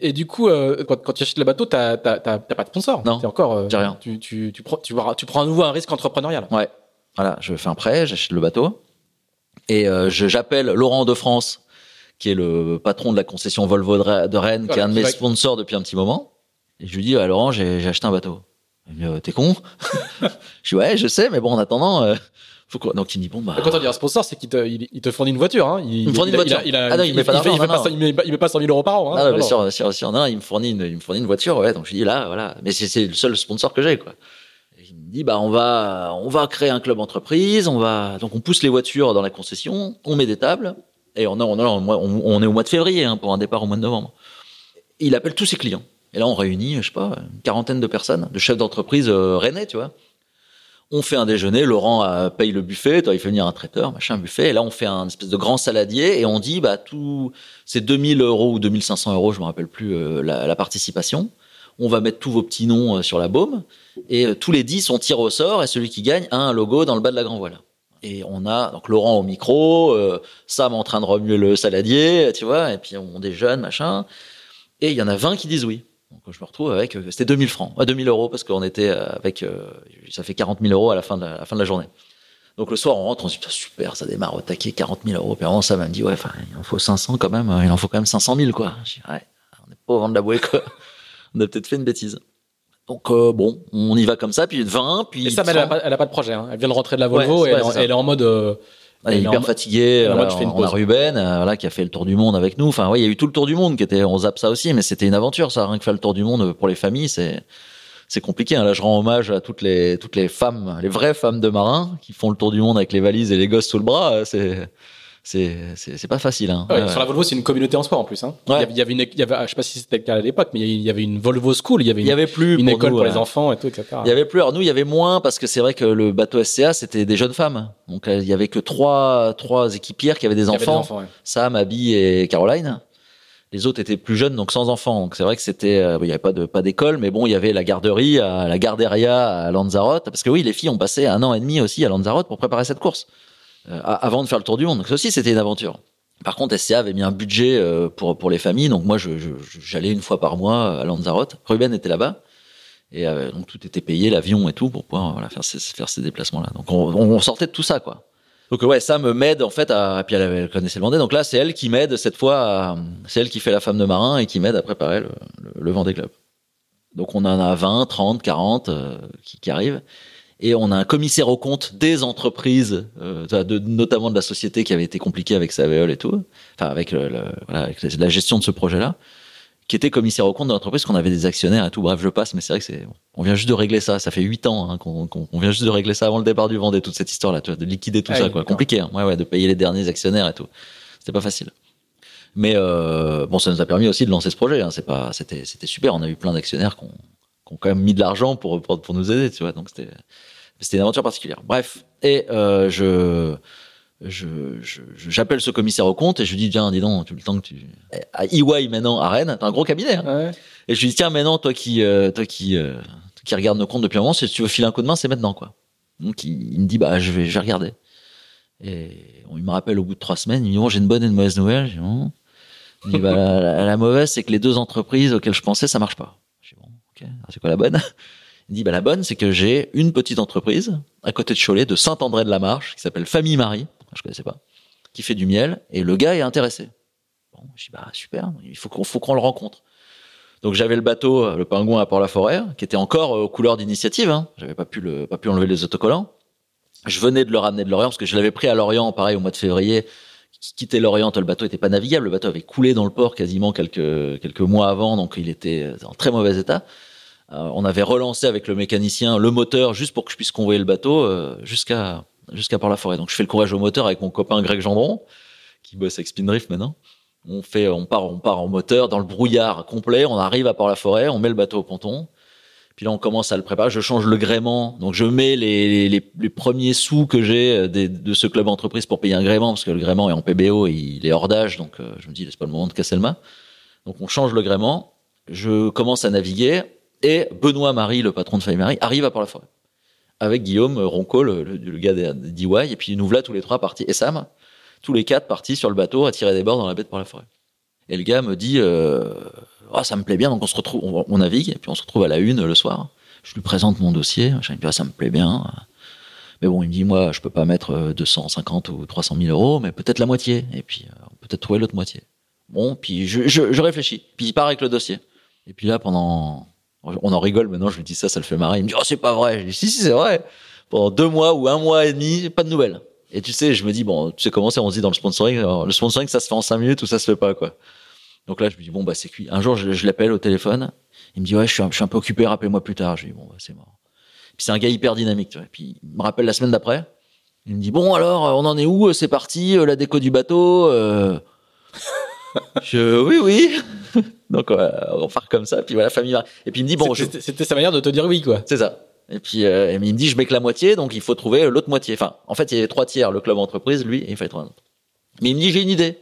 A: Et du coup, euh, quand, quand tu achètes le bateau, t'as- t'as pas de sponsor.
B: Non.
A: T'es encore. euh,
B: rien.
A: Tu, tu, tu, prends, tu, tu prends à nouveau un risque entrepreneurial.
B: Ouais. Voilà, je fais un prêt, j'achète le bateau et euh, j'appelle Laurent de France, qui est le patron de la concession Volvo de Re- de Rennes, qui est un de mes sponsors depuis un petit moment. Et je lui dis, ah, Laurent, j'ai acheté un bateau. Il me dit, Euh, t'es con Je dis, ouais, je sais, mais bon, en attendant, euh, faut quoi Donc il me dit, bon, bah.
A: Quand on dit un sponsor, c'est qu'il te, il, il te fournit une voiture. Hein. Il,
B: Il me fournit une voiture.
A: Il a,
B: Ah non, il met pas
A: fait-
B: d'argent,
A: il fait
B: non,
A: pas
B: non.
A: cent- il met pas- il met pas 100 000 euros par an. Hein.
B: Ah,
A: Non,
B: bien
A: non.
B: sûr, bien sûr, bien sûr. Non, il me fournit une, il me fournit une voiture, ouais. Donc je dis là, voilà. Mais c'est le seul sponsor que j'ai, quoi. Et il me dit bah on va on va créer un club entreprise, on va donc on pousse les voitures dans la concession, on met des tables et on, a, on, on, est au mois de février hein, pour un départ au mois de novembre. Il appelle tous ses clients et là on réunit je sais pas une quarantaine de personnes, de chefs d'entreprise euh, rennais, tu vois. On fait un déjeuner, Laurent euh, paye le buffet, il fait venir un traiteur, machin, buffet, et là on fait un espèce de grand saladier et on dit bah tout c'est 2000 euros ou 2500 euros, je me rappelle plus euh, la, participation on va mettre tous vos petits noms sur la baume, et tous les 10 on tire au sort, et celui qui gagne a un logo dans le bas de la grand voile. Et on a donc Laurent au micro, euh, Sam en train de remuer le saladier, tu vois, et puis on déjeune, machin. Et il y en a 20 qui disent oui. Donc je me retrouve avec, c'était 2000 francs, à 2000 euros, parce qu'on était avec, ça fait 40 000 euros à la fin de la, fin de la journée. Donc le soir, on rentre, on se dit, super, ça démarre au taquet, 40 000 euros. Puis avant, ça m'a dit, ouais, il en faut 500 quand même, il en faut quand même 500 000, quoi. Je dis, ouais, on n'est pas au vent de la bouée, quoi on a peut-être fait une bêtise. Donc euh, bon, on y va comme ça, puis 20, puis.
A: Et ça, elle, a pas, elle pas de projet. Hein. Elle vient de rentrer de la Volvo et elle, est en mode. Euh,
B: elle est hyper fatiguée. on a Ruben, euh, voilà, qui a fait le tour du monde avec nous. Enfin, ouais, il y a eu tout le tour du monde qui était, on zappe ça aussi, mais c'était une aventure, ça. Rien que faire le tour du monde pour les familles, c'est, c'est compliqué. Hein. Là, je rends hommage à toutes les, toutes les femmes, les vraies femmes de marins qui font le tour du monde avec les valises et les gosses sous le bras. C'est, c'est c'est pas facile. Hein.
A: sur la Volvo, c'est une communauté en sport en plus. Hein. Il, y avait, une, il y avait, je sais pas si c'était le cas à l'époque, mais il y avait une Volvo School, il y avait une,
B: il y avait plus
A: une école pour les enfants et tout, etc.
B: Il y avait plus. Alors nous, il y avait moins parce que c'est vrai que le bateau SCA, c'était des jeunes femmes. Donc il y avait que trois trois équipières qui avaient des enfants. enfants Sam, Abby et Caroline. Les autres étaient plus jeunes, donc sans enfants. Donc c'est vrai que c'était, euh, il y avait pas de pas d'école, mais bon, il y avait la garderie, à, la garderia à Lanzarote, parce que oui, les filles ont passé un an et demi aussi à Lanzarote pour préparer cette course. Euh, avant de faire le tour du monde. Donc ça aussi, c'était une aventure. Par contre, SCA avait mis un budget euh, pour pour les familles, donc moi, j'allais une fois par mois à Lanzarote. Ruben était là-bas. Et euh, donc tout était payé, l'avion et tout, pour pouvoir faire ces, déplacements-là. Donc on, sortait de tout ça, quoi. Donc ouais, ça me m'aide en fait à. Et puis elle, connaissait le Vendée, donc là c'est elle qui m'aide cette fois. C'est elle qui fait la femme de marin et qui m'aide à préparer le, Vendée Club. Donc on en a 20, 30, 40 qui, qui arrivent et on a un commissaire au compte des entreprises, euh, de, notamment de la société qui avait été compliquée avec Saveol et tout, enfin avec, le, voilà, avec la gestion de ce projet-là, qui était commissaire au compte de l'entreprise, qu'on avait des actionnaires et tout. Bref, je passe, mais c'est vrai que c'est, on vient juste de régler ça. Ça fait huit ans hein, qu'on, qu'on vient juste de régler ça avant le départ du Vendée, toute cette histoire-là, tu vois, de liquider tout ah ça, quoi. Compliqué, hein. ouais, ouais, de payer les derniers actionnaires et tout. C'était pas facile. Mais euh, bon, ça nous a permis aussi de lancer ce projet. Hein. C'est pas, c'était, c'était super. On a eu plein d'actionnaires qui ont, qui ont quand même mis de l'argent pour, pour, pour nous aider, tu vois. Donc c'était c'était une aventure particulière. Bref, et euh, je je, j'appelle ce commissaire au compte et je lui dis tiens dis donc tu le temps que tu à EY maintenant à Rennes t'as un gros cabinet hein. ouais. et je lui dis tiens maintenant toi qui euh, toi qui euh, qui regarde nos comptes depuis un moment si tu veux filer un coup de main c'est maintenant quoi donc il, me dit bah je vais je vais regarder et on, il me rappelle au bout de trois semaines il me dit bon j'ai une bonne et une mauvaise nouvelle je dis, il dit bah la, la, mauvaise c'est que les deux entreprises auxquelles je pensais ça marche pas je dis bon ok c'est quoi la bonne il dit, bah, la bonne, c'est que j'ai une petite entreprise à côté de Cholet, de Saint-André-de-la-Marche, qui s'appelle Famille Marie, je connaissais pas, qui fait du miel, et le gars est intéressé. Bon, je dis, bah, super, il faut qu'on, le rencontre. Donc j'avais le bateau, euh, le pingouin à Port-la-Forêt, qui était encore euh, aux couleurs d'initiative. Hein. J'avais pas pu le, pas pu enlever les autocollants. Je venais de le ramener de Lorient parce que je l'avais pris à Lorient, pareil au mois de février. Quitter Lorient, le bateau était pas navigable. Le bateau avait coulé dans le port quasiment quelques quelques mois avant, donc il était en très mauvais état. Euh, on avait relancé avec le mécanicien le moteur juste pour que je puisse convoyer le bateau euh, jusqu'à jusqu'à par la forêt. Donc je fais le courage au moteur avec mon copain Greg Gendron qui bosse avec Spindrift maintenant. On fait, on part, on part en moteur dans le brouillard complet. On arrive à Port la Forêt, on met le bateau au ponton. Puis là, on commence à le préparer. Je change le gréement. Donc, je mets les, les, les premiers sous que j'ai euh, de ce club entreprise pour payer un gréement, parce que le gréement est en PBO, et il est hors d'âge. Donc, je me dis, c'est pas le moment de casser le mât. Donc, on change le gréement. Je commence à naviguer. Et Benoît Marie, le patron de Famille Marie, arrive à Port-la-Forêt. Avec Guillaume Ronco, le, le, gars d'EY, et puis nous voilà tous les trois partis, et Sam, tous les quatre partis sur le bateau à tirer des bords dans la baie de Port-la-Forêt. Et le gars me dit, euh, oh, ça me plaît bien, donc on se retrouve, on, navigue, et puis on se retrouve à la une le soir. Je lui présente mon dossier, je lui dis, ah, ça me plaît bien. Mais bon, il me dit, moi, je peux pas mettre 250 euh, ou 300 000 euros, mais peut-être la moitié. Et puis, euh, peut-être trouver l'autre moitié. Bon, puis je, réfléchis. Puis il part avec le dossier. Et puis là, pendant on en rigole maintenant, je lui dis ça, ça le fait marrer. Il me dit, oh, c'est pas vrai. Je dis, si, si, c'est vrai. Pendant deux mois ou un mois et demi, pas de nouvelles. Et tu sais, je me dis, bon, tu sais comment c'est, on se dit dans le sponsoring, le sponsoring, ça se fait en cinq minutes ou ça se fait pas, quoi. Donc là, je me dis, bon, bah, c'est cuit. Un jour, je, l'appelle au téléphone. Il me dit, ouais, je suis un, je suis un peu occupé, rappelez-moi plus tard. Je lui dis, bon, bah, c'est mort. Puis c'est un gars hyper dynamique. Tu vois. Puis il me rappelle la semaine d'après. Il me dit bon alors on en est où C'est parti la déco du bateau. Euh... je oui oui. Donc on part comme ça. Puis voilà famille. Et puis il me dit bon.
A: C'était sa manière de te dire oui quoi.
B: C'est ça. Et puis euh, il me dit je mets que la moitié donc il faut trouver l'autre moitié. Enfin en fait il y avait trois tiers le club entreprise lui et il fallait trouver un autre. Mais il me dit j'ai une idée.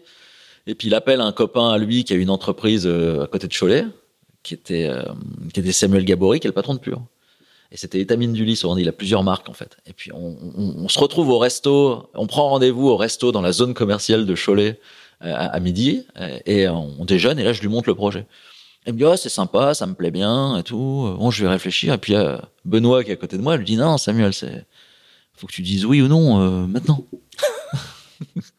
B: Et puis il appelle un copain à lui qui a une entreprise euh, à côté de Cholet, qui était, euh, qui était Samuel Gabory, qui est le patron de Pure. Et c'était Étamine du Lys, il a plusieurs marques en fait. Et puis on, se retrouve au resto, on prend rendez-vous au resto dans la zone commerciale de Cholet euh, à, midi, et on déjeune, et là je lui montre le projet. Il me dit, oh, c'est sympa, ça me plaît bien, et tout. Bon, je vais réfléchir. Et puis, Benoît, qui est à côté de moi, lui dit, non, Samuel, c'est, faut que tu dises oui ou non, maintenant.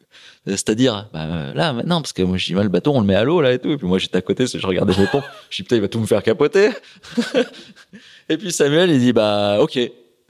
B: C'est-à-dire, bah, là, maintenant, parce que moi, je dis, le bateau, on le met à l'eau, là, et tout. Et puis moi, j'étais à côté, je regardais les ponts. Je dis, putain, il va tout me faire capoter. et puis Samuel, il dit, bah, ok.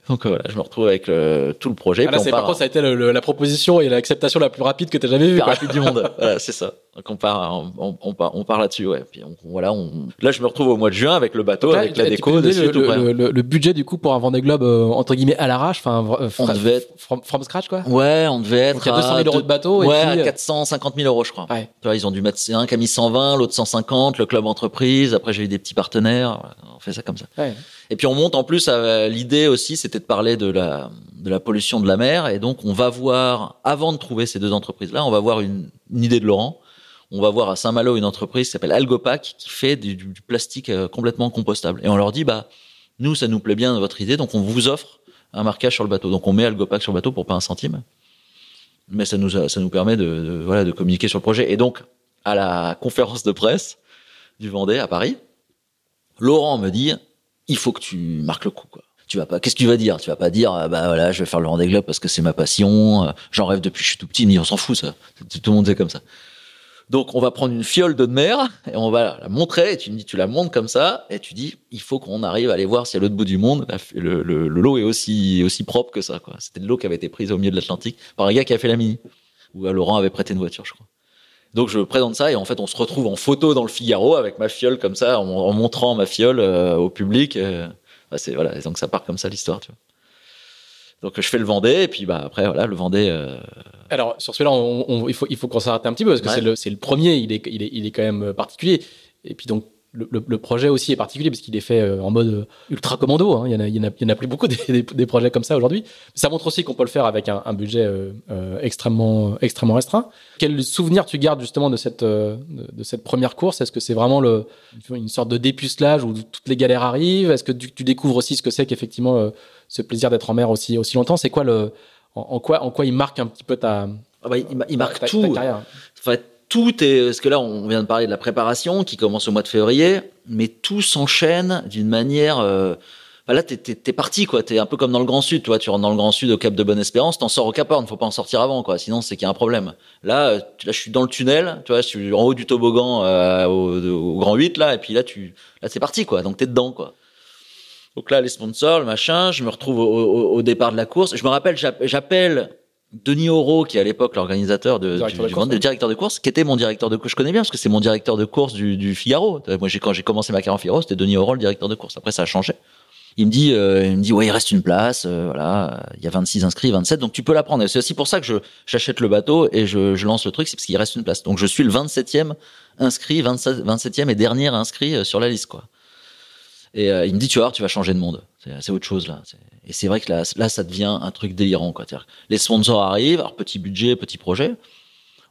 B: Donc voilà, je me retrouve avec tout le projet.
A: Ah, là, c'est par contre, ça a été la proposition et l'acceptation la plus rapide que tu as jamais vue.
B: La plus rapide du monde. voilà, c'est ça. Donc on part, on, on, part, on part là-dessus, ouais. Puis voilà, on... là je me retrouve au mois de juin avec le bateau, avec la déco,
A: le, le, le, le, budget du coup pour un Vendée Globe euh, entre guillemets à l'arrache, enfin euh, on devait être from, from, scratch quoi.
B: Ouais, on devait être.
A: Donc, a 200 000 euros de bateau.
B: Ouais,
A: et puis,
B: 450 000 euros je crois. Ouais. Tu vois, ils ont dû mettre un qui a mis 120, l'autre 150, le club entreprise. Après j'ai eu des petits partenaires. On fait ça comme ça.
A: Ouais.
B: Et puis on monte en plus l'idée aussi, c'était de parler de la pollution de la mer. Et donc on va voir avant de trouver ces deux entreprises là, on va voir une, idée de Laurent on va voir à Saint-Malo une entreprise qui s'appelle Algopac qui fait du, plastique euh, complètement compostable. Et on leur dit, bah, nous, ça nous plaît bien votre idée, donc on vous offre un marquage sur le bateau. Donc on met Algopac sur le bateau pour pas un centime. Mais ça nous, ça nous permet de, voilà, de communiquer sur le projet. Et donc, à la conférence de presse du Vendée à Paris, Laurent me dit, il faut que tu marques le coup, quoi. Tu vas pas, qu'est-ce que tu vas dire? Tu vas pas dire, bah voilà, je vais faire le Vendée Globe parce que c'est ma passion, j'en rêve depuis que je suis tout petit, mais on s'en fout, ça. Tout le monde est comme ça. Donc on va prendre une fiole d'eau de mer et on va la montrer. Et tu me dis, tu la montres comme ça et tu dis, il faut qu'on arrive à aller voir si à l'autre bout du monde le, lot est aussi aussi propre que ça. Quoi. C'était de l'eau qui avait été prise au milieu de l'Atlantique par un gars qui a fait la mini. Ou Laurent avait prêté une voiture, je crois. Donc je présente ça et en fait on se retrouve en photo dans le Figaro avec ma fiole comme ça, en, en montrant ma fiole euh, au public. Euh, bah, c'est voilà, et donc ça part comme ça l'histoire, tu vois. Donc je fais le Vendée et puis bah après voilà le Vendée. Euh...
A: Alors sur celui-là, on, on, il faut il faut qu'on s'arrête un petit peu parce que ouais. c'est le c'est le premier, il est il est il est quand même particulier. Et puis donc le, le, le projet aussi est particulier parce qu'il est fait euh, en mode ultra commando. Hein. Il y en a il y en a il y en a plus beaucoup des, des, des projets comme ça aujourd'hui. Ça montre aussi qu'on peut le faire avec un, un budget euh, euh, extrêmement extrêmement restreint. Quel souvenir tu gardes justement de cette de, de cette première course? Est-ce que c'est vraiment le une sorte de dépucelage où toutes les galères arrivent? Est-ce que tu, tu découvres aussi ce que c'est qu'effectivement ce plaisir d'être en mer aussi aussi longtemps? C'est quoi le en, en, quoi en quoi il marque un petit peu ta
B: ah bah, il, marque ta, tout ta carrière. Tout est parce que là on vient de parler de la préparation qui commence au mois de février, mais tout s'enchaîne d'une manière euh, bah là t'es es, parti quoi, t'es un peu comme dans le Grand Sud, toi tu rentres dans le Grand Sud au Cap de Bonne-Espérance, t'en sors au Cap Horn, faut pas en sortir avant quoi, sinon c'est qu'il y a un problème. Là, là je suis dans le tunnel, tu vois, je suis en haut du toboggan euh, au, au, Grand 8 là, et puis là tu là c'est parti quoi, donc t'es dedans quoi. Donc là, les sponsors, le machin, je me retrouve au, au, au départ de la course. Je me rappelle, j'appelle Denis Auro, qui est à l'époque l'organisateur de, du, du course, le directeur de course, qui était mon directeur de course. Je connais bien parce que c'est mon directeur de course du, du Figaro. Moi, quand j'ai commencé ma carrière en Figaro, c'était Denis Auro, le directeur de course. Après, ça a changé. Il me dit, euh, il me dit, ouais, il reste une place, euh, voilà, il y a 26 inscrits, 27, donc tu peux la prendre. C'est aussi pour ça que je j'achète le bateau et je, je lance le truc, c'est parce qu'il reste une place. Donc je suis le 27e inscrit, 27, 27e et dernier inscrit euh, sur la liste, quoi. Et euh, il me dit, tu vois, tu vas changer de monde. C'est autre chose là. Et c'est vrai que là, là, ça devient un truc délirant. Quoi. Les sponsors arrivent, alors petit budget, petit projet.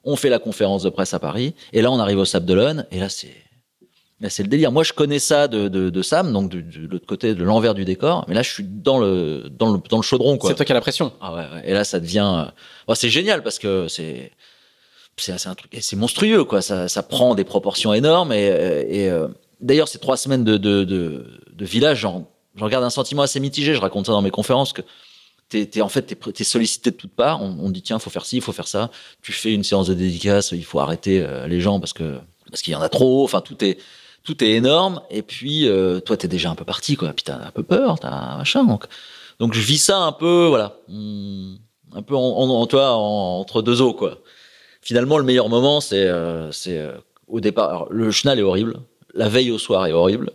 B: On fait la conférence de presse à Paris. Et là, on arrive au Sable d'Olonne. Et là, c'est là, c'est le délire. Moi, je connais ça de, de, de Sam, donc de, de l'autre côté, de l'envers du décor. Mais là, je suis dans le dans le dans le chaudron.
A: C'est toi qui as la pression.
B: Ah ouais. ouais. Et là, ça devient. Bon, c'est génial parce que c'est c'est un truc. C'est monstrueux, quoi. Ça, ça prend des proportions énormes et, et euh, D'ailleurs, ces trois semaines de, de, de, de village, j'en regarde un sentiment assez mitigé. Je raconte ça dans mes conférences que t'es es, en fait t'es es sollicité de toutes parts. On, on dit tiens, faut faire ci, il faut faire ça. Tu fais une séance de dédicace, il faut arrêter euh, les gens parce que parce qu'il y en a trop. Enfin, tout est tout est énorme. Et puis euh, toi, t'es déjà un peu parti quoi. Puis t'as un peu peur, t'as machin. Donc donc je vis ça un peu, voilà, un peu en, en, toi en, entre deux eaux quoi. Finalement, le meilleur moment, c'est euh, c'est euh, au départ. Alors, le chenal est horrible la veille au soir est horrible.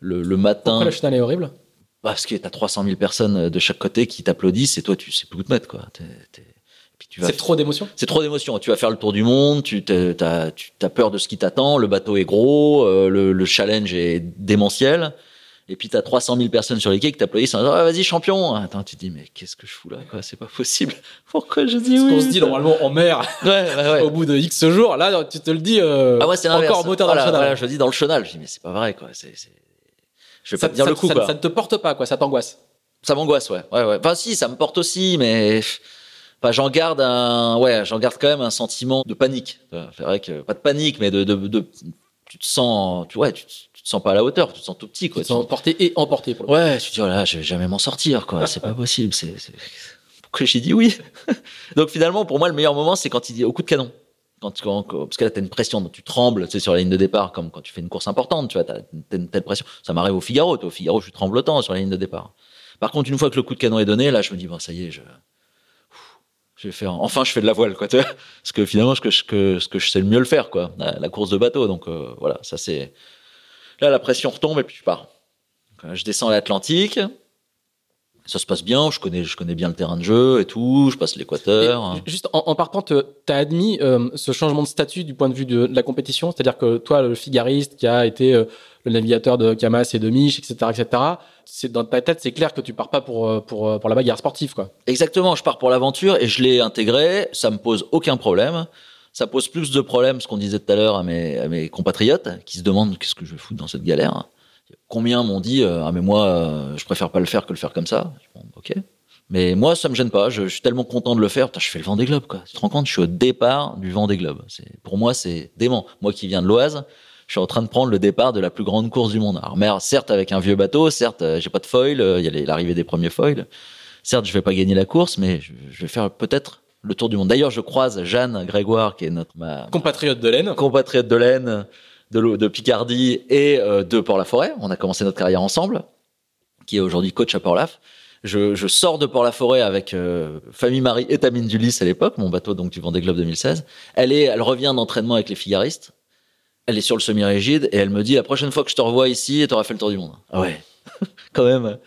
B: Le, le matin.
A: Pourquoi le chenal est horrible?
B: Parce que t'as 300 000 personnes de chaque côté qui t'applaudissent et toi tu sais plus où te mettre quoi.
A: C'est trop d'émotions?
B: c'est trop d'émotions. Tu vas faire le tour du monde, tu as, tu as peur de ce qui t'attend, le bateau est gros, euh, le, le challenge est démentiel. Et puis t'as 300 000 personnes sur les quais qui t'applaudissent en disant ah, vas-y champion. Attends, tu te dis mais qu'est-ce que je fous là quoi? C'est pas possible. Pourquoi je dis oui?
A: qu'on se dit normalement en mer
B: Ouais, ouais, ouais.
A: au bout de X jours, là tu te le dis euh,
B: Ah ouais, c'est
A: encore moteur dans
B: Voilà,
A: le chenal.
B: voilà, je le dis dans le chenal. Je dis mais c'est pas vrai quoi. C'est... Je vais
A: Ça,
B: pas te dire
A: ça-
B: le coup
A: ça-
B: quoi.
A: ça ne te porte pas, quoi, ça t'angoisse.
B: Ça m'angoisse, ouais. ouais, ouais. Enfin, si, ça me porte aussi, mais enfin, j'en garde un, ouais, j'en garde quand même un sentiment de panique. C'est vrai que pas de panique, mais de, de, de tu te sens, tu, ouais, tu, te- tu te sens pas à la hauteur, tu te sens tout petit, quoi.
A: Tu te sens porté et emporté. Pour le coup.
B: Ouais, tu te dis, oh là, je vais jamais m'en sortir, quoi. C'est pas possible. C'est... Pourquoi j'ai dit oui? Donc finalement, pour moi, le meilleur moment, c'est quand il dit au coup de canon. Quand, quand, parce que là, t'as une pression, donc tu trembles, tu sais, sur la ligne de départ, comme quand tu fais une course importante, tu vois, t'as, t'as une telle pression. Ça m'arrive au Figaro, au Figaro, je suis tremblotant sur la ligne de départ. Par contre, une fois que le coup de canon est donné, là, je me dis, bon, ça y est, je, je vais faire, enfin, je fais de la voile, quoi, tu vois. Parce que finalement, ce que, je- que, que je sais le mieux le faire, quoi, la, course de bateau. Donc, euh, voilà, ça c'est, là, la pression retombe et puis je pars. Euh, je descends l'Atlantique. Ça se passe bien, je connais, je connais bien le terrain de jeu et tout, je passe l'équateur.
A: Juste en, en partant, tu as admis euh, ce changement de statut du point de vue de, de la compétition, c'est-à-dire que toi, le figariste qui a été euh, le navigateur de Camas et de Mich, etc., etc., c'est dans ta tête, c'est clair que tu pars pas pour euh, pour pour la bagarre sportive, quoi.
B: Exactement, je pars pour l'aventure et je l'ai intégré, ça me pose aucun problème. Ça pose plus de problèmes, ce qu'on disait tout à l'heure à mes, à mes compatriotes qui se demandent qu'est-ce que je vais foutre dans cette galère. Combien m'ont dit euh, ah mais moi euh, je préfère pas le faire que le faire comme ça. Bon, ok. Mais moi ça me gêne pas, je, je suis tellement content de le faire. Putain, je fais le Vendée Globe quoi. Tu te rends compte, je suis au départ du Vendée Globe. C'est pour moi c'est dément. Moi qui viens de l'Oise, je suis en train de prendre le départ de la plus grande course du monde. Alors mer, certes avec un vieux bateau, certes euh, j'ai pas de foil, il y a l'arrivée des premiers foils. Certes, je vais pas gagner la course, mais je, je vais faire peut-être le tour du monde. D'ailleurs, je croise Jeanne Grégoire, qui est notre ma,
A: Compatriote de laine.
B: compatriote de l'Aisne, de, Picardie et euh, de Port-la-Forêt. On a commencé notre carrière ensemble, qui est aujourd'hui coach à Port-Laf. Je, je sors de Port-la-Forêt avec euh, Famille Marie et Tamine Dulis à l'époque, mon bateau donc du Vendée Globe 2016. Elle est, elle revient d'entraînement avec les figaristes. Elle est sur le semi-rigide et elle me dit la prochaine fois que je te revois ici, tu auras fait le tour du monde. Ah ouais, quand même.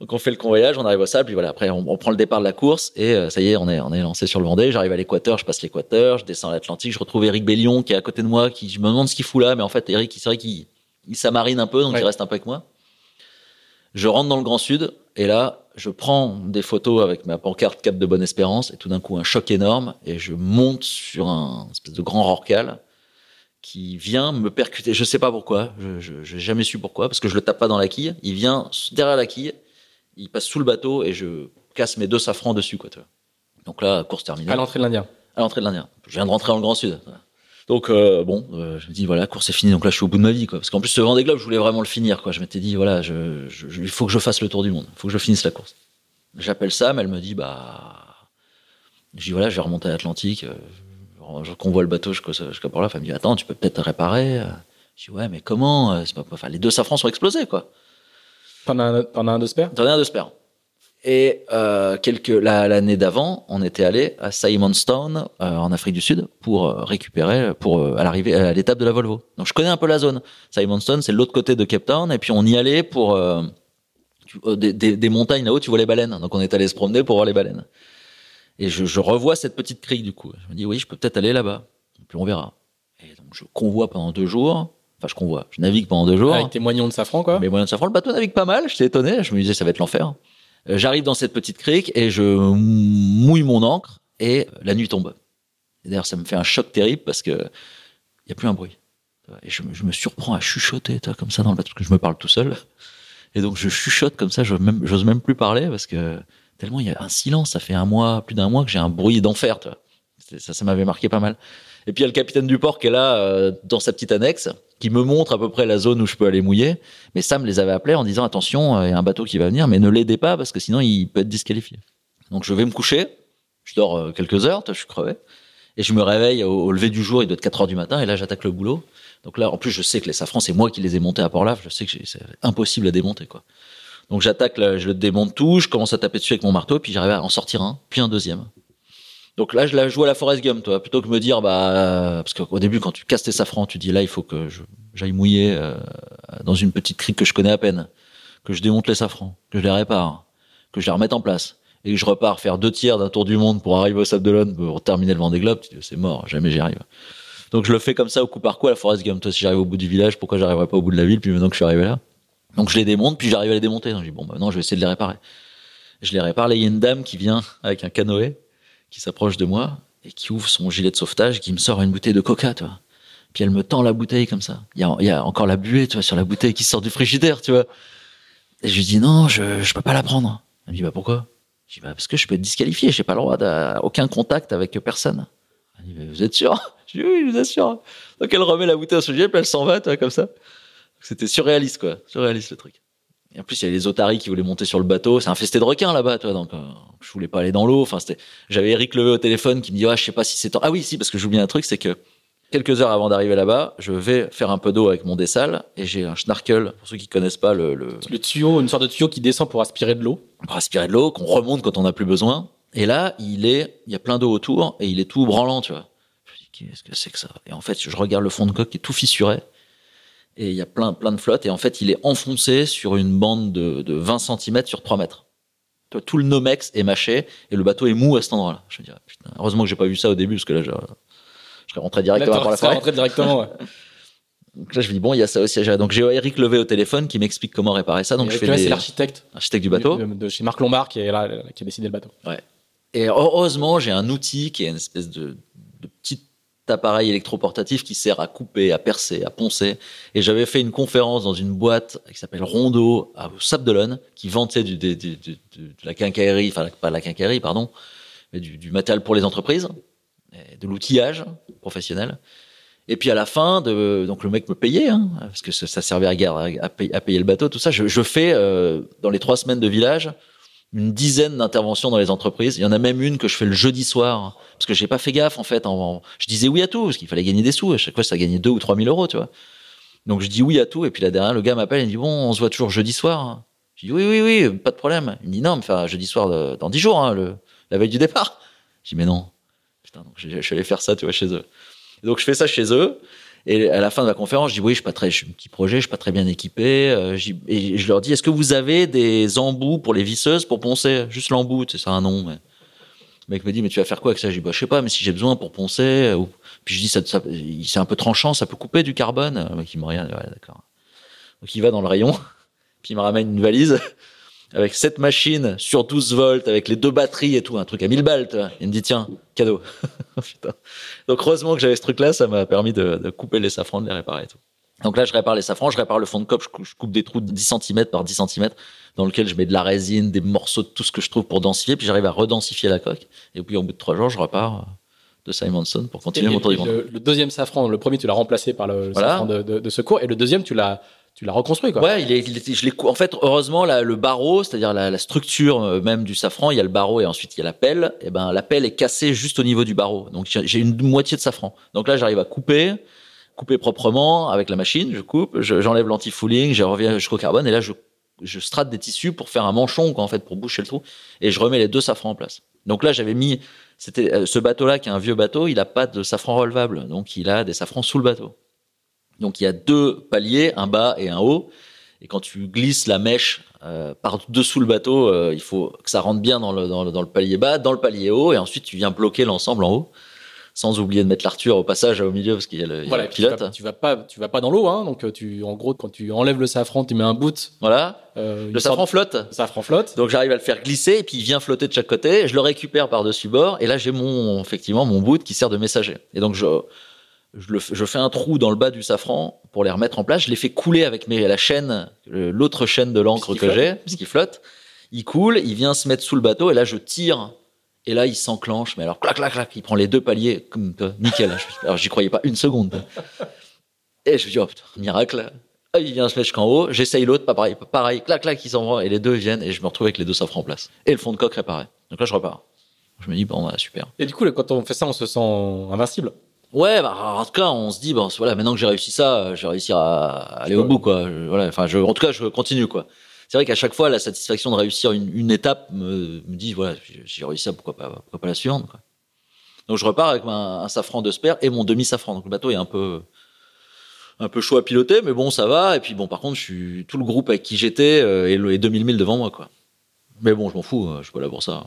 B: Donc on fait le convoyage, on arrive au sable, puis voilà. Après on, on prend le départ de la course et euh, ça y est, on est on est lancé sur le Vendée. J'arrive à l'équateur, je passe l'équateur, je descends l'Atlantique, je retrouve Eric Bellion qui est à côté de moi, qui je me demande ce qu'il fout là, mais en fait Eric, c'est vrai qu'il il s'amarine un peu, donc
A: Ouais.
B: il reste un peu avec moi. Je rentre dans le Grand Sud et là je prends des photos avec ma pancarte Cap de Bonne Espérance et tout d'un coup un choc énorme et je monte sur un espèce de grand rorcal qui vient me percuter. Je sais pas pourquoi, je je- j'ai jamais su pourquoi parce que je le tape pas dans la quille. Il vient derrière la quille il passe sous le bateau et je casse mes deux safrans dessus, quoi, tu vois. Donc là, course terminée.
A: À l'entrée de l'Indien.
B: À l'entrée de l'Indien. Je viens de rentrer dans le Grand Sud. Donc euh, bon, euh, je me dis voilà, course est finie. Donc là, je suis au bout de ma vie, quoi. Parce qu'en plus, ce Vendée Globe, je voulais vraiment le finir, quoi. Je m'étais dit voilà, je, il faut que je fasse le tour du monde. Il faut que je finisse la course. J'appelle Sam, elle me dit bah, je dis voilà, je vais remonter à l'Atlantique. euh, Je convoie le bateau jusqu'à Port-là. Elle me dit attends, tu peux peut-être réparer. Je dis ouais, mais comment C'est pas, enfin, les deux safrans sont explosés, quoi.
A: T'en as, t'en as un de spare?
B: J'en ai un de spare. Et euh, l'année d'avant, on était allé à Simonstown euh, en Afrique du Sud pour euh, récupérer pour euh, à l'arrivée à l'étape de la Volvo. Donc je connais un peu la zone. Simonstown, c'est l'autre côté de Cape Town et puis on y allait pour des, montagnes là-haut, tu vois les baleines. Donc on est allé se promener pour voir les baleines. Et je, revois cette petite crique du coup. Je me dis oui, je peux peut-être aller là-bas. Puis on verra. Et donc je convoie pendant deux jours. Enfin je convoie, je navigue pendant deux jours.
A: Avec tes moignons de safran, quoi.
B: Mais moyen de safran, le bateau navigue pas mal. J'étais étonné. Je me disais, ça va être l'enfer. Euh, J'arrive dans cette petite crique et je mouille mon encre et la nuit tombe. D'ailleurs, ça me fait un choc terrible parce que il y a plus un bruit. Et je, me- je me surprends à chuchoter, toi, comme ça dans le bateau, parce que je me parle tout seul. Et donc, je chuchote comme ça. J'ose même, j'ose même plus parler parce que tellement il y a un silence. Ça fait un mois, plus d'un mois que j'ai un bruit d'enfer, toi. Ça, ça m'avait marqué pas mal. Et puis il y a le capitaine du port qui est là euh, dans sa petite annexe, qui me montre à peu près la zone où je peux aller mouiller. Mais Sam les avait appelés en disant attention, euh, il y a un bateau qui va venir, mais ne l'aidez pas parce que sinon il peut être disqualifié. Donc je vais me coucher, je dors euh, quelques heures, je suis crevé, et je me réveille au, lever du jour, il doit être 4 heures du matin, et là j'attaque le boulot. Donc là, en plus, je sais que les safrans, c'est moi qui les ai montés à Port-Laf, je sais que c'est impossible à démonter, quoi. Donc j'attaque, je le démonte tout, je commence à taper dessus avec mon marteau, puis j'arrive à en sortir un, puis un deuxième. Donc là, je la joue à la Forest Gump, toi, plutôt que me dire, bah, euh, parce qu'au début, quand tu casses tes safrans, tu dis là, il faut que j'aille mouiller euh, dans une petite crique que je connais à peine, que je démonte les safrans, que je les répare, que je les remette en place, et que je repars faire deux tiers d'un tour du monde pour arriver au Sable d'Olonne pour terminer le Vendée Globe, tu dis, c'est mort, jamais j'y arrive. Donc je le fais comme ça au coup par coup à la Forest Gump. Toi, si j'arrive au bout du village, pourquoi j'arriverai pas au bout de la ville, puis maintenant que je suis arrivé là? Donc je les démonte, puis j'arrive à les démonter. Donc je dis, bon, bah, je vais essayer de les réparer. Je les répare, là, il y a une dame qui vient avec un canoë, qui s'approche de moi, et qui ouvre son gilet de sauvetage, qui me sort une bouteille de coca, tu vois. Puis elle me tend la bouteille comme ça. Il y a, encore la buée, tu vois, sur la bouteille qui sort du frigidaire, tu vois. Et je lui dis non, je, je peux pas la prendre. Elle me dit bah pourquoi? Je dis bah parce que je peux être disqualifié, j'ai pas le droit d'aucun contact avec personne. Elle me dit bah, vous êtes sûr? Je dis oui, je vous assure. Donc elle remet la bouteille à son gilet, puis elle s'en va, tu vois, comme ça. C'était surréaliste quoi, surréaliste le truc. Et en plus, il y a les otaries qui voulaient monter sur le bateau. C'est un festé de requins là-bas, toi. Donc, euh, je voulais pas aller dans l'eau. Enfin, c'était. J'avais Eric Levé au téléphone qui me dit, ah, je sais pas si c'est temps. Ah oui, si, parce que j'oublie un truc, c'est que quelques heures avant d'arriver là-bas, je vais faire un peu d'eau avec mon dessal et j'ai un schnarkel. Pour ceux qui connaissent pas le, le,
A: Le tuyau, une sorte de tuyau qui descend pour aspirer de l'eau.
B: pour aspirer de l'eau, qu'on remonte quand on n'a plus besoin. Et là, il est, il y a plein d'eau autour et il est tout branlant, tu vois. Je me dis, qu'est-ce que c'est que ça? Et en fait, je regarde le fond de coque qui est tout fissuré et il y a plein, plein de flotte. Et en fait, il est enfoncé sur une bande de, de 20 cm sur 3 mètres. Tout le Nomex est mâché et le bateau est mou à cet endroit-là. Je me dis, ah, putain, heureusement que j'ai pas vu ça au début parce que là, je, je serais rentré
A: Là,
B: directement
A: t'es
B: par la
A: rentré-
B: forêt.
A: rentré directement. ouais.
B: Donc là, je me dis, bon, il y a ça aussi à gérer. Donc j'ai Eric Levé au téléphone qui m'explique comment réparer ça. Donc je fais
A: là, c'est l'architecte
B: architecte du bateau.
A: de, de chez Marc Lombard qui est là, qui a décidé le bateau.
B: Et heureusement, j'ai un outil qui est une espèce de, de petit appareil électroportatif qui sert à couper, à percer, à poncer. Et j'avais fait une conférence dans une boîte qui s'appelle Rondo à Sable qui vantait du, de la quincaillerie, enfin pas la quincaillerie, pardon, mais du, matériel pour les entreprises, de l'outillage professionnel. Et puis à la fin, donc le mec me payait, hein, parce que ça, servait à, à, payer, à payer le bateau, tout ça. Je, je fais euh, dans les trois semaines de village une dizaine d'interventions dans les entreprises. Il y en a même une que je fais le jeudi soir parce que j'ai pas fait gaffe en fait. Je disais oui à tout parce qu'il fallait gagner des sous. À chaque fois, ça gagnait deux ou trois mille euros, tu vois. Donc je dis oui à tout et puis là derrière, le gars m'appelle et il dit bon, on se voit toujours jeudi soir. Je dis oui, oui, oui, pas de problème. Il me dit non, mais enfin jeudi soir de- dans dix jours, hein, le, la veille du départ. Je dis mais non. Putain, donc je, je suis allé faire ça, tu vois, chez eux. Et donc je fais ça chez eux. Et à la fin de la conférence, je dis oui, je suis pas très, je suis un petit projet, je suis pas très bien équipé. Euh, et je leur dis, est-ce que vous avez des embouts pour les visseuses pour poncer? Juste l'embout, c'est ça un nom. Mais... Le mec me dit, mais tu vas faire quoi avec ça? Je dis, bah, je sais pas, mais si j'ai besoin pour poncer. euh. Puis je dis, c'est un peu tranchant, ça peut couper du carbone? Le mec, il me regarde, ouais, d'accord. Donc il va dans le rayon, puis il me ramène une valise avec cette machines sur 12 volts, avec les deux batteries et tout, un truc à 1000 balles. tu vois. Il me dit, tiens, cadeau. Donc heureusement que j'avais ce truc-là, ça m'a permis de, de couper les safrans, de les réparer et tout. Donc là, je répare les safrans, je répare le fond de cope, je cou- je coupe des trous de 10 cm par 10 cm dans lequel je mets de la résine, des morceaux de tout ce que je trouve pour densifier, puis j'arrive à redensifier la coque. Et puis au bout de trois jours, je repars euh, de Simonson pour continuer mon tour du monde.
A: le, deuxième safran, le premier, tu l'as remplacé par le, le
B: Voilà.
A: safran de, de- de secours, et le deuxième, tu l'as, tu l'as reconstruit, quoi.
B: Ouais, il est, il est- je l'ai en fait, heureusement, là, le barreau, c'est-à-dire la, la structure euh, même du safran, il y a le barreau et ensuite il y a la pelle. Et ben, la pelle est cassée juste au niveau du barreau. Donc, j'ai une moitié de safran. Donc là, j'arrive à couper, couper proprement avec la machine. Je coupe, je- j'enlève l'anti-fouling, je reviens jusqu'au carbone et là, je, je strate des tissus pour faire un manchon, quoi, en fait, pour boucher le trou. Et je remets les deux safrans en place. Donc là, j'avais mis, c'était euh, ce bateau-là qui est un vieux bateau, il a pas de safran relevable. Donc, il a des safrans sous le bateau. Donc il y a deux paliers, un bas et un haut. Et quand tu glisses la mèche euh, par dessous le bateau, euh, il faut que ça rentre bien dans le, dans, le, dans le palier bas, dans le palier haut, et ensuite tu viens bloquer l'ensemble en haut, sans oublier de mettre l'arture au passage au milieu parce qu'il y a le, il y a
A: Voilà,
B: le
A: puis tu,
B: pilote.
A: vas, tu vas pas, tu vas pas dans l'eau, hein. Donc, euh, tu, en gros, quand tu enlèves le safran, tu mets un bout.
B: Voilà,
A: euh,
B: le safran flotte.
A: de safran flotte.
B: Donc j'arrive à le faire glisser et puis il vient flotter de chaque côté. Je le récupère par dessus bord et là j'ai mon effectivement mon bout qui sert de messager. Et donc je je, le, je fais un trou dans le bas du safran pour les remettre en place. Je les fais couler avec mes, la chaîne, l'autre chaîne de l'encre
A: Puisqu'il
B: que j'ai, puisqu'il flotte. Il coule, il vient se mettre sous le bateau et là je tire. Et là il s'enclenche. Mais alors clac clac clac, il prend les deux paliers comme nickel. Alors j'y croyais pas une seconde. Et je me dis oh putain miracle. Ah, il vient se mettre jusqu'en haut, j'essaye l'autre, pas pareil, pareil, clac, clac, ils s'en vont, et les deux viennent, et je me retrouve avec les deux safrans en place. Et le fond de coque réparé. Donc là, je repars. Je me dis, bon, bah, super.
A: Et du coup, là, quand on fait ça, on se sent invincible.
B: Ouais, bah, en tout cas, on se dit, bon, voilà, maintenant que j'ai réussi ça, euh, je vais réussir à aller au bout, quoi. Je- voilà, enfin, je, en tout cas, je continue, quoi. C'est vrai qu'à chaque fois, la satisfaction de réussir une, une étape me, me dit, voilà, j'ai- réussi ça, pourquoi pas, pourquoi pas la suivante, quoi. Donc, je repars avec un, un safran de sper et mon demi-safran. Donc, le bateau est un peu, un peu chaud à piloter, mais bon, ça va. Et puis bon, par contre, je suis tout le groupe avec qui j'étais euh, et les 2000 milles devant moi, quoi. Mais bon, je m'en fous, euh, je suis pas là pour ça.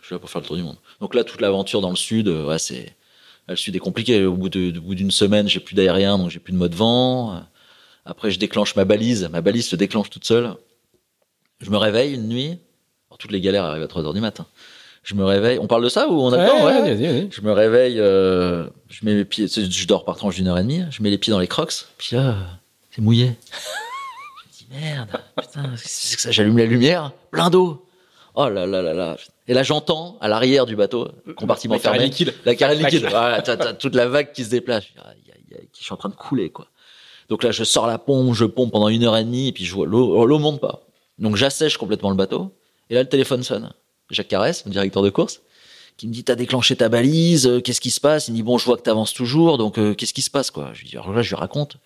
B: Je suis là pour faire le tour du monde. Donc là, toute l'aventure dans le sud, euh, ouais, c'est le sud est compliqué. Au bout d'une semaine, j'ai plus d'aérien, donc j'ai plus de mode vent. Après, je déclenche ma balise. Ma balise se déclenche toute seule. Je me réveille une nuit. Alors, toutes les galères arrivent à 3 heures du matin. Je me réveille. On parle de ça ou on a le temps
A: Ouais.
B: Je me réveille, euh, je mets mes pieds, je dors par tranche d'une heure et demie, je mets les pieds dans les crocs, puis là, c'est mouillé. je me dis merde, putain, c'est que ça J'allume la lumière, plein d'eau. Oh là là là là. Et là, j'entends à l'arrière du bateau, compartiment
A: La carré
B: fermé,
A: liquide.
B: la
A: Clac,
B: liquide. Voilà, t'as, t'as toute la vague qui se déplace. Je, suis en train de couler, quoi. Donc là, je sors la pompe, je pompe pendant une heure et demie, et puis je vois l'eau, l'eau monte pas. Donc j'assèche complètement le bateau, et là, le téléphone sonne. Jacques Carès, mon directeur de course, qui me dit t'as déclenché ta balise, euh, qu'est-ce qui se passe? Il me dit bon je vois que t'avances toujours, donc euh, qu'est-ce qui se passe quoi? Je lui dis alors là je lui raconte.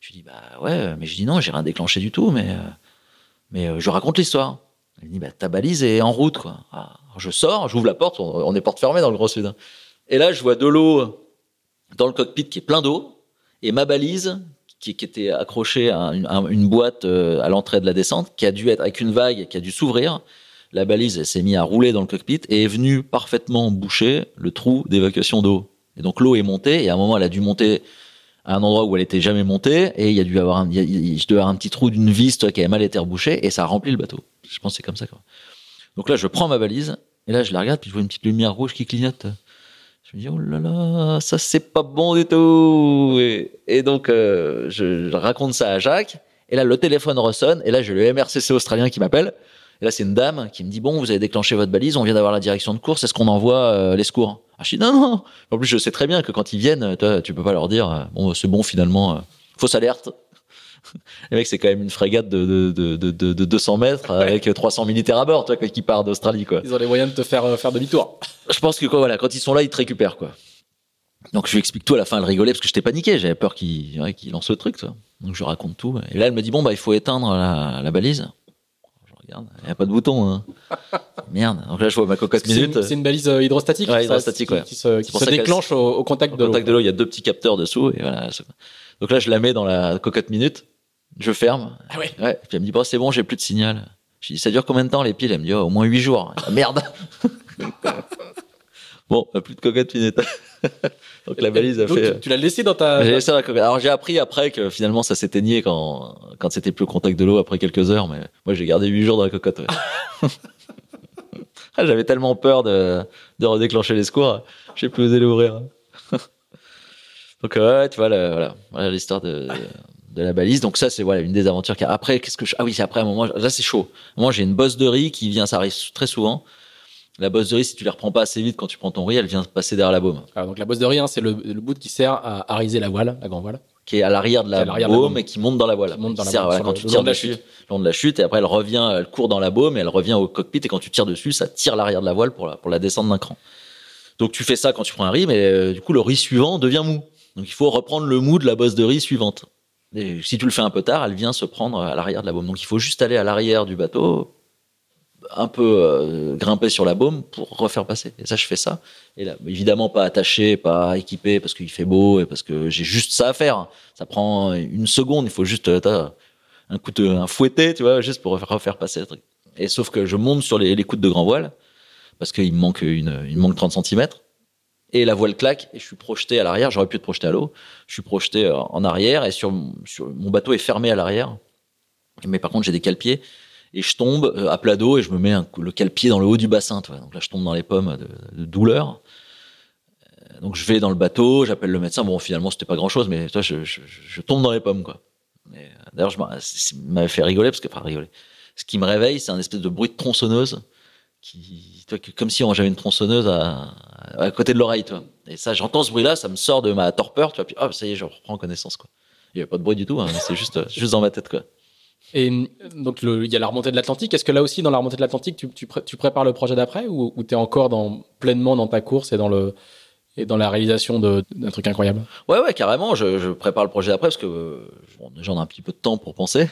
B: Je lui dis bah ouais, mais je dis non j'ai rien déclenché du tout, mais euh, mais euh, je raconte l'histoire. Il dit bah ta balise est en route. Ah, je sors, j'ouvre la porte, on, est porte fermée dans le Grand Sud. hein. Et là je vois de l'eau dans le cockpit qui est plein d'eau et ma balise qui, était accrochée à une, boîte euh, à l'entrée de la descente qui a dû être avec une vague qui a dû s'ouvrir la balise s'est mise à rouler dans le cockpit et est venue parfaitement boucher le trou d'évacuation d'eau. Et donc l'eau est montée et à un moment elle a dû monter à un endroit où elle était jamais montée et il y a dû avoir un, je un petit trou d'une vis qui avait mal été rebouché et ça a rempli le bateau. Je pense que c'est comme ça. Donc là je prends ma valise et là je la regarde puis je vois une petite lumière rouge qui clignote. Je me dis oh là là ça c'est pas bon du tout et, donc euh, je, je raconte ça à Jacques et là le téléphone ressonne et là j'ai le MRCC australien qui m'appelle et là, c'est une dame qui me dit Bon, vous avez déclenché votre balise, on vient d'avoir la direction de course, est-ce qu'on envoie euh, les secours? Ah, Je dis Non, non. En plus, je sais très bien que quand ils viennent, toi, tu peux pas leur dire euh, Bon, c'est bon, finalement, euh, fausse alerte. Les mecs, c'est quand même une frégate de, de, de, de, de- de 200 mètres avec 300 militaires à bord, toi, qui part d'Australie, quoi.
A: Ils ont les moyens de te faire euh, faire demi-tour.
B: Je pense que quoi, voilà, quand ils sont là, ils te récupèrent, quoi. Donc je lui explique tout à la fin, elle rigolait parce que j'étais paniqué, j'avais peur qu'il ouais, qu'il lance le truc, toi. Donc je lui raconte tout. Et là, elle me dit bon bah il faut éteindre la, la balise. Je regarde, il n'y a pas de bouton. Hein. Merde. Donc là, je vois ma cocotte minute.
A: c'est une balise euh, hydrostatique.
B: Ouais,
A: ça,
B: hydrostatique,
A: qui,
B: ouais.
A: Qui se, qui
B: ça
A: déclenche au, au contact
B: Au
A: de l'eau.
B: contact de l'eau, il y a deux petits capteurs dessous. Et voilà. Donc là, je la mets dans la cocotte minute. Je ferme.
A: Ah ouais.
B: Ouais. Puis elle me dit bon c'est bon, j'ai plus de signal. Je dis ça dure combien de temps les piles? Elle me dit oh, au moins huit jours. Ah, merde. bon, plus de cocotte minute. Donc la balise a
A: Donc,
B: fait.
A: tu, tu l'as laissé dans ta.
B: J'ai laissé la cocotte. Alors j'ai appris après que finalement ça s'éteignait quand quand c'était plus au contact de l'eau après quelques heures, mais moi j'ai gardé huit jours dans la cocotte. ouais. Ah, J'avais tellement peur de de redéclencher les secours, j'ai plus osé l'ouvrir. Donc ouais, tu vois, le- voilà, voilà l'histoire de, de la balise. Donc ça c'est voilà une des aventures. a. Après qu'est-ce que je... ah oui c'est après un moment là c'est chaud. Moi j'ai une bosse de riz qui vient, ça arrive très souvent. La bosse de riz si tu les reprends pas assez vite quand tu prends ton riz, elle vient passer derrière la baume.
A: Donc la bosse de riz, hein, c'est le, le bout qui sert à ariser la voile, la grande voile.
B: qui est à l'arrière de la,
A: la
B: baume et qui monte dans la voile.
A: Qui monte dans la
B: sert, voilà, quand
A: le-
B: tu tires
A: long de la
B: dessus,
A: chute.
B: le long de la chute, et après elle revient, elle court dans la baume et elle revient au cockpit et quand tu tires dessus, ça tire l'arrière de la voile pour la, pour la descendre d'un cran. Donc tu fais ça quand tu prends un riz, mais euh, du coup le riz suivant devient mou. Donc il faut reprendre le mou de la bosse de riz suivante. Et si tu le fais un peu tard, elle vient se prendre à l'arrière de la baume. Donc il faut juste aller à l'arrière du bateau, un peu euh, grimper sur la baume pour refaire passer. Et ça, je fais ça. Et là, évidemment, pas attaché, pas équipé parce qu'il fait beau et parce que j'ai juste ça à faire. Ça prend une seconde. Il faut juste euh, un coup de, un fouetté, tu vois, juste pour refaire, passer le truc. Et sauf que je monte sur les, coudes de grand voile parce qu'il manque une, il me manque 30 cm. Et la voile claque et je suis projeté à l'arrière. J'aurais pu être projeté à l'eau. Je suis projeté euh, en arrière et sur, mon bateau est fermé à l'arrière. Mais par contre, j'ai des cale-pieds et je tombe euh, à plat d'eau et je me mets le cale-pied dans le haut du bassin. Tu vois. Donc là, je tombe dans les pommes de, douleur. Euh, Donc je vais dans le bateau, j'appelle le médecin. Bon, finalement, c'était pas grand-chose, mais toi, je, tombe dans les pommes, quoi. D'ailleurs, je m'a- c'est- ça m'avait fait rigoler parce que, enfin, rigoler. Ce qui me réveille, c'est un espèce de bruit de tronçonneuse qui, toi, que- comme si on- j'avais une tronçonneuse à, à côté de l'oreille, toi. Et ça, j'entends ce bruit-là, ça me sort de ma torpeur, tu vois. Puis, hop, ça y est, je reprends connaissance, quoi. Il y avait pas de bruit du tout, hein, c'est juste, euh, juste dans ma tête, quoi.
A: Et donc, il y a la remontée de l'Atlantique. Est-ce que là aussi, dans la remontée de l'Atlantique, tu, tu, pré- tu prépares le projet d'après ou, ou tu es encore dans, pleinement dans ta course et dans, le, et dans la réalisation d'un truc incroyable?
B: Ouais, ouais, carrément. Je, je prépare le projet d'après parce que euh, bon, déjà on a un petit peu de temps pour penser.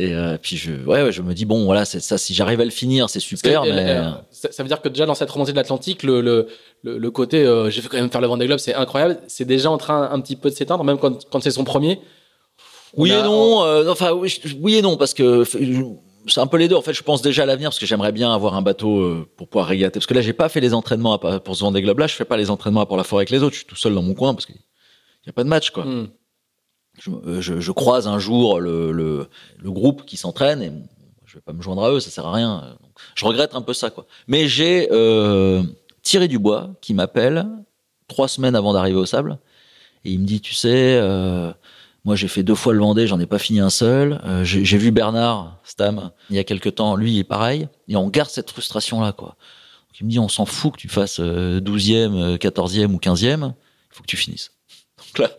B: Et euh, puis je, ouais, ouais, je me dis bon, voilà, c'est ça. Si j'arrive à le finir, c'est
A: que,
B: super. mais
A: euh, ça, ça veut dire que déjà dans cette remontée de l'Atlantique, le, le, le, le côté euh, j'ai fait quand même faire le Vendée Globe, c'est incroyable, c'est déjà en train un petit peu de s'éteindre, même quand, quand c'est son premier.
B: Oui
A: a-
B: et non. euh, enfin, oui, et non, parce que c'est un peu les deux. En fait, je pense déjà à l'avenir parce que j'aimerais bien avoir un bateau pour pouvoir régater. Parce que là, j'ai pas fait les entraînements pour ce Vendée Globe là. Je fais pas les entraînements pour la forêt avec les autres. Je suis tout seul dans mon coin parce qu'il y a pas de match, quoi.
A: Hmm.
B: Je, euh, je- je croise un jour le, le, le groupe qui s'entraîne et je vais pas me joindre à eux, ça sert à rien. Je regrette un peu ça, quoi. Mais j'ai euh, Thierry Dubois qui m'appelle trois semaines avant d'arriver au sable et il me dit, tu sais, euh, moi j'ai fait deux fois le Vendée, j'en ai pas fini un seul. Euh, j'ai vu Bernard Stam il y a quelque temps, lui il est pareil et on garde cette frustration là, quoi. Donc, il me dit, on s'en fout que tu fasses euh, 12e, euh, 14e ou 15e, il faut que tu finisses. Donc là,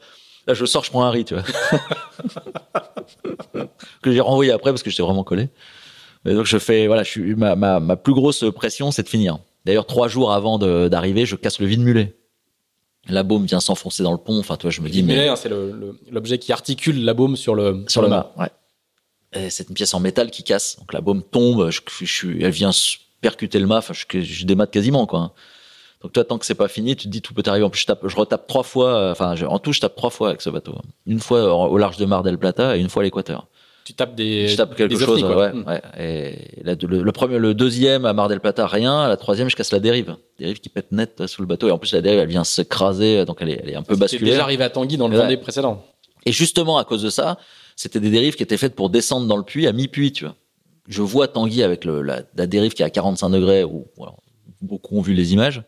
B: là je sors, je prends un riz, tu vois. que j'ai renvoyé après parce que j'étais vraiment collé. Et donc je fais, voilà, je suis, ma, ma, ma plus grosse pression, c'est de finir. D'ailleurs, trois jours avant d'arriver, je casse le vide mulet. La baume vient s'enfoncer dans le pont. Enfin, toi, je me dis, mais
A: Mais hein, c'est le- le- l'objet qui articule la baume sur le
B: sur le mât. Ouais. C'est une pièce en métal qui casse. Donc la baume tombe, je, je, elle vient percuter le mât. Enfin, je, je démate quasiment, quoi. Donc toi, tant que c'est pas fini, tu te dis tout peut arriver. En plus, je, tape, je retape trois fois. euh, Enfin, je- en tout, je tape trois fois avec ce bateau. Une fois au large de Mar del Plata et une fois à l'équateur.
A: Tu tapes des.
B: Je tape quelque chose, ouais,
A: Hmm.
B: ouais. Et la- le, le premier, le deuxième à Mar del Plata, rien. La troisième, je casse la dérive. Dérive qui pète net sous le bateau. Et en plus, la dérive, elle vient s'écraser, donc elle est, elle est un peu basculée.
A: déjà arrivé à Tanguy dans le
B: Ouais.
A: Vendée précédent.
B: Et justement, à cause de ça, c'était des dérives qui étaient faites pour descendre dans le puits à mi-puits, tu vois. Je vois Tanguy avec le, la, la dérive qui est à 45 degrés, où voilà, beaucoup ont vu les images.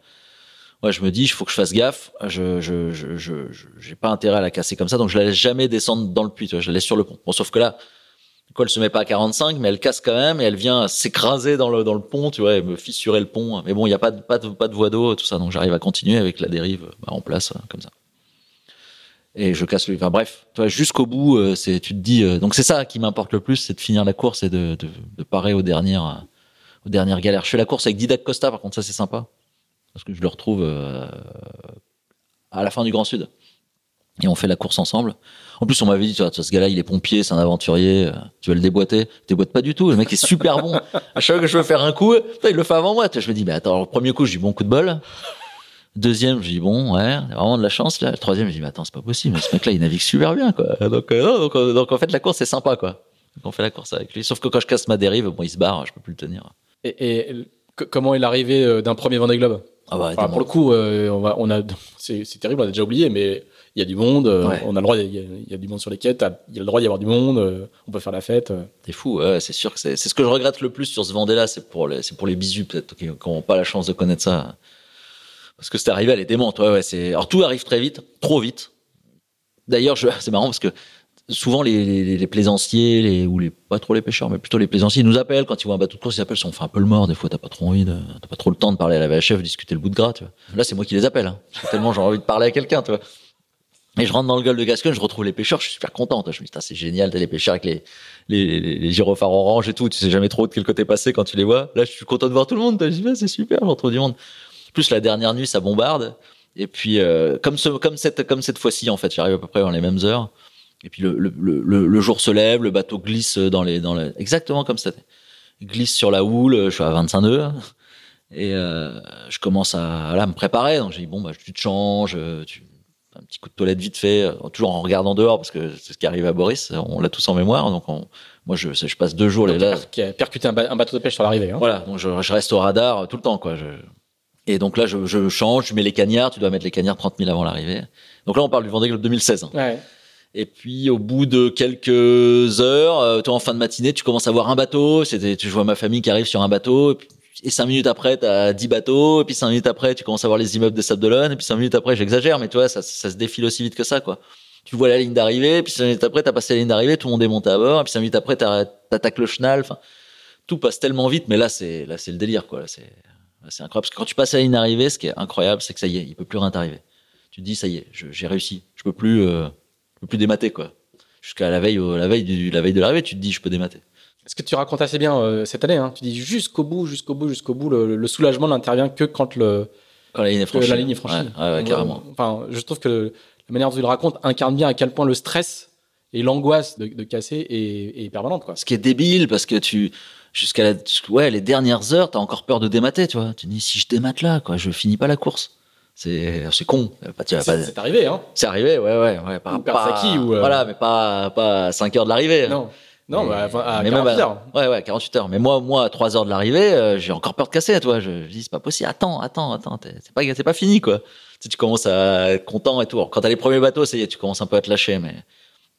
B: Ouais, je me dis, il faut que je fasse gaffe. Je, je, je, j'ai pas intérêt à la casser comme ça, donc je la laisse jamais descendre dans le puits, tu vois. Je la laisse sur le pont. Bon, sauf que là, quoi, elle se met pas à 45, mais elle casse quand même et elle vient s'écraser dans le, dans le pont, tu vois, et me fissurer le pont. Mais bon, il y a pas de, pas de, pas de voie d'eau, tout ça, donc j'arrive à continuer avec la dérive bah, en place, euh, comme ça et je casse le. Enfin bref, tu vois, jusqu'au bout, euh, c'est tu te dis. euh, donc c'est ça qui m'importe le plus, c'est de finir la course et de, de, de parer aux dernières, aux dernières galères. Je fais la course avec Didac Costa, par contre ça c'est sympa parce que je le retrouve euh, à la fin du Grand Sud et on fait la course ensemble. En plus, on m'avait dit, tu vois, ce gars-là, il est pompier, c'est un aventurier, euh, tu vas le déboîter? Il déboîte pas du tout. Le mec est super bon. À chaque fois que je veux faire un coup, il le fait avant moi. Je me dis, mais attends, le premier coup, je dis bon coup de bol. Deuxième, je dis bon, ouais, il vraiment de la chance là. Le troisième, je dis mais attends, c'est pas possible. Ce mec-là, il navigue super bien, quoi. Donc, euh, donc, en fait, la course c'est sympa, quoi. Donc on fait la course avec lui. Sauf que quand je casse ma dérive, bon, il se barre, je peux plus le tenir.
A: Et, comment est l'arrivée euh, d'un premier Vendée Globe?
B: Ah bah,
A: Enfin, pour le coup, euh, on, va, on a, c'est, c'est terrible, on a déjà oublié, mais il y a du monde, euh,
B: Ouais.
A: on a le droit, il y a, il y a du monde sur les quais, t'as- il y a le droit d'y avoir du monde, euh, on peut faire la fête.
B: T'es fou, c'est sûr que c'est, c'est ce que je regrette le plus sur ce Vendée-là, c'est pour les, c'est pour les bisous peut-être qui n'ont pas la chance de connaître ça. Parce que c'est arrivé, elle est démente, ouais, ouais, c'est, alors tout arrive très vite, trop vite. D'ailleurs, je, c'est marrant parce que souvent les, plaisanciers, ou les, pas trop les pêcheurs, mais plutôt les plaisanciers, ils nous appellent quand ils voient un bateau de course, ils appellent, on fait un peu le mort, des fois t'as pas trop envie de, t'as pas trop le temps de parler à la VHF, discuter le bout de gras. Là, c'est moi qui les appelle, hein. Tellement j'ai envie de parler à quelqu'un. Et je rentre dans le golfe de Gascogne, je retrouve les pêcheurs, je suis super content. Je me dis, c'est génial, t'as les pêcheurs avec les, gyrophares orange et tout, tu sais jamais trop de quel côté passer quand tu les vois. Là, je suis content de voir tout le monde. Je dis, bah, c'est super, je retrouve du monde. Plus la dernière nuit, ça bombarde. Et puis, euh, comme cette, comme cette fois-ci, en fait, j'arrive à peu près dans les mêmes heures. Et puis, le, le, le, le jour se lève, le bateau glisse dans les, dans les, exactement comme ça. Glisse sur la houle, je suis à 25 nœuds. Et euh, je commence à là, me préparer. Donc, j'ai dit, bon, bah, tu te changes, tu, un petit coup de toilette vite fait, euh, toujours en regardant dehors parce que c'est ce qui arrive à Boris. On l'a tous en mémoire, donc on, moi je, je passe deux jours là.
A: Qui a percuté un, ba- un bateau de pêche sur l'arrivée. Hein.
B: Voilà, donc je, je reste au radar tout le temps, quoi. Je, et donc là, je, je change, je mets les cagnards. Tu dois mettre les cagnards 30 000 avant l'arrivée. Donc là, on parle du Vendée Globe 2016. hein.
A: Ouais.
B: Et puis au bout de quelques heures, euh, toi en fin de matinée, tu commences à voir un bateau. C'était, tu vois ma famille qui arrive sur un bateau. Et, cinq minutes après, t'as 10 bateaux. Et puis cinq minutes après, tu commences à voir les immeubles des Sables d'Olonne. Et puis cinq minutes après, j'exagère, mais tu vois, ça, ça se défile aussi vite que ça, quoi. Tu vois la ligne d'arrivée. Puis cinq minutes après, t'as passé la ligne d'arrivée, tout le monde est monté à bord. Et puis cinq minutes après, t'attaques le chenal. Enfin, tout passe tellement vite. Mais là, c'est là, c'est le délire, quoi. C'est c'est incroyable. Parce que quand tu passes la ligne d'arrivée, ce qui est incroyable, c'est que ça y est, il peut plus rien t'arriver. Tu te dis, ça y est, j'ai réussi. Je peux plus, euh, peux plus démater, quoi jusqu'à la veille, la veille du, la veille de l'arrivée, tu te dis, je peux démater.
A: Ce que tu racontes assez bien euh, cette année, hein? tu dis jusqu'au bout, jusqu'au bout, jusqu'au bout, le, le soulagement n'intervient que quand le,
B: Quand la ligne est franchie.
A: la ligne est franchie.
B: Ouais, ouais, ouais, carrément.
A: Enfin, je trouve que la manière dont tu le racontes incarne bien à quel point le stress et l'angoisse de, de casser est, est permanente, quoi.
B: Ce qui est débile, parce que tu, jusqu'à ouais, les dernières heures, t'as encore peur de démater, tu vois. Tu dis, si je démate là, quoi, je finis pas la course. C'est c'est con. Bah, pas-
A: C'est arrivé, hein
B: C'est arrivé, ouais, ouais, ouais. Pas,
A: Ou perdre
B: pas-
A: ou, euh,
B: Voilà, mais pas, pas à 5 heures de l'arrivée.
A: Non. Non,
B: Mais-
A: bah, à
B: mais
A: 48
B: même à-
A: heures.
B: Ouais, ouais, 48 heures. Mais moi, moi, à 3 heures de l'arrivée, euh, j'ai encore peur de casser, toi. Je, je dis, c'est pas possible. Attends, attends, attends. C'est pas, c'est pas fini, quoi. Tu, sais, tu commences à être content et tout. Alors, quand t'as les premiers bateaux, c'est, tu commences un peu à te lâcher, mais,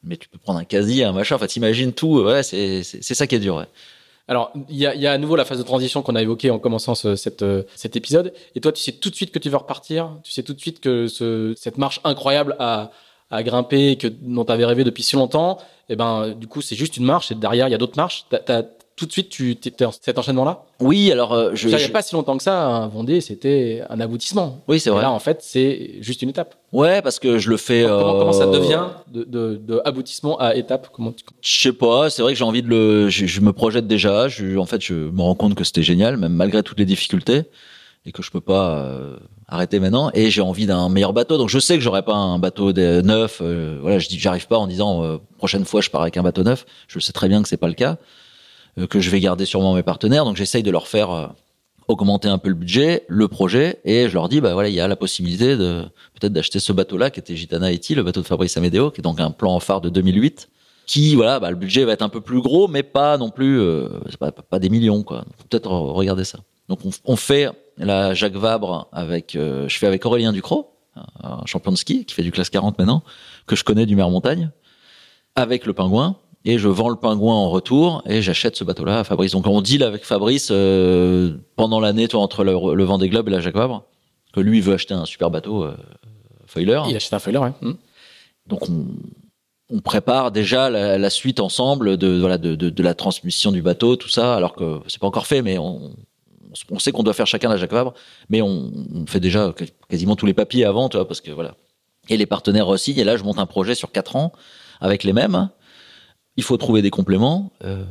B: mais tu peux prendre un quasi, un machin. Enfin, t'imagines tout. Ouais, c'est, c'est, c'est ça qui est dur, ouais.
A: Alors, il y a, y a à nouveau la phase de transition qu'on a évoquée en commençant ce- euh, cet épisode. Et toi, tu sais tout de suite que tu veux repartir. Tu sais tout de suite que ce, cette marche incroyable à, à grimper, que, dont tu avais rêvé depuis si longtemps, et ben, du coup, c'est juste une marche. Et derrière, il y a d'autres marches. Tout de suite, tu es dans cet enchaînement-là?
B: Oui, alors, euh, je,
A: Il n'y a pas si longtemps que ça, un Vendée, c'était un aboutissement.
B: oui, c'est
A: Et
B: vrai.
A: là, en fait, c'est juste une étape.
B: Ouais, parce que je le fais.
A: Comment, comment ça
B: euh,
A: devient de, de, de aboutissement à étape? Comment tu-
B: Je sais pas, c'est vrai que j'ai envie de le, je, je me projette déjà. Je, en fait, je me rends compte que c'était génial, même malgré toutes les difficultés, et que je peux pas euh, arrêter maintenant. Et j'ai envie d'un meilleur bateau, donc je sais que j'aurai pas un bateau de- neuf. euh, voilà, je dis, j'arrive pas en disant euh, prochaine fois je pars avec un bateau neuf. Je sais très bien que c'est pas le cas, que je vais garder sûrement mes partenaires. Donc j'essaye de leur faire euh, augmenter un peu le budget, le projet, et je leur dis, bah voilà, il y a la possibilité de peut-être d'acheter ce bateau-là qui était Gitana Haiti, le bateau de Fabrice Amedeo, qui est donc un plan phare de 2008 qui voilà bah, le budget va être un peu plus gros mais pas non plus euh, pas, des millions quoi. Peut-être re- regarder ça. Donc on, fait la Jacques Vabre avec euh, je fais avec Aurélien Ducrot un champion de ski qui fait du classe 40 maintenant que je connais du mer montagne avec le pingouin et je vends le pingouin en retour et j'achète ce bateau là à Fabrice donc on deal avec Fabrice euh, pendant l'année toi, entre le, le Vendée Globe et la Jacques Vabre que lui veut acheter un super bateau euh, foiler
A: Il achète un foiler, ouais. Hmm.
B: donc on, on prépare déjà la, la suite ensemble de, voilà, de, de, de la transmission du bateau, tout ça, alors que c'est pas encore fait, mais on, on sait qu'on doit faire chacun la Jacques Vabre, mais on, on fait déjà quasiment tous les papiers avant, tu vois, parce que voilà. Et les partenaires aussi, et là je monte un projet sur quatre ans avec les mêmes. Il faut trouver des compléments, euh,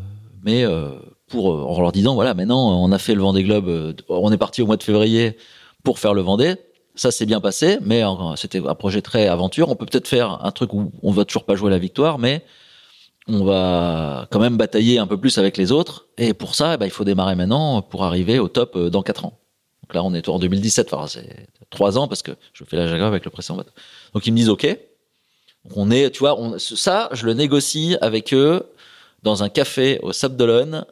B: mais euh, pour en leur disant voilà, maintenant on a fait le Vendée Globe, euh, on est parti au mois de février pour faire le Vendée. Ça s'est bien passé, mais euh, c'était un projet très aventure. On peut peut-être faire un truc où on va toujours pas jouer la victoire, mais on va quand même batailler un peu plus avec les autres. Et pour ça, eh ben, il faut démarrer maintenant pour arriver au top euh, dans quatre ans. Donc là, on est en 2017, enfin, c'est trois ans parce que je fais la Jaguar avec le précédent. Donc ils me disent OK. Donc on est, tu vois, on, ça, je le négocie avec eux dans un café au Sable d'Olonne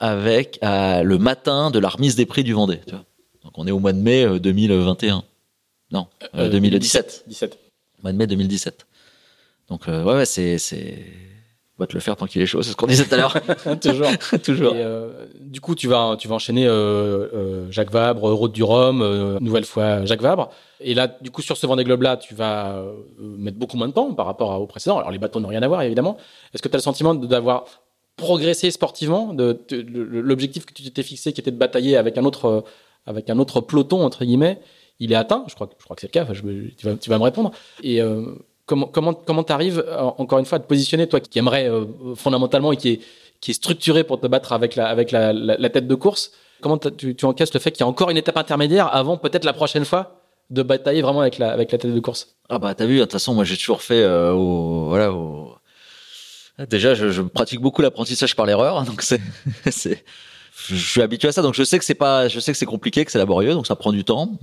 B: avec à, le matin de la remise des prix du Vendée. Tu vois. Donc on est au mois de mai euh, 2021. Non, euh, 2017.
A: 17.
B: Mois de mai 2017. Donc euh, ouais, ouais, c'est c'est on va te le faire tant qu'il est chaud, c'est ce qu'on disait tout à l'heure.
A: Toujours.
B: Toujours.
A: Et, euh, du coup, tu vas, tu vas enchaîner euh, euh, Jacques Vabre, Route du Rhum, nouvelle fois Jacques Vabre. Et là, du coup, sur ce Vendée Globe-là, tu vas mettre beaucoup moins de temps par rapport au précédent. Alors, les bateaux n'ont rien à voir, évidemment. Est-ce que tu as le sentiment d'avoir progressé sportivement de, de- de- L'objectif que tu t'étais fixé, qui était de batailler avec un autre, avec un autre peloton, entre guillemets, il est atteint Je crois, que- je crois que c'est le cas. Enfin, je me- tu, vas, tu vas me répondre. Et comment comment comment t'arrives euh, encore une fois à te positionner, toi qui aimerais euh, fondamentalement et qui est qui est structuré pour te battre avec la, avec la, tête de course. Comment tu, tu encaisses le fait qu'il y a encore une étape intermédiaire avant peut-être la prochaine fois de batailler vraiment avec la, avec la tête de course?
B: Ah bah t'as vu, de toute façon, moi j'ai toujours fait euh, au voilà au Déjà, je, pratique beaucoup l'apprentissage par l'erreur, donc c'est, c'est, je suis habitué à ça, donc je sais que c'est pas, je sais que c'est compliqué, que c'est laborieux, donc ça prend du temps.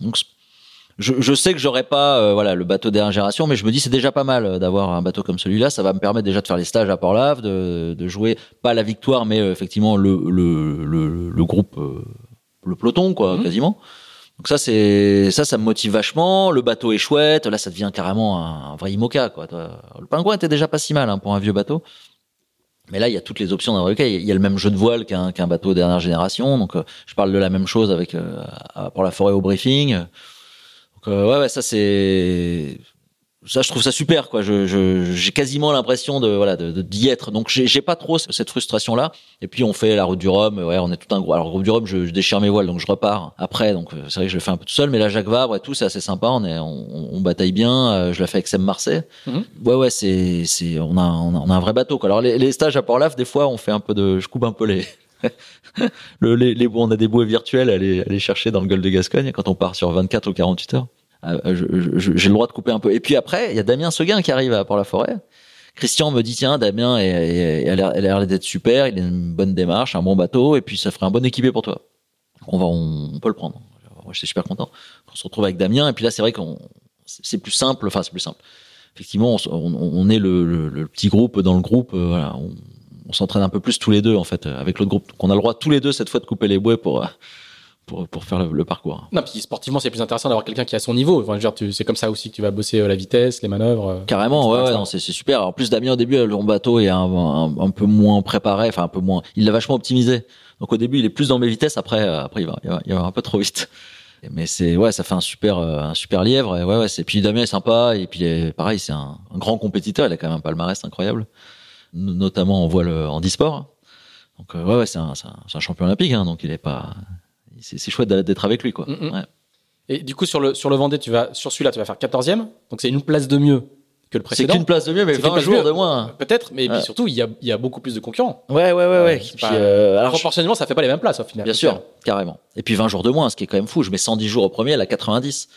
B: Je, je sais que j'aurai pas, euh, voilà, le bateau dernière génération, mais je me dis c'est déjà pas mal euh, d'avoir un bateau comme celui-là. Ça va me permettre déjà de faire les stages à Port-Lave, de, de jouer pas la victoire, mais euh, effectivement le le le, le groupe, euh, le peloton quoi,
A: Mhm.
B: quasiment. Donc ça c'est ça ça me motive vachement. Le bateau est chouette. Là ça devient carrément un, un vrai IMOCA quoi. Le pingouin était déjà pas si mal hein, pour un vieux bateau. Mais là, il y a toutes les options d'un IMOCA. Il y a le même jeu de voile qu'un qu'un bateau dernière génération. Donc, euh, je parle de la même chose avec euh, pour la forêt au briefing. Donc, euh, ouais, ouais, ça c'est ça, je trouve ça super, quoi. Je, je, j'ai quasiment l'impression de, voilà, de, de- d'y être. Donc, j'ai, pas trop cette frustration-là. Et puis, on fait la route du Rhum. Ouais, on est tout un gros. Alors, route du Rhum, je, je déchire mes voiles, donc je repars après. Donc, c'est vrai que je le fais un peu tout seul. Mais la Jacques Vabre et tout, c'est assez sympa. On est, on, on bataille bien. Euh, Je la fais avec Sam Marseille.
A: Mhm.
B: Ouais, ouais, c'est, c'est, on a, on a, on a un vrai bateau, quoi. Alors, les, les stages à Port-Laf, des fois, on fait un peu de, je coupe un peu les, le, les, les, on a des bouées virtuelles à aller, à aller chercher dans le golfe de Gascogne quand on part sur 24 ou 48 heures. Euh, j'ai le droit de couper un peu. Et puis après, il y a Damien Seguin qui arrive à Port-la-Forêt. Christian me dit tiens Damien est- a l'air- d'être super, il a une bonne démarche, un bon bateau et puis ça ferait un bon équipé pour toi. On va on, peut le prendre. moi j'étais super content. On se retrouve avec Damien et puis là c'est vrai qu'on c'est plus simple, enfin c'est plus simple. Effectivement, on, est le, petit groupe dans le groupe, voilà, on, on s'entraîne un peu plus tous les deux en fait avec l'autre groupe. Donc on a le droit tous les deux cette fois de couper les bouées pour pour, pour faire le, parcours.
A: Non, puis sportivement, c'est plus intéressant d'avoir quelqu'un qui a son niveau. Enfin, c'est comme ça aussi que tu vas bosser euh, la vitesse, les manœuvres. Euh,
B: Carrément, ouais, ouais c'est super. En plus, Damien, au début, le bateau est un, un, peu moins préparé, enfin, un peu moins. Il l'a vachement optimisé. Donc, au début, il est plus dans mes vitesses. Après, euh, après, il va, il va, un peu trop vite. Mais c'est, ouais, ça fait un super, un super lièvre. Et ouais, ouais, c'est, puis Damien est sympa. Et puis, pareil, c'est un, grand compétiteur. Il a quand même un palmarès incroyable. Notamment en voile, en e-sport. Donc, ouais, ouais, c'est un, un, champion olympique, hein, donc il est pas, c'est chouette d'être avec lui, quoi. Mm.
A: Et du coup, sur le, sur le Vendée, tu vas, sur celui-là, tu vas faire 14e. Donc, c'est une place de mieux que le précédent.
B: C'est qu'une place de mieux, mais 20 jours de moins.
A: Peut-être, mais puis surtout, il y, a, il y a beaucoup plus de concurrents.
B: Ouais, ouais, ouais, ouais.
A: Euh, alors, proportionnellement, ça fait pas les mêmes places, au final.
B: Bien sûr, carrément. Et puis 20 jours de moins, ce qui est quand même fou. Je mets 110 jours au premier, elle a 90.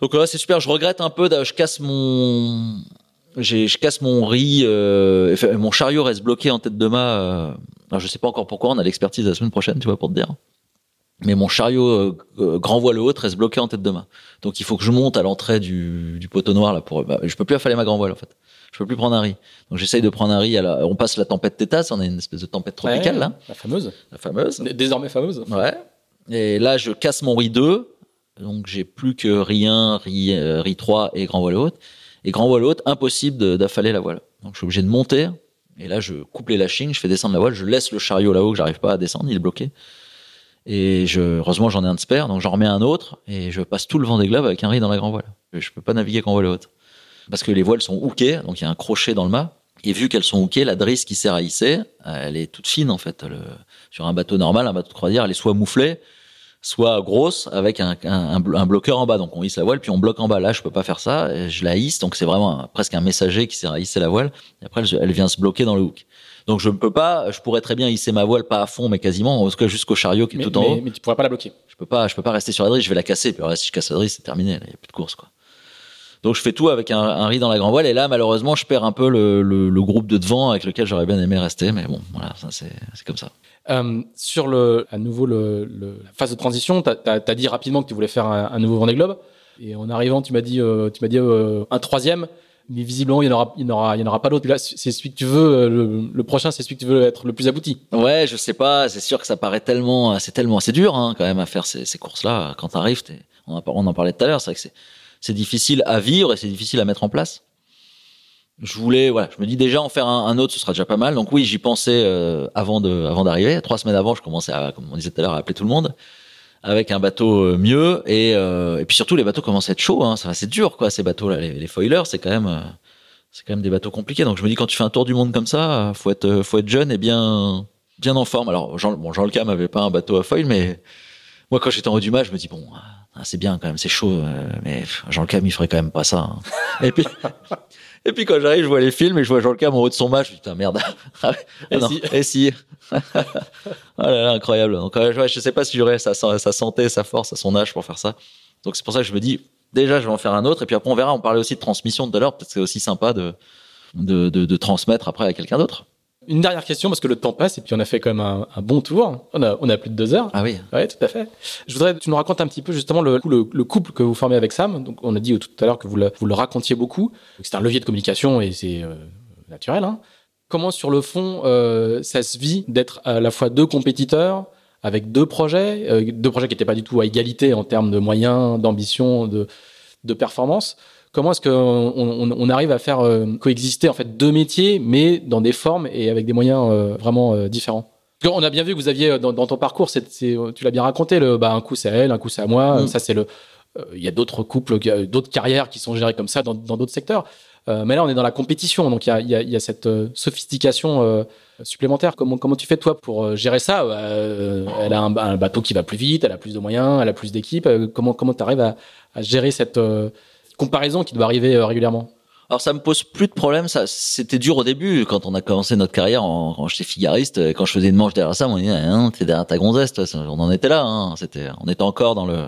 B: Donc, là, c'est super. Je regrette un peu, je casse mon, je casse mon riz, euh, mon chariot reste bloqué en tête de mât. Euh, alors, je sais pas encore pourquoi, on a l'expertise la semaine prochaine, tu vois, pour te dire mais mon chariot euh, euh, grand voile haute reste bloqué en tête de main. Donc il faut que je monte à l'entrée du, du poteau noir là pour. Bah, je peux plus affaler ma grand voile en fait. Je peux plus prendre un riz. Donc j'essaye de prendre un riz. À la, on passe la tempête Tétas, on a une espèce de tempête tropicale là.
A: La fameuse.
B: La fameuse.
A: Désormais fameuse.
B: Ouais. Et là je casse mon riz 2. Donc j'ai plus que riz 1, riz, riz 3 et grand voile haute. Et grand voile haute, impossible d'affaler la voile. Donc je suis obligé de monter. Et là je coupe les lashings, je fais descendre la voile, je laisse le chariot là-haut que j'arrive pas à descendre, il est bloqué. Et heureusement, j'en ai un de spare, donc j'en remets un autre et je passe tout le vent des globes avec un riz dans la grand voile. Je peux pas naviguer grand voile haute. Parce que les voiles sont hookées, donc il y a un crochet dans le mât. Et vu qu'elles sont hookées, la drisse qui sert à hisser, elle est toute fine en fait. sur un bateau normal, un bateau de croisière, elle est soit mouflée, soit grosse avec un, un, bloqueur en bas. Donc on hisse la voile, puis on bloque en bas. Là, je peux pas faire ça. Je la hisse, donc c'est vraiment presque un messager qui sert à hisser la voile. Et après, elle, elle vient se bloquer dans le hook. Donc je ne peux pas, je pourrais très bien hisser ma voile pas à fond, mais quasiment, en tout cas jusqu'au chariot qui est tout en haut.
A: Mais tu pourrais pas la bloquer.
B: Je peux pas, je peux pas rester sur la drisse, je vais la casser. Puis si je casse la drisse, c'est terminé, il n'y a plus de course quoi. Donc je fais tout avec un, un riz dans la grand voile et là malheureusement je perds un peu le, le, le groupe de devant avec lequel j'aurais bien aimé rester, mais bon voilà, c'est comme ça.
A: Euh, sur le, à nouveau le, le, la phase de transition, tu as, dit rapidement que tu voulais faire un, un nouveau Vendée Globe. Et en arrivant, tu m'as dit, euh, tu m'as dit euh, un troisième. Mais visiblement il y en aura il en il en aura pas d'autre là c'est celui que tu veux euh, le, le, prochain c'est celui que tu veux être le plus abouti.
B: Ouais je sais pas. C'est sûr que ça paraît tellement c'est tellement c'est dur hein, quand même à faire ces, ces courses là quand t'arrives on, on en parlait tout à l'heure. C'est vrai que c'est difficile à vivre et c'est difficile à mettre en place je voulais voilà je me dis déjà en faire un, autre ce sera déjà pas mal. Donc oui j'y pensais euh, avant de avant d'arriver. Trois semaines avant je commençais à comme on disait tout à l'heure à appeler tout le monde. Avec un bateau euh, mieux. Et, euh, et puis surtout les bateaux commencent à être chauds hein. ça c'est dur quoi ces bateaux là les, foilers c'est quand même euh, c'est quand même des bateaux compliqués. Donc je me dis quand tu fais un tour du monde comme ça faut être faut être jeune et bien bien en forme. Alors Jean bon Jean Le Cam avait pas un bateau à foil mais moi quand j'étais en haut du mât je me dis bon ah, c'est bien quand même c'est chaud mais Jean Le Cam il ferait quand même pas ça hein. et puis et puis quand j'arrive, je vois les films et je vois Jean Cam en haut de son match. Putain, merde. Ah non. si. et si. oh là là, incroyable. Donc, ouais, je sais pas si j'aurais sa, sa santé, sa force, son âge pour faire ça. Donc c'est pour ça que je me dis, déjà, je vais en faire un autre. Et puis après, on verra. On parlait aussi de transmission tout à l'heure. Peut-être c'est aussi sympa de, de, de, de transmettre après à quelqu'un d'autre.
A: Une dernière question parce que le temps passe et puis on a fait quand même un, un bon tour. On a, on a plus de deux heures.
B: Ah oui.
A: Ouais, tout à fait. Je voudrais que tu nous racontes un petit peu justement le, le, le, couple que vous formez avec Sam. Donc on a dit tout à l'heure que vous le, vous le racontiez beaucoup. C'est un levier de communication et c'est euh, naturel. Hein. Comment sur le fond euh, ça se vit d'être à la fois deux compétiteurs avec deux projets, euh, deux projets qui n'étaient pas du tout à égalité en termes de moyens, d'ambition, de, de performance? Comment est-ce qu'on on, on, arrive à faire euh, coexister en fait deux métiers, mais dans des formes et avec des moyens euh, vraiment euh, différents On a bien vu que vous aviez dans, dans ton parcours, tu l'as bien raconté, le, bah, un coup c'est à elle, un coup c'est à moi. Mm. Ça c'est le. Il y a d'autres couples, d'autres carrières qui sont gérées comme ça dans, d'autres secteurs. mais là, on est dans la compétition, donc il y a, y, a, y a, cette sophistication supplémentaire. Comment, comment tu fais toi pour gérer ça? Elle a un, un, bateau qui va plus vite, elle a plus de moyens, elle a plus d'équipes. comment comment tu arrives à, à, gérer cette comparaison qui doit arriver euh, régulièrement
B: alors ça me pose plus de problème. Ça, c'était dur au début quand on a commencé notre carrière en, quand j'étais figariste. Quand je faisais une manche derrière ça, on disait hein, t'es derrière ta gonzesse. On en était là. Hein. C'était, on était encore dans le,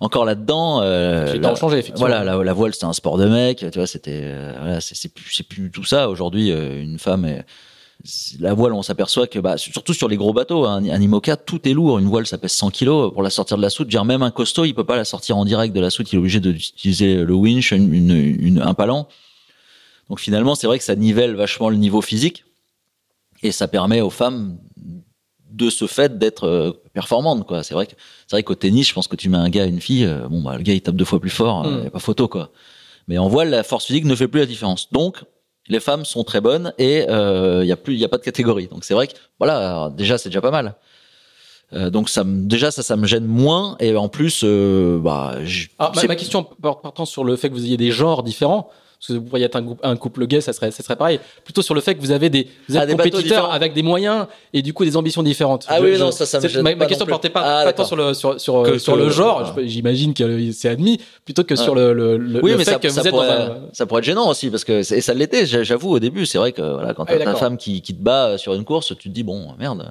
B: encore là-dedans.
A: Euh, changé effectivement.
B: Voilà, la, la voile c'était un sport de mec. Tu vois, c'était, euh, voilà, c'est, c'est plus, c'est plus tout ça. Aujourd'hui, euh, une femme est, la voile, on s'aperçoit que, bah, surtout sur les gros bateaux, hein, un IMOCA, tout est lourd. Une voile, ça pèse 100 kilos. Pour la sortir de la soute, dire même un costaud, il peut pas la sortir en direct de la soute. Il est obligé d'utiliser le winch, une, une, un palan. Donc finalement, c'est vrai que ça nivelle vachement le niveau physique et ça permet aux femmes de ce fait d'être euh, performantes. Quoi. C'est vrai que c'est vrai qu'au tennis, je pense que tu mets un gars et une fille, euh, bon bah le gars il tape deux fois plus fort, il euh, mm. a pas photo quoi. Mais en voile, la force physique ne fait plus la différence. Donc les femmes sont très bonnes et il euh, y a plus, il y a pas de catégorie. Donc c'est vrai que voilà, déjà c'est déjà pas mal. Euh, donc ça déjà ça ça me gêne moins et en plus euh, bah
A: ah, ma, ma, question partant sur le fait que vous ayez des genres différents parce que vous pourriez être un, un, couple gay, ça serait, ça serait pareil. Plutôt sur le fait que vous avez des, vous êtes ah, compétiteurs avec des moyens et du coup des ambitions différentes.
B: Ah oui, non, ça, ça me gêne
A: ma, ma question ne portait pas, ah, pas tant sur le, sur, sur, sur le genre, j'imagine que c'est admis, plutôt que sur le, le, le
B: oui,
A: mais
B: fait
A: ça,
B: que vous êtes pourrait, dans un... ça pourrait être gênant aussi parce que, et ça l'était, j'avoue, au début, c'est vrai que, voilà, quand ah t'as ta femme qui, qui te bat sur une course, tu te dis, bon, merde,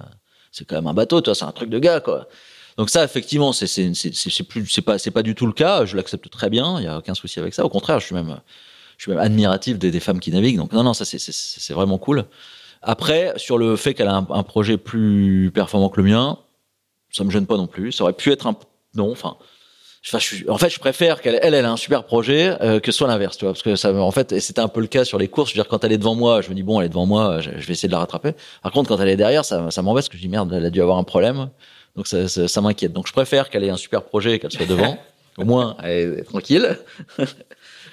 B: c'est quand même un bateau, toi, c'est un truc de gars, quoi. Donc ça, effectivement, c'est c'est c'est plus c'est pas c'est pas du tout le cas. Je l'accepte très bien. Il y a aucun souci avec ça. Au contraire, je suis même je suis même admiratif des, des, femmes qui naviguent. Donc non, non, ça c'est vraiment cool. Après, sur le fait qu'elle a un, un, projet plus performant que le mien, ça me gêne pas non plus. Ça aurait pu être un non, enfin. Enfin, je suis, en fait, je préfère qu'elle, elle, elle a un super projet euh, que ce soit l'inverse, tu vois, parce que ça, en fait, c'était un peu le cas sur les courses. Je veux dire, quand elle est devant moi, je me dis bon, elle est devant moi, je, vais essayer de la rattraper. Par contre, quand elle est derrière, ça, ça m'embête parce que je dis merde, elle a dû avoir un problème, donc ça, ça, ça m'inquiète. Donc, je préfère qu'elle ait un super projet et qu'elle soit devant. Au moins, elle est tranquille.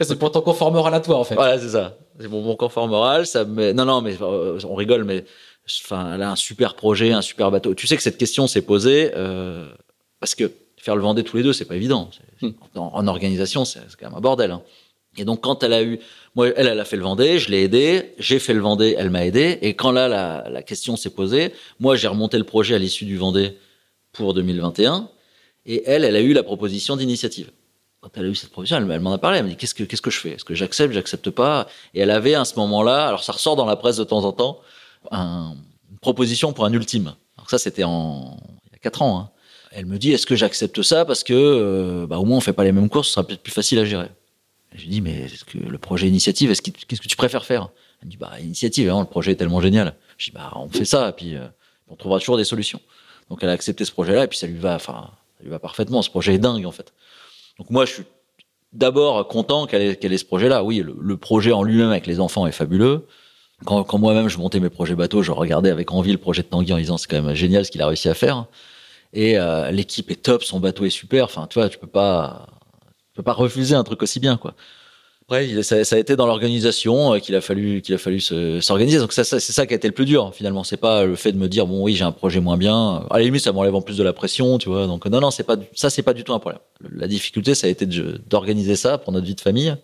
A: c'est pour ton confort moral à toi, en fait.
B: Voilà, c'est ça. C'est mon, mon confort moral. Ça me... Non, non, mais euh, on rigole, mais enfin, elle a un super projet, un super bateau. Tu sais que cette question s'est posée euh, parce que faire le Vendée tous les deux, c'est pas évident. Hmm. En, en, organisation, c'est quand même un bordel. Hein. Et donc, quand elle a eu, moi, elle, elle a fait le Vendée, je l'ai aidé, j'ai fait le Vendée, elle m'a aidé. Et quand là, la, la question s'est posée, moi, j'ai remonté le projet à l'issue du Vendée pour 2021. Et elle, elle a eu la proposition d'initiative quand elle a eu cette proposition, elle, m'en a parlé. Elle m'a dit qu'est-ce que je fais? Est-ce que j'accepte? J'accepte pas? Et elle avait à ce moment-là, alors ça ressort dans la presse de temps en temps, un, une proposition pour un ultime. Alors ça, c'était il y a quatre ans. Hein. Elle me dit est-ce que j'accepte ça? Parce que euh, bah, au moins on fait pas les mêmes courses, ce sera peut-être plus facile à gérer. J'ai dit mais est-ce que le projet initiative, est-ce qu'est-ce que tu préfères faire? Elle me dit bah initiative, hein, le projet est tellement génial. Je dis bah on fait ça et puis euh, on trouvera toujours des solutions. Donc elle a accepté ce projet-là et puis ça lui va, enfin ça lui va parfaitement. Ce projet est dingue en fait. Donc moi, je suis d'abord content qu'elle ait, ait, ce projet-là. Oui, le, projet en lui-même avec les enfants est fabuleux. Quand, quand moi-même je montais mes projets bateaux, je regardais avec envie le projet de Tanguy en disant c'est quand même génial ce qu'il a réussi à faire. Et euh, l'équipe est top, son bateau est super. Enfin, tu vois, tu peux pas, tu peux pas refuser un truc aussi bien, quoi. Après, ça, ça a été dans l'organisation euh, qu'il a fallu qu'il a fallu s'organiser. Donc ça, ça c'est ça qui a été le plus dur finalement. C'est pas le fait de me dire bon oui j'ai un projet moins bien. À la limite ça m'enlève en plus de la pression, tu vois. Donc non non c'est pas ça c'est pas du tout un problème. La difficulté ça a été d'organiser ça pour notre vie de famille.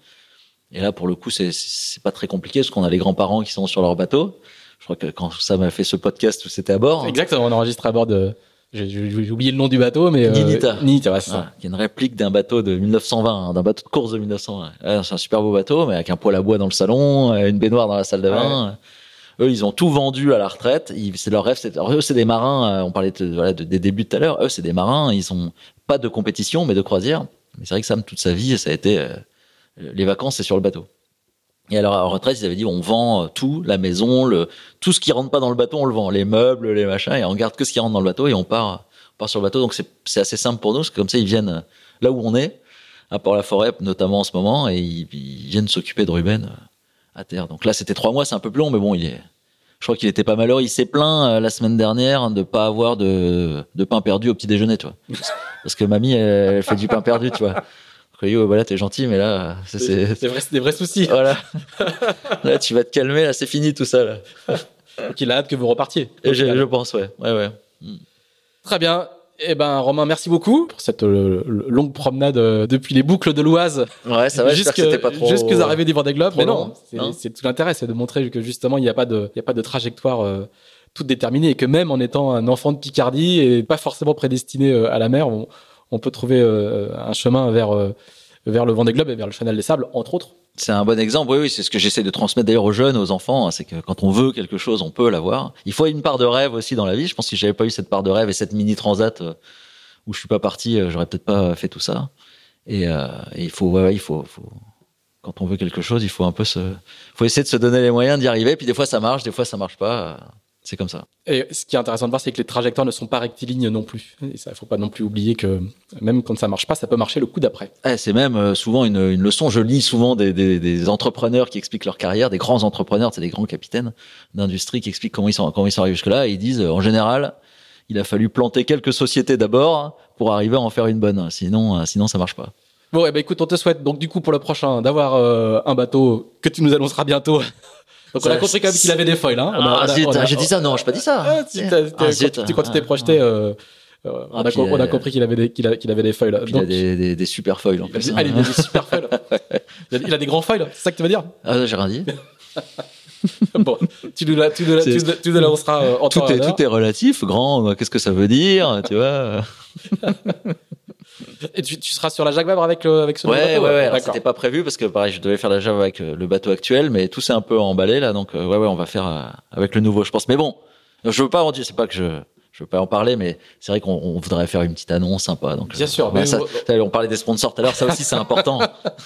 B: Et là pour le coup c'est c'est pas très compliqué parce qu'on a les grands-parents qui sont sur leur bateau. Je crois que quand ça m'a fait ce podcast c'était à bord.
A: Exactement, on enregistre à bord de j'ai oublié le nom du bateau, mais
B: euh, Ninita.
A: Ninita, c'est ça.
B: qui est une réplique d'un bateau de 1920, hein, d'un bateau de course de 1920. c'est un super beau bateau, mais avec un poêle à bois dans le salon, euh, une baignoire dans la salle de bain. Eux, ils ont tout vendu à la retraite. C'est leur rêve. Eux, c'est des marins. Euh, on parlait de, voilà, de, des débuts tout à l'heure. Eux, c'est des marins. Ils ont pas de compétition, mais de croisière. Mais c'est vrai que Sam, toute sa vie, ça a été les vacances, c'est sur le bateau. Et alors, à retraite, ils avaient dit, on vend tout, la maison, le, tout ce qui rentre pas dans le bateau, on le vend. Les meubles, les machins, et on garde que ce qui rentre dans le bateau et on part, on part sur le bateau. Donc, c'est assez simple pour nous, parce que comme ça, ils viennent là où on est, à Port-la-Forêt, notamment en ce moment, et ils, viennent s'occuper de Ruben euh, à terre. Donc là, c'était trois mois, c'est un peu plus long, mais bon, je crois qu'il était pas malheureux. Il s'est plaint euh, la semaine dernière de pas avoir de, de pain perdu au petit déjeuner, tu vois. Parce que mamie, elle fait du pain perdu, tu vois yo, voilà, t'es gentil, mais là,
A: c'est des vrais soucis.
B: Voilà. là, tu vas te calmer, là, c'est fini tout ça. Là.
A: Donc il a hâte que vous repartiez.
B: Et je pense, ouais, ouais, ouais.
A: Hmm. Très bien. Eh ben, Romain, merci beaucoup pour cette euh, longue promenade euh, depuis les boucles de l'Oise.
B: Ouais, ça va, jusqu'à pas trop.
A: Jusqu'aux arrivées des Vendée Globe. Mais non, c'est tout l'intérêt, c'est de montrer que justement, il n'y a pas de, y a pas de trajectoire euh, toute déterminée et que même en étant un enfant de Picardie et pas forcément prédestiné à la mer, on, on peut trouver euh, un chemin vers euh, vers le Vendée Globe et vers le Chanel des Sables, entre autres.
B: C'est un bon exemple, oui, oui c'est ce que j'essaie de transmettre d'ailleurs aux jeunes, aux enfants, hein, c'est que quand on veut quelque chose, on peut l'avoir. Il faut une part de rêve aussi dans la vie. Je pense que si j'avais pas eu cette part de rêve et cette mini transat euh, où je suis pas parti, j'aurais peut-être pas fait tout ça. Et, euh, il faut, quand on veut quelque chose, il faut un peu se, faut essayer de se donner les moyens d'y arriver. Puis des fois ça marche, des fois ça marche pas. C'est comme ça.
A: Et ce qui est intéressant de voir, c'est que les trajectoires ne sont pas rectilignes non plus. Il faut pas non plus oublier que même quand ça marche pas, ça peut marcher le coup d'après.
B: Eh, c'est même euh, souvent une, une, leçon. Je lis souvent des, des, des, entrepreneurs qui expliquent leur carrière, des grands entrepreneurs, c'est des grands capitaines d'industrie qui expliquent comment ils sont comment ils sont arrivés jusque-là. Et ils disent, en général, il a fallu planter quelques sociétés d'abord pour arriver à en faire une bonne. Sinon, euh, sinon ça marche pas.
A: Bon, eh ben écoute, on te souhaite donc du coup pour le prochain d'avoir euh, un bateau que tu nous annonceras bientôt donc on a compris quand même qu'il avait des foils. Hein.
B: Ah, j'ai dit ça, non, j'ai pas dit ça. Ah,
A: si, ah, quand, tu t'es projeté, euh, euh, on, a, on, a, compris qu'il avait des qu'il qu'il avait des foils.
B: Donc, il a des, des, des, super foils en plus.
A: Ah, il a des super foils. il a des grands foils, c'est ça que tu veux dire
B: Ah, j'ai rien dit.
A: bon, tu nous, tu nous, tu, tu nous l'annonceras euh, en
B: tout est, tout est relatif, grand, qu'est-ce que ça veut dire, tu vois?
A: Et tu, tu, seras sur la Jacques Vabre avec, le, avec ce
B: ouais, bateau Ouais, ouais, C'était pas prévu parce que pareil, je devais faire la Jacques avec euh, le bateau actuel, mais tout s'est un peu emballé là, donc euh, ouais, ouais, on va faire euh, avec le nouveau, je pense. Mais bon, je veux pas en dire, c'est pas que je, je veux pas en parler, mais c'est vrai qu'on voudrait faire une petite annonce sympa. Donc,
A: Bien sûr.
B: mais ça, on parlait des sponsors tout à l'heure, ça aussi c'est important.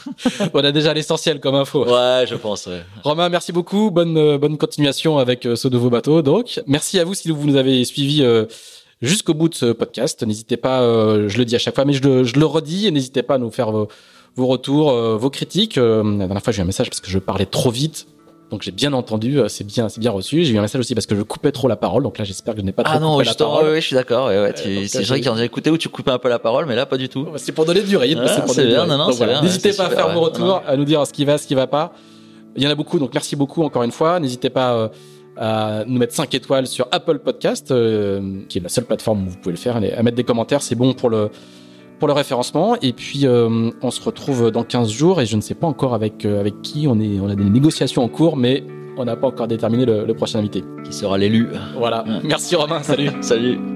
A: on a déjà l'essentiel comme info.
B: Ouais, je pense. Ouais.
A: Romain, merci beaucoup. Bonne bonne continuation avec ce nouveau bateau. Donc, merci à vous si vous nous avez suivis jusqu'au bout de ce podcast. N'hésitez pas, euh, je le dis à chaque fois, mais je le, je le redis, et n'hésitez pas à nous faire vos, vos retours, euh, vos critiques. Euh, la dernière fois, j'ai eu un message parce que je parlais trop vite. Donc j'ai bien entendu, c'est bien, c'est bien reçu. J'ai eu un message aussi parce que je coupais trop la parole. Donc là, j'espère que je n'ai pas trop
B: ah non,
A: coupé la parole.
B: Oui, je suis d'accord. Ouais, ouais, c'est vrai qu'il y en a écouté où tu coupais un peu la parole, mais là, pas du tout.
A: C'est pour donner du rythme.
B: Ah, c'est bien, non, non, voilà.
A: N'hésitez pas à faire vos retours, à nous dire ce qui va, ce qui va pas. Il y en a beaucoup, donc merci beaucoup encore une fois. N'hésitez pas à nous mettre 5 étoiles sur Apple Podcast, euh, qui est la seule plateforme où vous pouvez le faire, à mettre des commentaires, c'est bon pour le, pour le référencement. Et puis, euh, on se retrouve dans 15 jours, et je ne sais pas encore avec, euh, avec qui, on, est, on a des négociations en cours, mais on n'a pas encore déterminé le, le, prochain invité.
B: Qui sera l'élu.
A: Voilà. Merci Romain, salut.
B: salut.